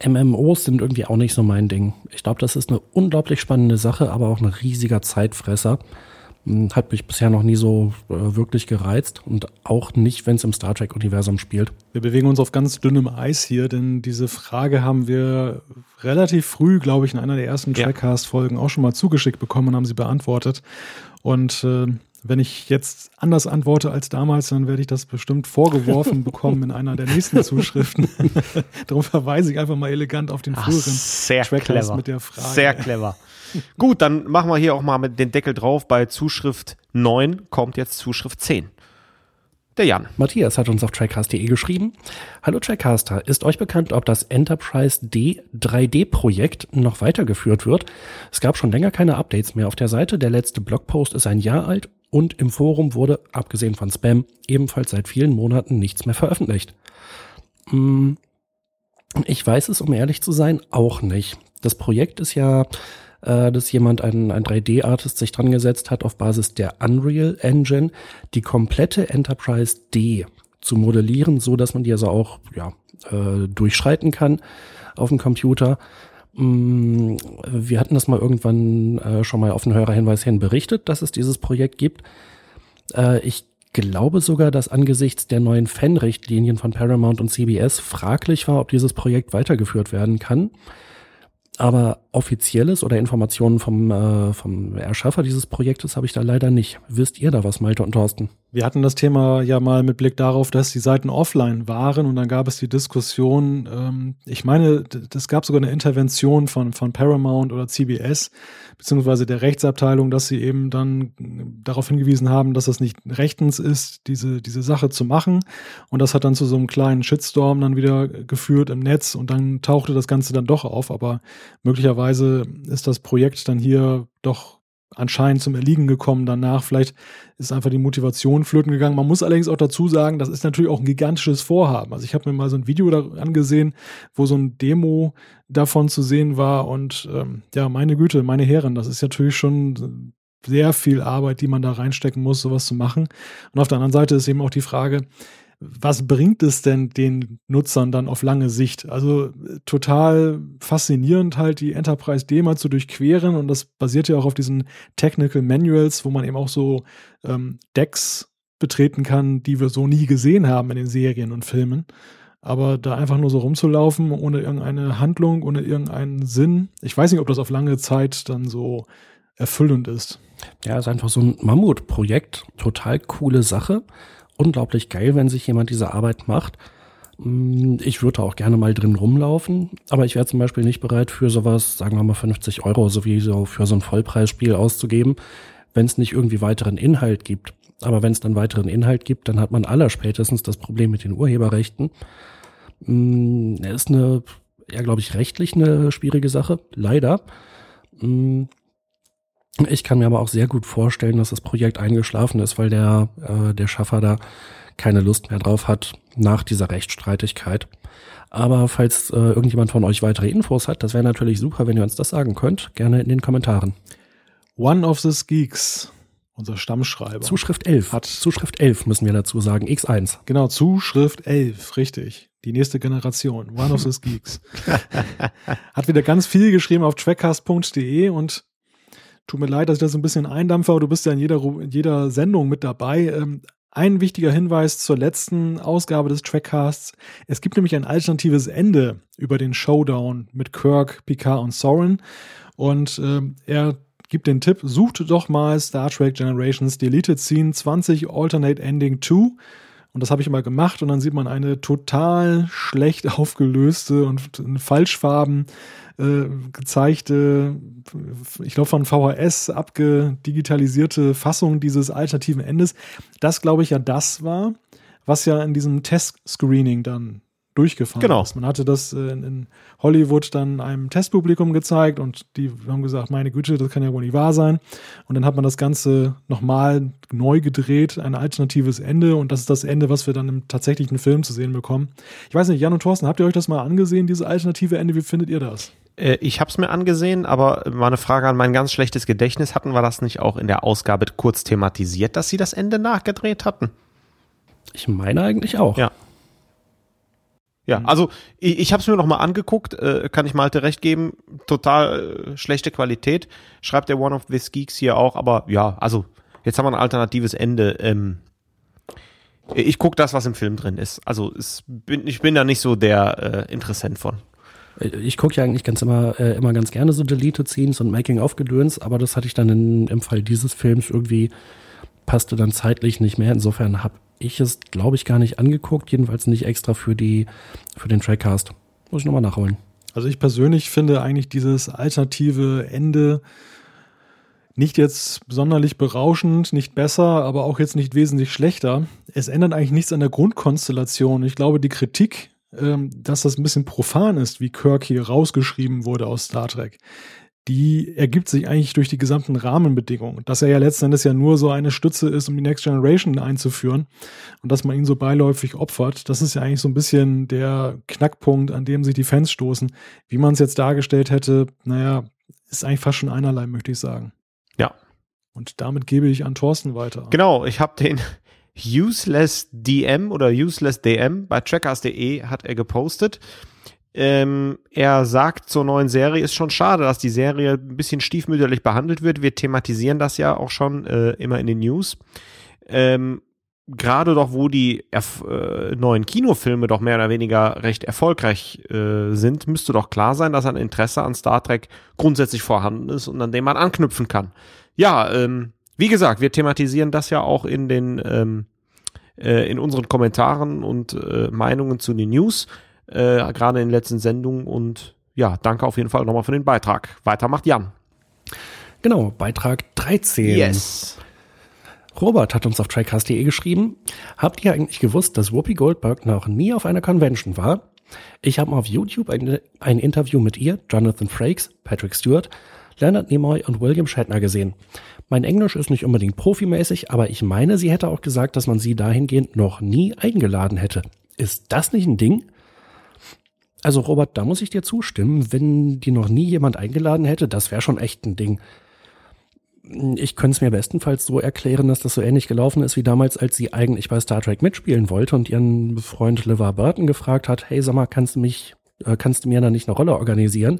MMOs sind irgendwie auch nicht so mein Ding. Ich glaube, das ist eine unglaublich spannende Sache, aber auch ein riesiger Zeitfresser. Hm, hat mich bisher noch nie so äh, wirklich gereizt und auch nicht, wenn es im Star Trek-Universum spielt. Wir bewegen uns auf ganz dünnem Eis hier, denn diese Frage haben wir relativ früh, glaube ich, in einer der ersten ja. Trackcast-Folgen auch schon mal zugeschickt bekommen und haben sie beantwortet. Und äh, wenn ich jetzt anders antworte als damals, dann werde ich das bestimmt vorgeworfen bekommen in einer der nächsten Zuschriften. Darum verweise ich einfach mal elegant auf den früheren sehr clever. mit der Frage. Sehr clever. Gut, dann machen wir hier auch mal mit den Deckel drauf. Bei Zuschrift 9 kommt jetzt Zuschrift 10. Der Jan. Matthias hat uns auf trackcast.de geschrieben. Hallo Trackcaster, ist euch bekannt, ob das Enterprise D 3D-Projekt noch weitergeführt wird? Es gab schon länger keine Updates mehr auf der Seite. Der letzte Blogpost ist ein Jahr alt und im Forum wurde, abgesehen von Spam, ebenfalls seit vielen Monaten nichts mehr veröffentlicht. Hm, ich weiß es, um ehrlich zu sein, auch nicht. Das Projekt ist ja, äh, dass jemand, ein, ein 3D-Artist, sich dran gesetzt hat, auf Basis der Unreal Engine die komplette Enterprise D zu modellieren, so dass man die also auch ja, äh, durchschreiten kann auf dem Computer. Mm, wir hatten das mal irgendwann äh, schon mal auf den Hörerhinweis hin berichtet, dass es dieses Projekt gibt. Äh, ich glaube sogar, dass angesichts der neuen Fan-Richtlinien von Paramount und CBS fraglich war, ob dieses Projekt weitergeführt werden kann. Aber offizielles oder Informationen vom, äh, vom Erschaffer dieses Projektes habe ich da leider nicht. Wisst ihr da was, Malte und Thorsten? Wir hatten das Thema ja mal mit Blick darauf, dass die Seiten offline waren und dann gab es die Diskussion, ähm, ich meine, es gab sogar eine Intervention von, von Paramount oder CBS, beziehungsweise der Rechtsabteilung, dass sie eben dann darauf hingewiesen haben, dass das nicht rechtens ist, diese, diese Sache zu machen. Und das hat dann zu so einem kleinen Shitstorm dann wieder geführt im Netz und dann tauchte das Ganze dann doch auf. Aber möglicherweise ist das Projekt dann hier doch anscheinend zum Erliegen gekommen danach. Vielleicht ist einfach die Motivation flöten gegangen. Man muss allerdings auch dazu sagen, das ist natürlich auch ein gigantisches Vorhaben. Also ich habe mir mal so ein Video da angesehen, wo so ein Demo davon zu sehen war und ähm, ja, meine Güte, meine Herren, das ist natürlich schon sehr viel Arbeit, die man da reinstecken muss, sowas zu machen. Und auf der anderen Seite ist eben auch die Frage, was bringt es denn den Nutzern dann auf lange Sicht? Also total faszinierend halt die Enterprise D mal zu durchqueren und das basiert ja auch auf diesen Technical Manuals, wo man eben auch so ähm, Decks betreten kann, die wir so nie gesehen haben in den Serien und Filmen. Aber da einfach nur so rumzulaufen, ohne irgendeine Handlung, ohne irgendeinen Sinn. Ich weiß nicht, ob das auf lange Zeit dann so erfüllend ist. Ja, ist einfach so ein Mammutprojekt. Total coole Sache unglaublich geil, wenn sich jemand diese Arbeit macht. Mm, ich würde auch gerne mal drin rumlaufen, aber ich wäre zum Beispiel nicht bereit für sowas, sagen wir mal 50 Euro, so wie so für so ein Vollpreisspiel auszugeben, wenn es nicht irgendwie weiteren Inhalt gibt. Aber wenn es dann weiteren Inhalt gibt, dann hat man allerspätestens das Problem mit den Urheberrechten. Mm, ist eine, ja, glaube ich, rechtlich eine schwierige Sache, leider. Ich kann mir aber auch sehr gut vorstellen, dass das Projekt eingeschlafen ist, weil der, äh, der Schaffer da keine Lust mehr drauf hat nach dieser Rechtsstreitigkeit. Aber falls äh, irgendjemand von euch weitere Infos hat, das wäre natürlich super, wenn ihr uns das sagen könnt. Gerne in den Kommentaren. One of the Geeks, unser Stammschreiber. Zuschrift 11. Hat Zuschrift 11 müssen wir dazu sagen. X1. Genau, Zuschrift 11, richtig. Die nächste Generation. One of the Geeks. hat wieder ganz viel geschrieben auf trackcast.de und Tut mir leid, dass ich das ein bisschen eindampfe, aber du bist ja in jeder, in jeder Sendung mit dabei. Ähm, ein wichtiger Hinweis zur letzten Ausgabe des Trackcasts. Es gibt nämlich ein alternatives Ende über den Showdown mit Kirk, Picard und Soren. Und äh, er gibt den Tipp, sucht doch mal Star Trek Generations Deleted Scene 20 Alternate Ending 2 und das habe ich mal gemacht und dann sieht man eine total schlecht aufgelöste und in Falschfarben äh, gezeigte, ich glaube von VHS abgedigitalisierte Fassung dieses alternativen Endes. Das glaube ich ja das war, was ja in diesem Test-Screening dann durchgefahren genau. ist. Man hatte das äh, in, in, Hollywood dann einem Testpublikum gezeigt und die haben gesagt, meine Güte, das kann ja wohl nicht wahr sein. Und dann hat man das Ganze nochmal neu gedreht, ein alternatives Ende und das ist das Ende, was wir dann im tatsächlichen Film zu sehen bekommen. Ich weiß nicht, Jan und Thorsten, habt ihr euch das mal angesehen, diese alternative Ende? Wie findet ihr das? Äh, ich habe es mir angesehen, aber mal eine Frage an mein ganz schlechtes Gedächtnis. Hatten wir das nicht auch in der Ausgabe kurz thematisiert, dass sie das Ende nachgedreht hatten? Ich meine eigentlich auch. Ja. Ja, mhm. also ich, ich habe es mir noch mal angeguckt, äh, kann ich Malte recht geben, total äh, schlechte Qualität, schreibt der One of These Geeks hier auch, aber ja, also jetzt haben wir ein alternatives Ende. Ähm, ich guck das, was im Film drin ist. Also es bin, ich bin da nicht so der äh, Interessent von. Ich gucke ja eigentlich ganz immer, äh, immer ganz gerne so Deleted Scenes und Making-of-Gedöns, aber das hatte ich dann in, im Fall dieses Films irgendwie, passte dann zeitlich nicht mehr. Insofern habe ich es, glaube ich, gar nicht angeguckt, jedenfalls nicht extra für die, für den Trackcast. Muss ich nochmal nachholen. Also ich persönlich finde eigentlich dieses alternative Ende nicht jetzt sonderlich berauschend, nicht besser, aber auch jetzt nicht wesentlich schlechter. Es ändert eigentlich nichts an der Grundkonstellation. Ich glaube, die Kritik, ähm, dass das ein bisschen profan ist, wie Kirk hier rausgeschrieben wurde aus Star Trek, die ergibt sich eigentlich durch die gesamten Rahmenbedingungen. Dass er ja letzten Endes ja nur so eine Stütze ist, um die Next Generation einzuführen und dass man ihn so beiläufig opfert, das ist ja eigentlich so ein bisschen der Knackpunkt, an dem sich die Fans stoßen. Wie man es jetzt dargestellt hätte, naja, ist eigentlich fast schon einerlei, möchte ich sagen. Ja. Und damit gebe ich an Thorsten weiter. Genau, ich habe den Useless DM oder Useless DM bei trackers.de hat er gepostet. Ähm, er sagt zur neuen Serie, ist schon schade, dass die Serie ein bisschen stiefmütterlich behandelt wird. Wir thematisieren das ja auch schon äh, immer in den News. Ähm, Gerade doch, wo die äh, neuen Kinofilme doch mehr oder weniger recht erfolgreich äh, sind, müsste doch klar sein, dass ein Interesse an Star Trek grundsätzlich vorhanden ist und an dem man anknüpfen kann. Ja, ähm, wie gesagt, wir thematisieren das ja auch in den ähm, äh, in unseren Kommentaren und äh, Meinungen zu den News, äh, gerade in den letzten Sendungen. Und ja, danke auf jeden Fall nochmal für den Beitrag. Weiter macht Jan. Genau, Beitrag 13. Yes. Robert hat uns auf trackcast.de geschrieben, habt ihr eigentlich gewusst, dass Whoopi Goldberg noch nie auf einer Convention war? Ich habe auf YouTube ein, ein, Interview mit ihr, Jonathan Frakes, Patrick Stewart, Leonard Nimoy und William Shatner gesehen. Mein Englisch ist nicht unbedingt profimäßig, aber ich meine, sie hätte auch gesagt, dass man sie dahingehend noch nie eingeladen hätte. Ist das nicht ein Ding? Also Robert, da muss ich dir zustimmen. Wenn die noch nie jemand eingeladen hätte, das wäre schon echt ein Ding. Ich könnte es mir bestenfalls so erklären, dass das so ähnlich gelaufen ist wie damals, als sie eigentlich bei Star Trek mitspielen wollte und ihren Freund LeVar Burton gefragt hat, hey, sag mal, kannst du mich, äh, kannst du mir da nicht eine Rolle organisieren?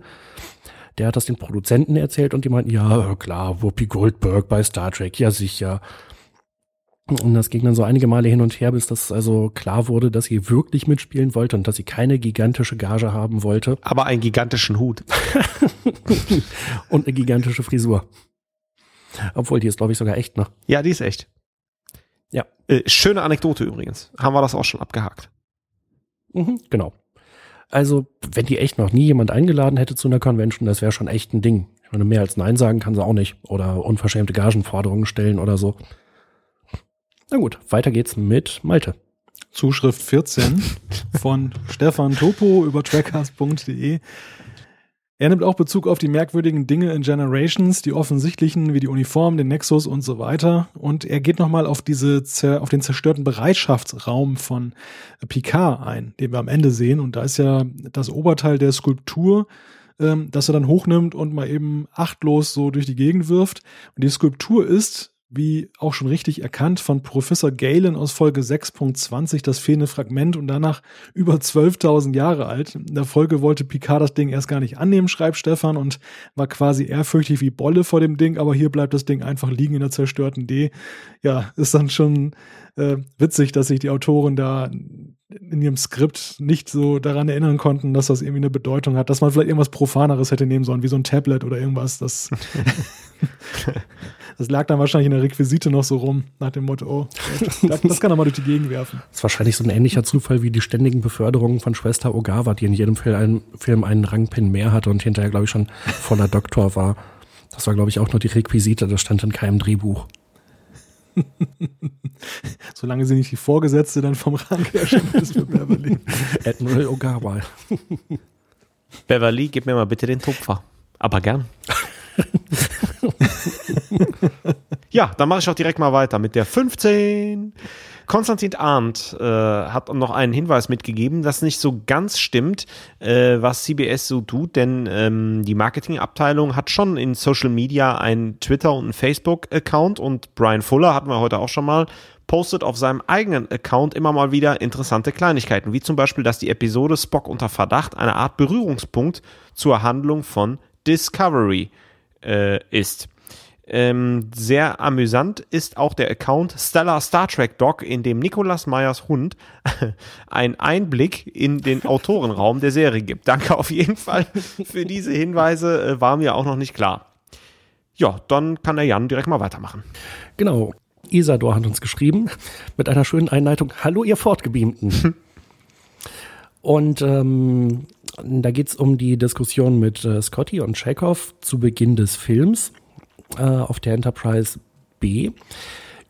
Der hat das den Produzenten erzählt und die meinten, ja, klar, Whoopi Goldberg bei Star Trek, ja sicher. Und das ging dann so einige Male hin und her, bis das also klar wurde, dass sie wirklich mitspielen wollte und dass sie keine gigantische Gage haben wollte. Aber einen gigantischen Hut. und eine gigantische Frisur. Obwohl, die ist, glaube ich, sogar echt, ne? Ja, die ist echt. Ja. Äh, schöne Anekdote übrigens. Haben wir das auch schon abgehakt. Mhm, genau. Also, wenn die echt noch nie jemand eingeladen hätte zu einer Convention, das wäre schon echt ein Ding. Ich meine, mehr als Nein sagen kann sie auch nicht. Oder unverschämte Gagenforderungen stellen oder so. Na gut, weiter geht's mit Malte. Zuschrift 14 von Stefan Topo über trackcast.de. Er nimmt auch Bezug auf die merkwürdigen Dinge in Generations, die offensichtlichen wie die Uniform, den Nexus und so weiter. Und er geht nochmal auf diese, auf den zerstörten Bereitschaftsraum von Picard ein, den wir am Ende sehen. Und da ist ja das Oberteil der Skulptur, ähm, das er dann hochnimmt und mal eben achtlos so durch die Gegend wirft. Und die Skulptur ist wie auch schon richtig erkannt, von Professor Galen aus Folge 6.20 das fehlende Fragment und danach über 12.000 Jahre alt. In der Folge wollte Picard das Ding erst gar nicht annehmen, schreibt Stefan, und war quasi ehrfürchtig wie Bolle vor dem Ding, aber hier bleibt das Ding einfach liegen in der zerstörten D. Ja, ist dann schon äh, witzig, dass sich die Autoren da in ihrem Skript nicht so daran erinnern konnten, dass das irgendwie eine Bedeutung hat, dass man vielleicht irgendwas Profaneres hätte nehmen sollen, wie so ein Tablet oder irgendwas. Das, das lag dann wahrscheinlich in der Requisite noch so rum, nach dem Motto, oh, das, das kann er mal durch die Gegend werfen. Das ist wahrscheinlich so ein ähnlicher Zufall wie die ständigen Beförderungen von Schwester Ogawa, die in jedem Film einen, Film einen Rangpin mehr hatte und hinterher, glaube ich, schon voller Doktor war. Das war, glaube ich, auch nur die Requisite, das stand in keinem Drehbuch. Solange sie nicht die Vorgesetzte dann vom Rang her schon ist für Beverly. Admiral Ogawa. Beverly, gib mir mal bitte den Tupfer. Aber gern. ja, dann mache ich auch direkt mal weiter mit der 15. Konstantin Arndt äh, hat noch einen Hinweis mitgegeben, das nicht so ganz stimmt, äh, was CBS so tut, denn ähm, die Marketingabteilung hat schon in Social Media einen Twitter und einen Facebook-Account und Brian Fuller hatten wir heute auch schon mal postet auf seinem eigenen Account immer mal wieder interessante Kleinigkeiten, wie zum Beispiel, dass die Episode Spock unter Verdacht eine Art Berührungspunkt zur Handlung von Discovery äh, ist. Ähm, sehr amüsant ist auch der Account Stellar Star Trek Doc, in dem Nicolas Meyers Hund einen Einblick in den Autorenraum der Serie gibt. Danke auf jeden Fall für diese Hinweise, äh, war mir auch noch nicht klar. Ja, dann kann der Jan direkt mal weitermachen. Genau. Isador hat uns geschrieben mit einer schönen Einleitung. Hallo, ihr Fortgebeamten. Und ähm, da geht es um die Diskussion mit äh, Scotty und Chekhov zu Beginn des Films äh, auf der Enterprise B.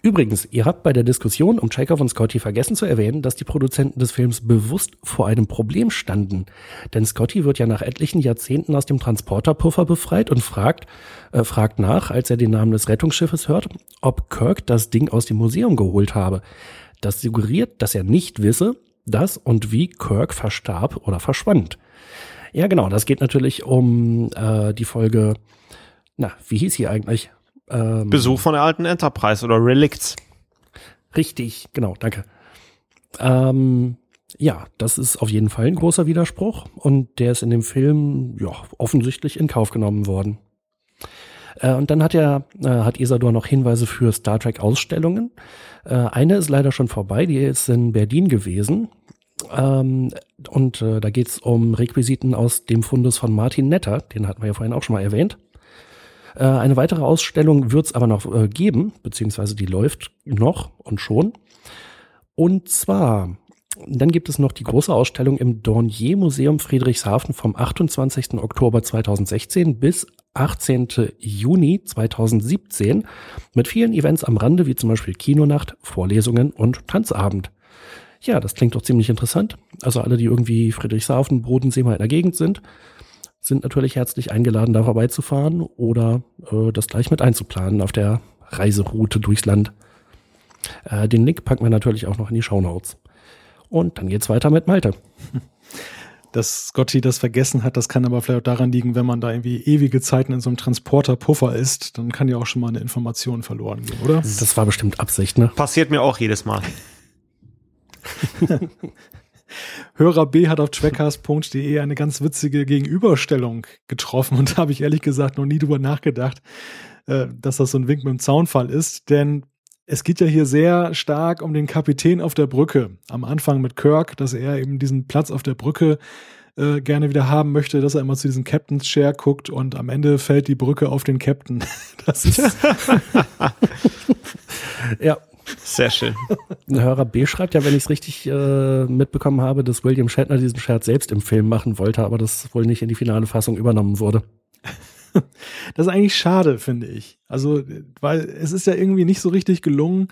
Übrigens, ihr habt bei der Diskussion um Chekhov und Scotty vergessen zu erwähnen, dass die Produzenten des Films bewusst vor einem Problem standen. Denn Scotty wird ja nach etlichen Jahrzehnten aus dem Transporterpuffer befreit und fragt, äh, fragt nach, als er den Namen des Rettungsschiffes hört, ob Kirk das Ding aus dem Museum geholt habe. Das suggeriert, dass er nicht wisse, dass und wie Kirk verstarb oder verschwand. Ja, genau, das geht natürlich um äh, die Folge na, wie hieß sie eigentlich? Ähm, Besuch von der alten Enterprise oder Relicts. Richtig, genau, danke. Ähm, ja, das ist auf jeden Fall ein großer Widerspruch und der ist in dem Film ja offensichtlich in Kauf genommen worden. Äh, und dann hat er, äh, hat Isador noch Hinweise für Star Trek Ausstellungen. Äh, eine ist leider schon vorbei, die ist in Berlin gewesen. Ähm, und äh, da geht's um Requisiten aus dem Fundus von Martin Netter, den hatten wir ja vorhin auch schon mal erwähnt. Äh, eine weitere Ausstellung wird es aber noch äh, geben, beziehungsweise die läuft noch und schon. Und zwar, dann gibt es noch die große Ausstellung im Dornier Museum Friedrichshafen vom 28. Oktober 2016 bis 18. Juni 2017 mit vielen Events am Rande, wie zum Beispiel Kinonacht, Vorlesungen und Tanzabend. Ja, das klingt doch ziemlich interessant. Also alle, die irgendwie Friedrichshafen, Bodensee mal in der Gegend sind, sind natürlich herzlich eingeladen, da vorbeizufahren oder äh, das gleich mit einzuplanen auf der Reiseroute durchs Land. Äh, den Link packen wir natürlich auch noch in die Show Notes. Und dann geht's weiter mit Malte. Dass Scotty das vergessen hat, das kann aber vielleicht auch daran liegen, wenn man da irgendwie ewige Zeiten in so einem Transporter-Puffer ist, dann kann ja auch schon mal eine Information verloren gehen, oder? Das war bestimmt Absicht, ne? Passiert mir auch jedes Mal. Hörer B hat auf trackcast.de eine ganz witzige Gegenüberstellung getroffen und da habe ich ehrlich gesagt noch nie drüber nachgedacht, äh, dass das so ein Wink mit dem Zaunfall ist, denn es geht ja hier sehr stark um den Kapitän auf der Brücke. Am Anfang mit Kirk, dass er eben diesen Platz auf der Brücke äh, gerne wieder haben möchte, dass er immer zu diesem Captain's Chair guckt und am Ende fällt die Brücke auf den Captain. Das ist ja, sehr schön. Hörer B schreibt ja, wenn ich es richtig äh, mitbekommen habe, dass William Shatner diesen Scherz selbst im Film machen wollte, aber das wohl nicht in die finale Fassung übernommen wurde. Das ist eigentlich schade, finde ich. Also, weil es ist ja irgendwie nicht so richtig gelungen,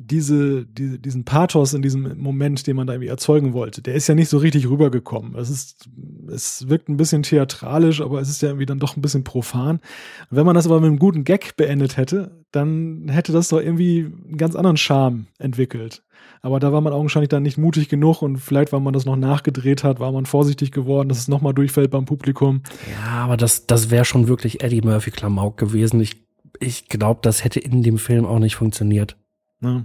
diese, diese, diesen Pathos in diesem Moment, den man da irgendwie erzeugen wollte, der ist ja nicht so richtig rübergekommen. Es ist, es wirkt ein bisschen theatralisch, aber es ist ja irgendwie dann doch ein bisschen profan. Wenn man das aber mit einem guten Gag beendet hätte, dann hätte das doch irgendwie einen ganz anderen Charme entwickelt. Aber da war man augenscheinlich dann nicht mutig genug und vielleicht, weil man das noch nachgedreht hat, war man vorsichtig geworden, dass es nochmal durchfällt beim Publikum. Ja, aber das, das wäre schon wirklich Eddie Murphy Klamauk gewesen. Ich, ich glaube, das hätte in dem Film auch nicht funktioniert. Ja.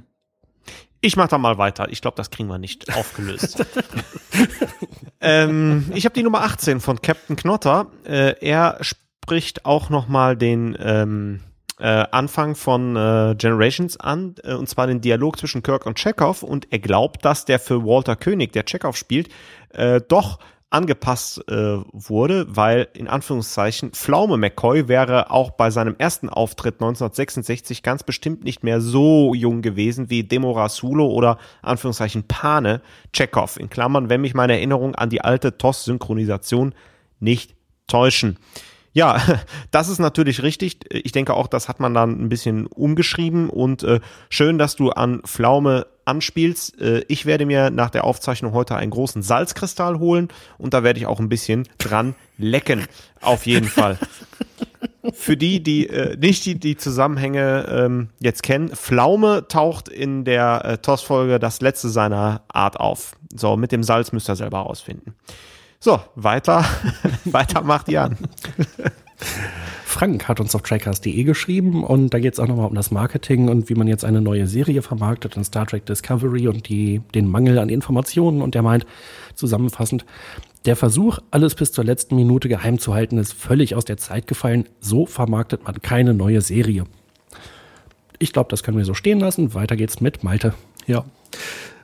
Ich mach da mal weiter. Ich glaube, das kriegen wir nicht aufgelöst. ähm, ich habe die Nummer 18 von Captain Knotter. Äh, er spricht auch noch mal den ähm, äh, Anfang von äh, Generations an, äh, und zwar den Dialog zwischen Kirk und Chekhov. Und er glaubt, dass der für Walter König, der Chekhov spielt, äh, doch angepasst äh, wurde, weil in Anführungszeichen Pflaume McCoy wäre auch bei seinem ersten Auftritt 1966 ganz bestimmt nicht mehr so jung gewesen wie Demo Rasulo oder Anführungszeichen Pane Chekhov. In Klammern, wenn mich meine Erinnerung an die alte TOS-Synchronisation nicht täuschen. Ja, das ist natürlich richtig. Ich denke auch, das hat man dann ein bisschen umgeschrieben und äh, schön, dass du an Pflaume anspielst. Äh, ich werde mir nach der Aufzeichnung heute einen großen Salzkristall holen und da werde ich auch ein bisschen dran lecken. Auf jeden Fall. Für die, die äh, nicht die, die Zusammenhänge ähm, jetzt kennen, Pflaume taucht in der äh, TOS-Folge das letzte seiner Art auf. So, mit dem Salz müsst ihr selber rausfinden. So, weiter, weiter macht Jan. Frank hat uns auf trackcast.de geschrieben und da geht es auch nochmal um das Marketing und wie man jetzt eine neue Serie vermarktet in Star Trek Discovery und die, den Mangel an Informationen und der meint zusammenfassend, der Versuch, alles bis zur letzten Minute geheim zu halten, ist völlig aus der Zeit gefallen. So vermarktet man keine neue Serie. Ich glaube, das können wir so stehen lassen. Weiter geht's mit Malte. Ja.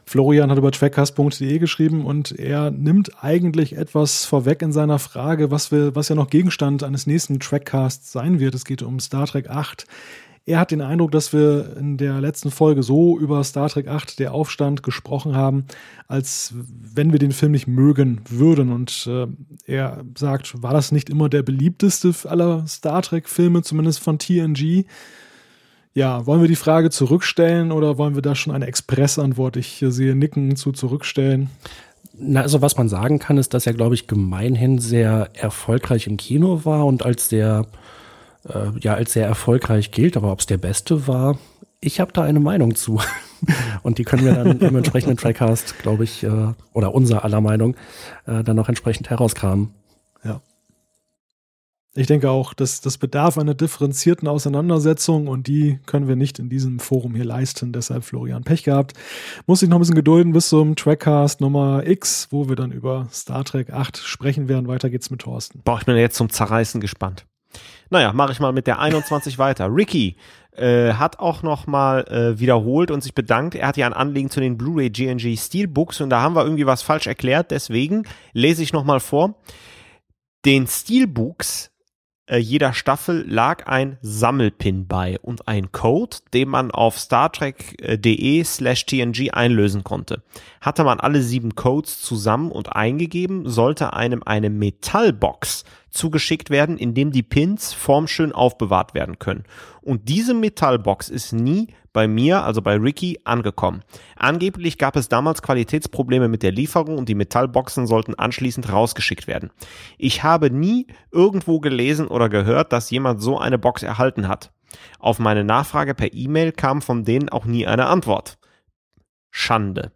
Florian hat über trackcast.de geschrieben und er nimmt eigentlich etwas vorweg in seiner Frage, was, wir, was ja noch Gegenstand eines nächsten Trackcasts sein wird. Es geht um Star Trek 8. Er hat den Eindruck, dass wir in der letzten Folge so über Star Trek 8, der Aufstand, gesprochen haben, als wenn wir den Film nicht mögen würden. Und äh, er sagt, war das nicht immer der beliebteste aller Star Trek-Filme, zumindest von TNG? Ja, wollen wir die Frage zurückstellen oder wollen wir da schon eine Expressantwort? Ich sehe Nicken zu zurückstellen. Na, also was man sagen kann, ist, dass er, glaube ich, gemeinhin sehr erfolgreich im Kino war und als sehr, äh, ja, als sehr erfolgreich gilt. Aber ob es der beste war, ich habe da eine Meinung zu. und die können wir dann im entsprechenden Trackcast, glaube ich, äh, oder unser aller Meinung, äh, dann noch entsprechend herauskramen. Ich denke auch, dass das bedarf einer differenzierten Auseinandersetzung und die können wir nicht in diesem Forum hier leisten. Deshalb Florian Pech gehabt. Muss sich noch ein bisschen gedulden bis zum Trackcast Nummer X, wo wir dann über Star Trek 8 sprechen werden. Weiter geht's mit Thorsten. Boah, ich bin jetzt zum Zerreißen gespannt. Naja, mache ich mal mit der 21 weiter. Ricky äh, hat auch noch mal äh, wiederholt und sich bedankt. Er hat ja ein Anliegen zu den Blu-ray GNG Steelbooks und da haben wir irgendwie was falsch erklärt. Deswegen lese ich noch mal vor. Den Steelbooks jeder Staffel lag ein Sammelpin bei und ein Code, den man auf startrek.de slash TNG einlösen konnte. Hatte man alle sieben Codes zusammen und eingegeben, sollte einem eine Metallbox zugeschickt werden, in dem die Pins formschön aufbewahrt werden können. Und diese Metallbox ist nie bei mir, also bei Ricky, angekommen. Angeblich gab es damals Qualitätsprobleme mit der Lieferung und die Metallboxen sollten anschließend rausgeschickt werden. Ich habe nie irgendwo gelesen oder gehört, dass jemand so eine Box erhalten hat. Auf meine Nachfrage per E-Mail kam von denen auch nie eine Antwort. Schande.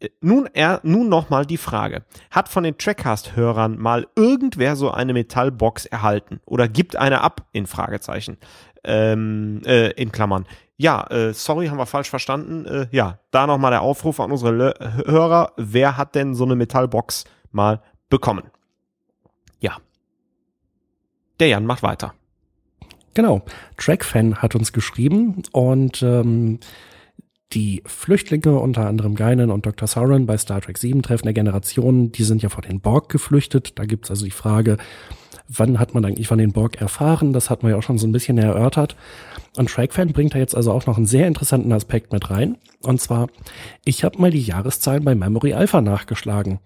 Äh, nun, er, nun nochmal die Frage. Hat von den Trackcast-Hörern mal irgendwer so eine Metallbox erhalten? Oder gibt eine ab? In Fragezeichen. Ähm, äh, in Klammern. Ja, äh, sorry, haben wir falsch verstanden. Äh, ja, da nochmal der Aufruf an unsere Le Hörer. Wer hat denn so eine Metallbox mal bekommen? Ja. Der Jan macht weiter. Genau. Trackfan hat uns geschrieben und ähm, die Flüchtlinge, unter anderem Geinen und Dr. Sauron bei Star Trek 7 Treffen der Generationen, die sind ja vor den Borg geflüchtet. Da gibt's also die Frage, wann hat man eigentlich von den Borg erfahren? Das hat man ja auch schon so ein bisschen erörtert. Und Trackfan bringt da jetzt also auch noch einen sehr interessanten Aspekt mit rein. Und zwar, ich habe mal die Jahreszahlen bei Memory Alpha nachgeschlagen.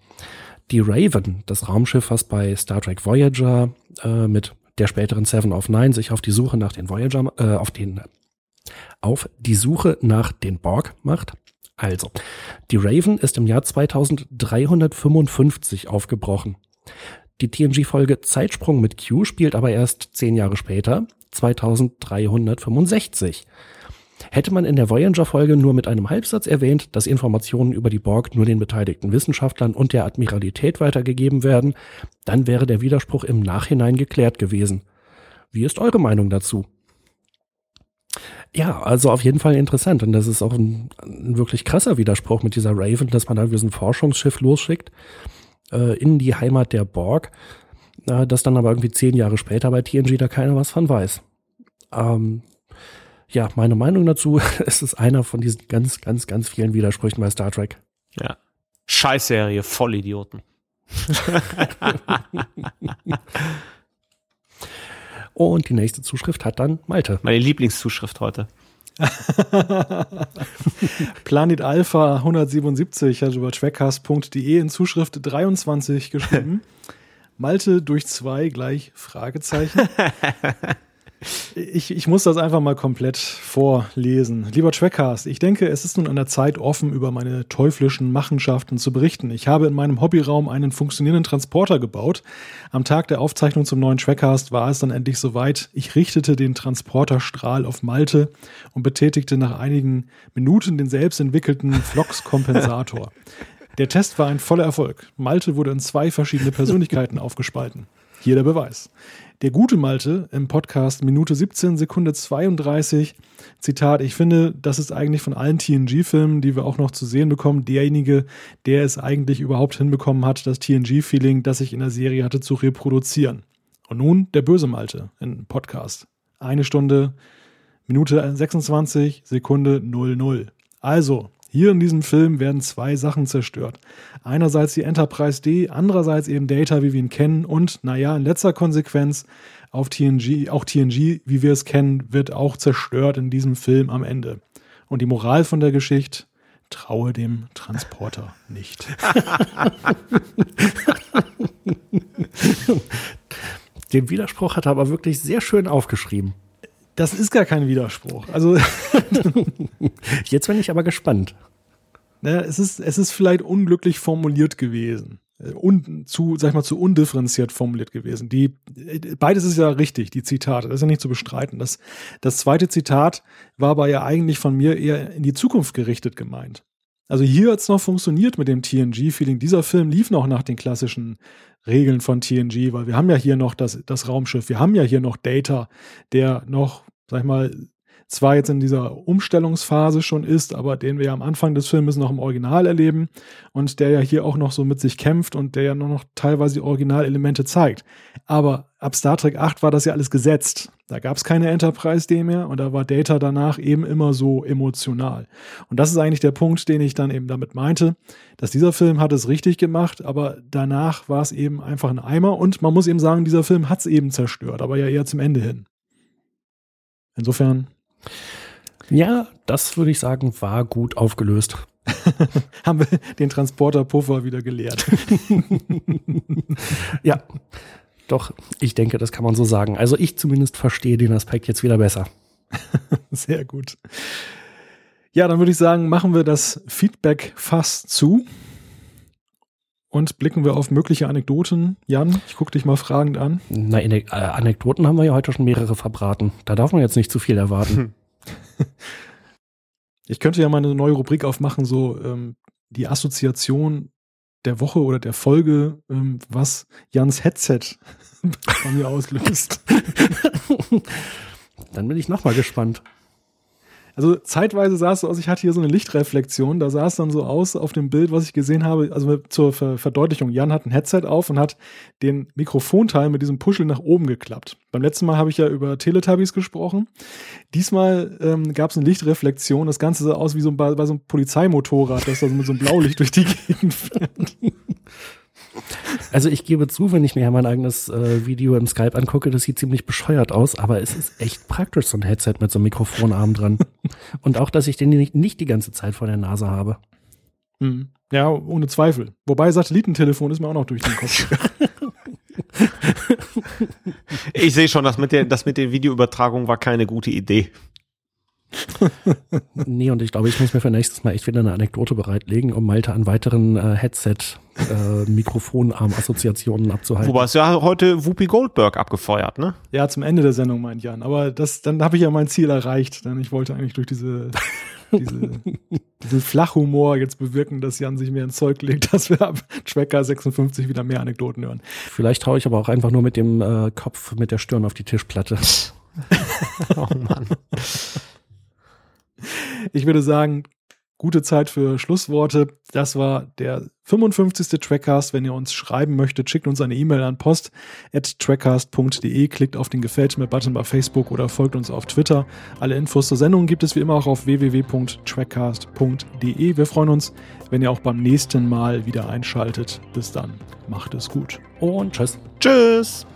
Die Raven, das Raumschiff, was bei Star Trek Voyager äh, mit der späteren Seven of Nine sich auf die Suche nach den Voyager, äh, auf den, auf die Suche nach den Borg macht. Also, die Raven ist im Jahr 2355 aufgebrochen. Die TNG-Folge Zeitsprung mit Q spielt aber erst zehn Jahre später, 2365. Hätte man in der Voyager-Folge nur mit einem Halbsatz erwähnt, dass Informationen über die Borg nur den beteiligten Wissenschaftlern und der Admiralität weitergegeben werden, dann wäre der Widerspruch im Nachhinein geklärt gewesen. Wie ist eure Meinung dazu? Ja, also auf jeden Fall interessant. Und das ist auch ein, ein wirklich krasser Widerspruch mit dieser Raven, dass man da wie so ein Forschungsschiff losschickt äh, in die Heimat der Borg, äh, das dann aber irgendwie zehn Jahre später bei TNG da keiner was von weiß. Ähm, ja, meine Meinung dazu, es ist einer von diesen ganz, ganz, ganz vielen Widersprüchen bei Star Trek. Ja. Scheißserie, Vollidioten. Und die nächste Zuschrift hat dann Malte. Meine Lieblingszuschrift heute. Planet Alpha 177 hat über trackcast.de in Zuschrift 23 geschrieben. Malte durch zwei gleich Fragezeichen. Ich, ich muss das einfach mal komplett vorlesen. Lieber Trackcast, ich denke, es ist nun an der Zeit, offen über meine teuflischen Machenschaften zu berichten. Ich habe in meinem Hobbyraum einen funktionierenden Transporter gebaut. Am Tag der Aufzeichnung zum neuen Trackcast war es dann endlich soweit. Ich richtete den Transporterstrahl auf Malte und betätigte nach einigen Minuten den selbst entwickelten Flux-Kompensator. Der Test war ein voller Erfolg. Malte wurde in zwei verschiedene Persönlichkeiten aufgespalten. Hier der Beweis. Der gute Malte im Podcast Minute 17, Sekunde 32. Zitat, ich finde, das ist eigentlich von allen TNG-Filmen, die wir auch noch zu sehen bekommen, derjenige, der es eigentlich überhaupt hinbekommen hat, das TNG-Feeling, das ich in der Serie hatte, zu reproduzieren. Und nun der böse Malte im Podcast. Eine Stunde, Minute 26, Sekunde 00. Also, hier in diesem Film werden zwei Sachen zerstört. Einerseits die Enterprise D, andererseits eben Data, wie wir ihn kennen und, naja, in letzter Konsequenz auf TNG, auch TNG, wie wir es kennen, wird auch zerstört in diesem Film am Ende. Und die Moral von der Geschichte, traue dem Transporter nicht. Den Widerspruch hat er aber wirklich sehr schön aufgeschrieben. Das ist gar kein Widerspruch. Also jetzt bin ich aber gespannt. Naja, es ist, es ist vielleicht unglücklich formuliert gewesen. Und zu, sag ich mal, zu undifferenziert formuliert gewesen. Die, beides ist ja richtig, die Zitate. Das ist ja nicht zu bestreiten. Das, das zweite Zitat war aber ja eigentlich von mir eher in die Zukunft gerichtet gemeint. Also hier hat es noch funktioniert mit dem TNG-Feeling. Dieser Film lief noch nach den klassischen Regeln von TNG, weil wir haben ja hier noch das, das Raumschiff, wir haben ja hier noch Data, der noch, sag ich mal, zwar jetzt in dieser Umstellungsphase schon ist, aber den wir ja am Anfang des Filmes noch im Original erleben und der ja hier auch noch so mit sich kämpft und der ja nur noch teilweise Originalelemente zeigt. Aber ab Star Trek 8 war das ja alles gesetzt. Da gab es keine Enterprise-D mehr und da war Data danach eben immer so emotional. Und das ist eigentlich der Punkt, den ich dann eben damit meinte, dass dieser Film hat es richtig gemacht, aber danach war es eben einfach ein Eimer und man muss eben sagen, dieser Film hat es eben zerstört, aber ja eher zum Ende hin. Insofern. Ja, das würde ich sagen, war gut aufgelöst. Haben wir den Transporterpuffer wieder geleert. ja, doch, ich denke, das kann man so sagen. Also ich zumindest verstehe den Aspekt jetzt wieder besser. Sehr gut. Ja, dann würde ich sagen, machen wir das Feedback fast zu und blicken wir auf mögliche Anekdoten. Jan, ich gucke dich mal fragend an. Na, in, äh, Anekdoten haben wir ja heute schon mehrere verbraten. Da darf man jetzt nicht zu viel erwarten. Ich könnte ja mal eine neue Rubrik aufmachen, so ähm, die Assoziation der Woche oder der Folge, ähm, was Jans Headset bei mir auslöst. Dann bin ich nochmal gespannt. Also zeitweise sah es so aus, ich hatte hier so eine Lichtreflexion, da sah es dann so aus auf dem Bild, was ich gesehen habe, also zur Ver Verdeutlichung, Jan hat ein Headset auf und hat den Mikrofonteil mit diesem Puschel nach oben geklappt. Beim letzten Mal habe ich ja über Teletubbies gesprochen. Diesmal ähm, gab es eine Lichtreflexion, das Ganze sah aus wie so ein, bei, so einem Polizeimotorrad, das da so mit so einem Blaulicht durch die Gegend fährt. Also ich gebe zu, wenn ich mir mein eigenes äh, Video im Skype angucke, das sieht ziemlich bescheuert aus, aber es ist echt praktisch, so ein Headset mit so einem Mikrofonarm dran. Und auch, dass ich den nicht, nicht die ganze Zeit vor der Nase habe. Hm. Ja, ohne Zweifel. Wobei Satellitentelefon ist mir auch noch durch den Kopf. ich sehe schon, das mit der, das mit der Videoübertragung war keine gute Idee. nee, und ich glaube, ich muss mir für nächstes Mal echt wieder eine Anekdote bereitlegen, um Malte an weiteren äh, Headset-Mikrofonarm-Assoziationen äh, abzuhalten. Wobei es ja heute Whoopi Goldberg abgefeuert, ne? Ja, zum Ende der Sendung, meint Jan. Aber das, dann habe ich ja mein Ziel erreicht, denn ich wollte eigentlich durch diese, diese, diesen Flachhumor jetzt bewirken, dass Jan sich mehr ins Zeug legt, dass wir ab Tracker 56 wieder mehr Anekdoten hören. Vielleicht haue ich aber auch einfach nur mit dem äh, Kopf, mit der Stirn auf die Tischplatte. oh Mann. Ich würde sagen, gute Zeit für Schlussworte. Das war der 55. Trackcast. Wenn ihr uns schreiben möchtet, schickt uns eine E-Mail an post.trackcast.de, klickt auf den Gefällt mir-Button bei Facebook oder folgt uns auf Twitter. Alle Infos zur Sendung gibt es wie immer auch auf www.trackcast.de. Wir freuen uns, wenn ihr auch beim nächsten Mal wieder einschaltet. Bis dann, macht es gut. Und tschüss. Tschüss.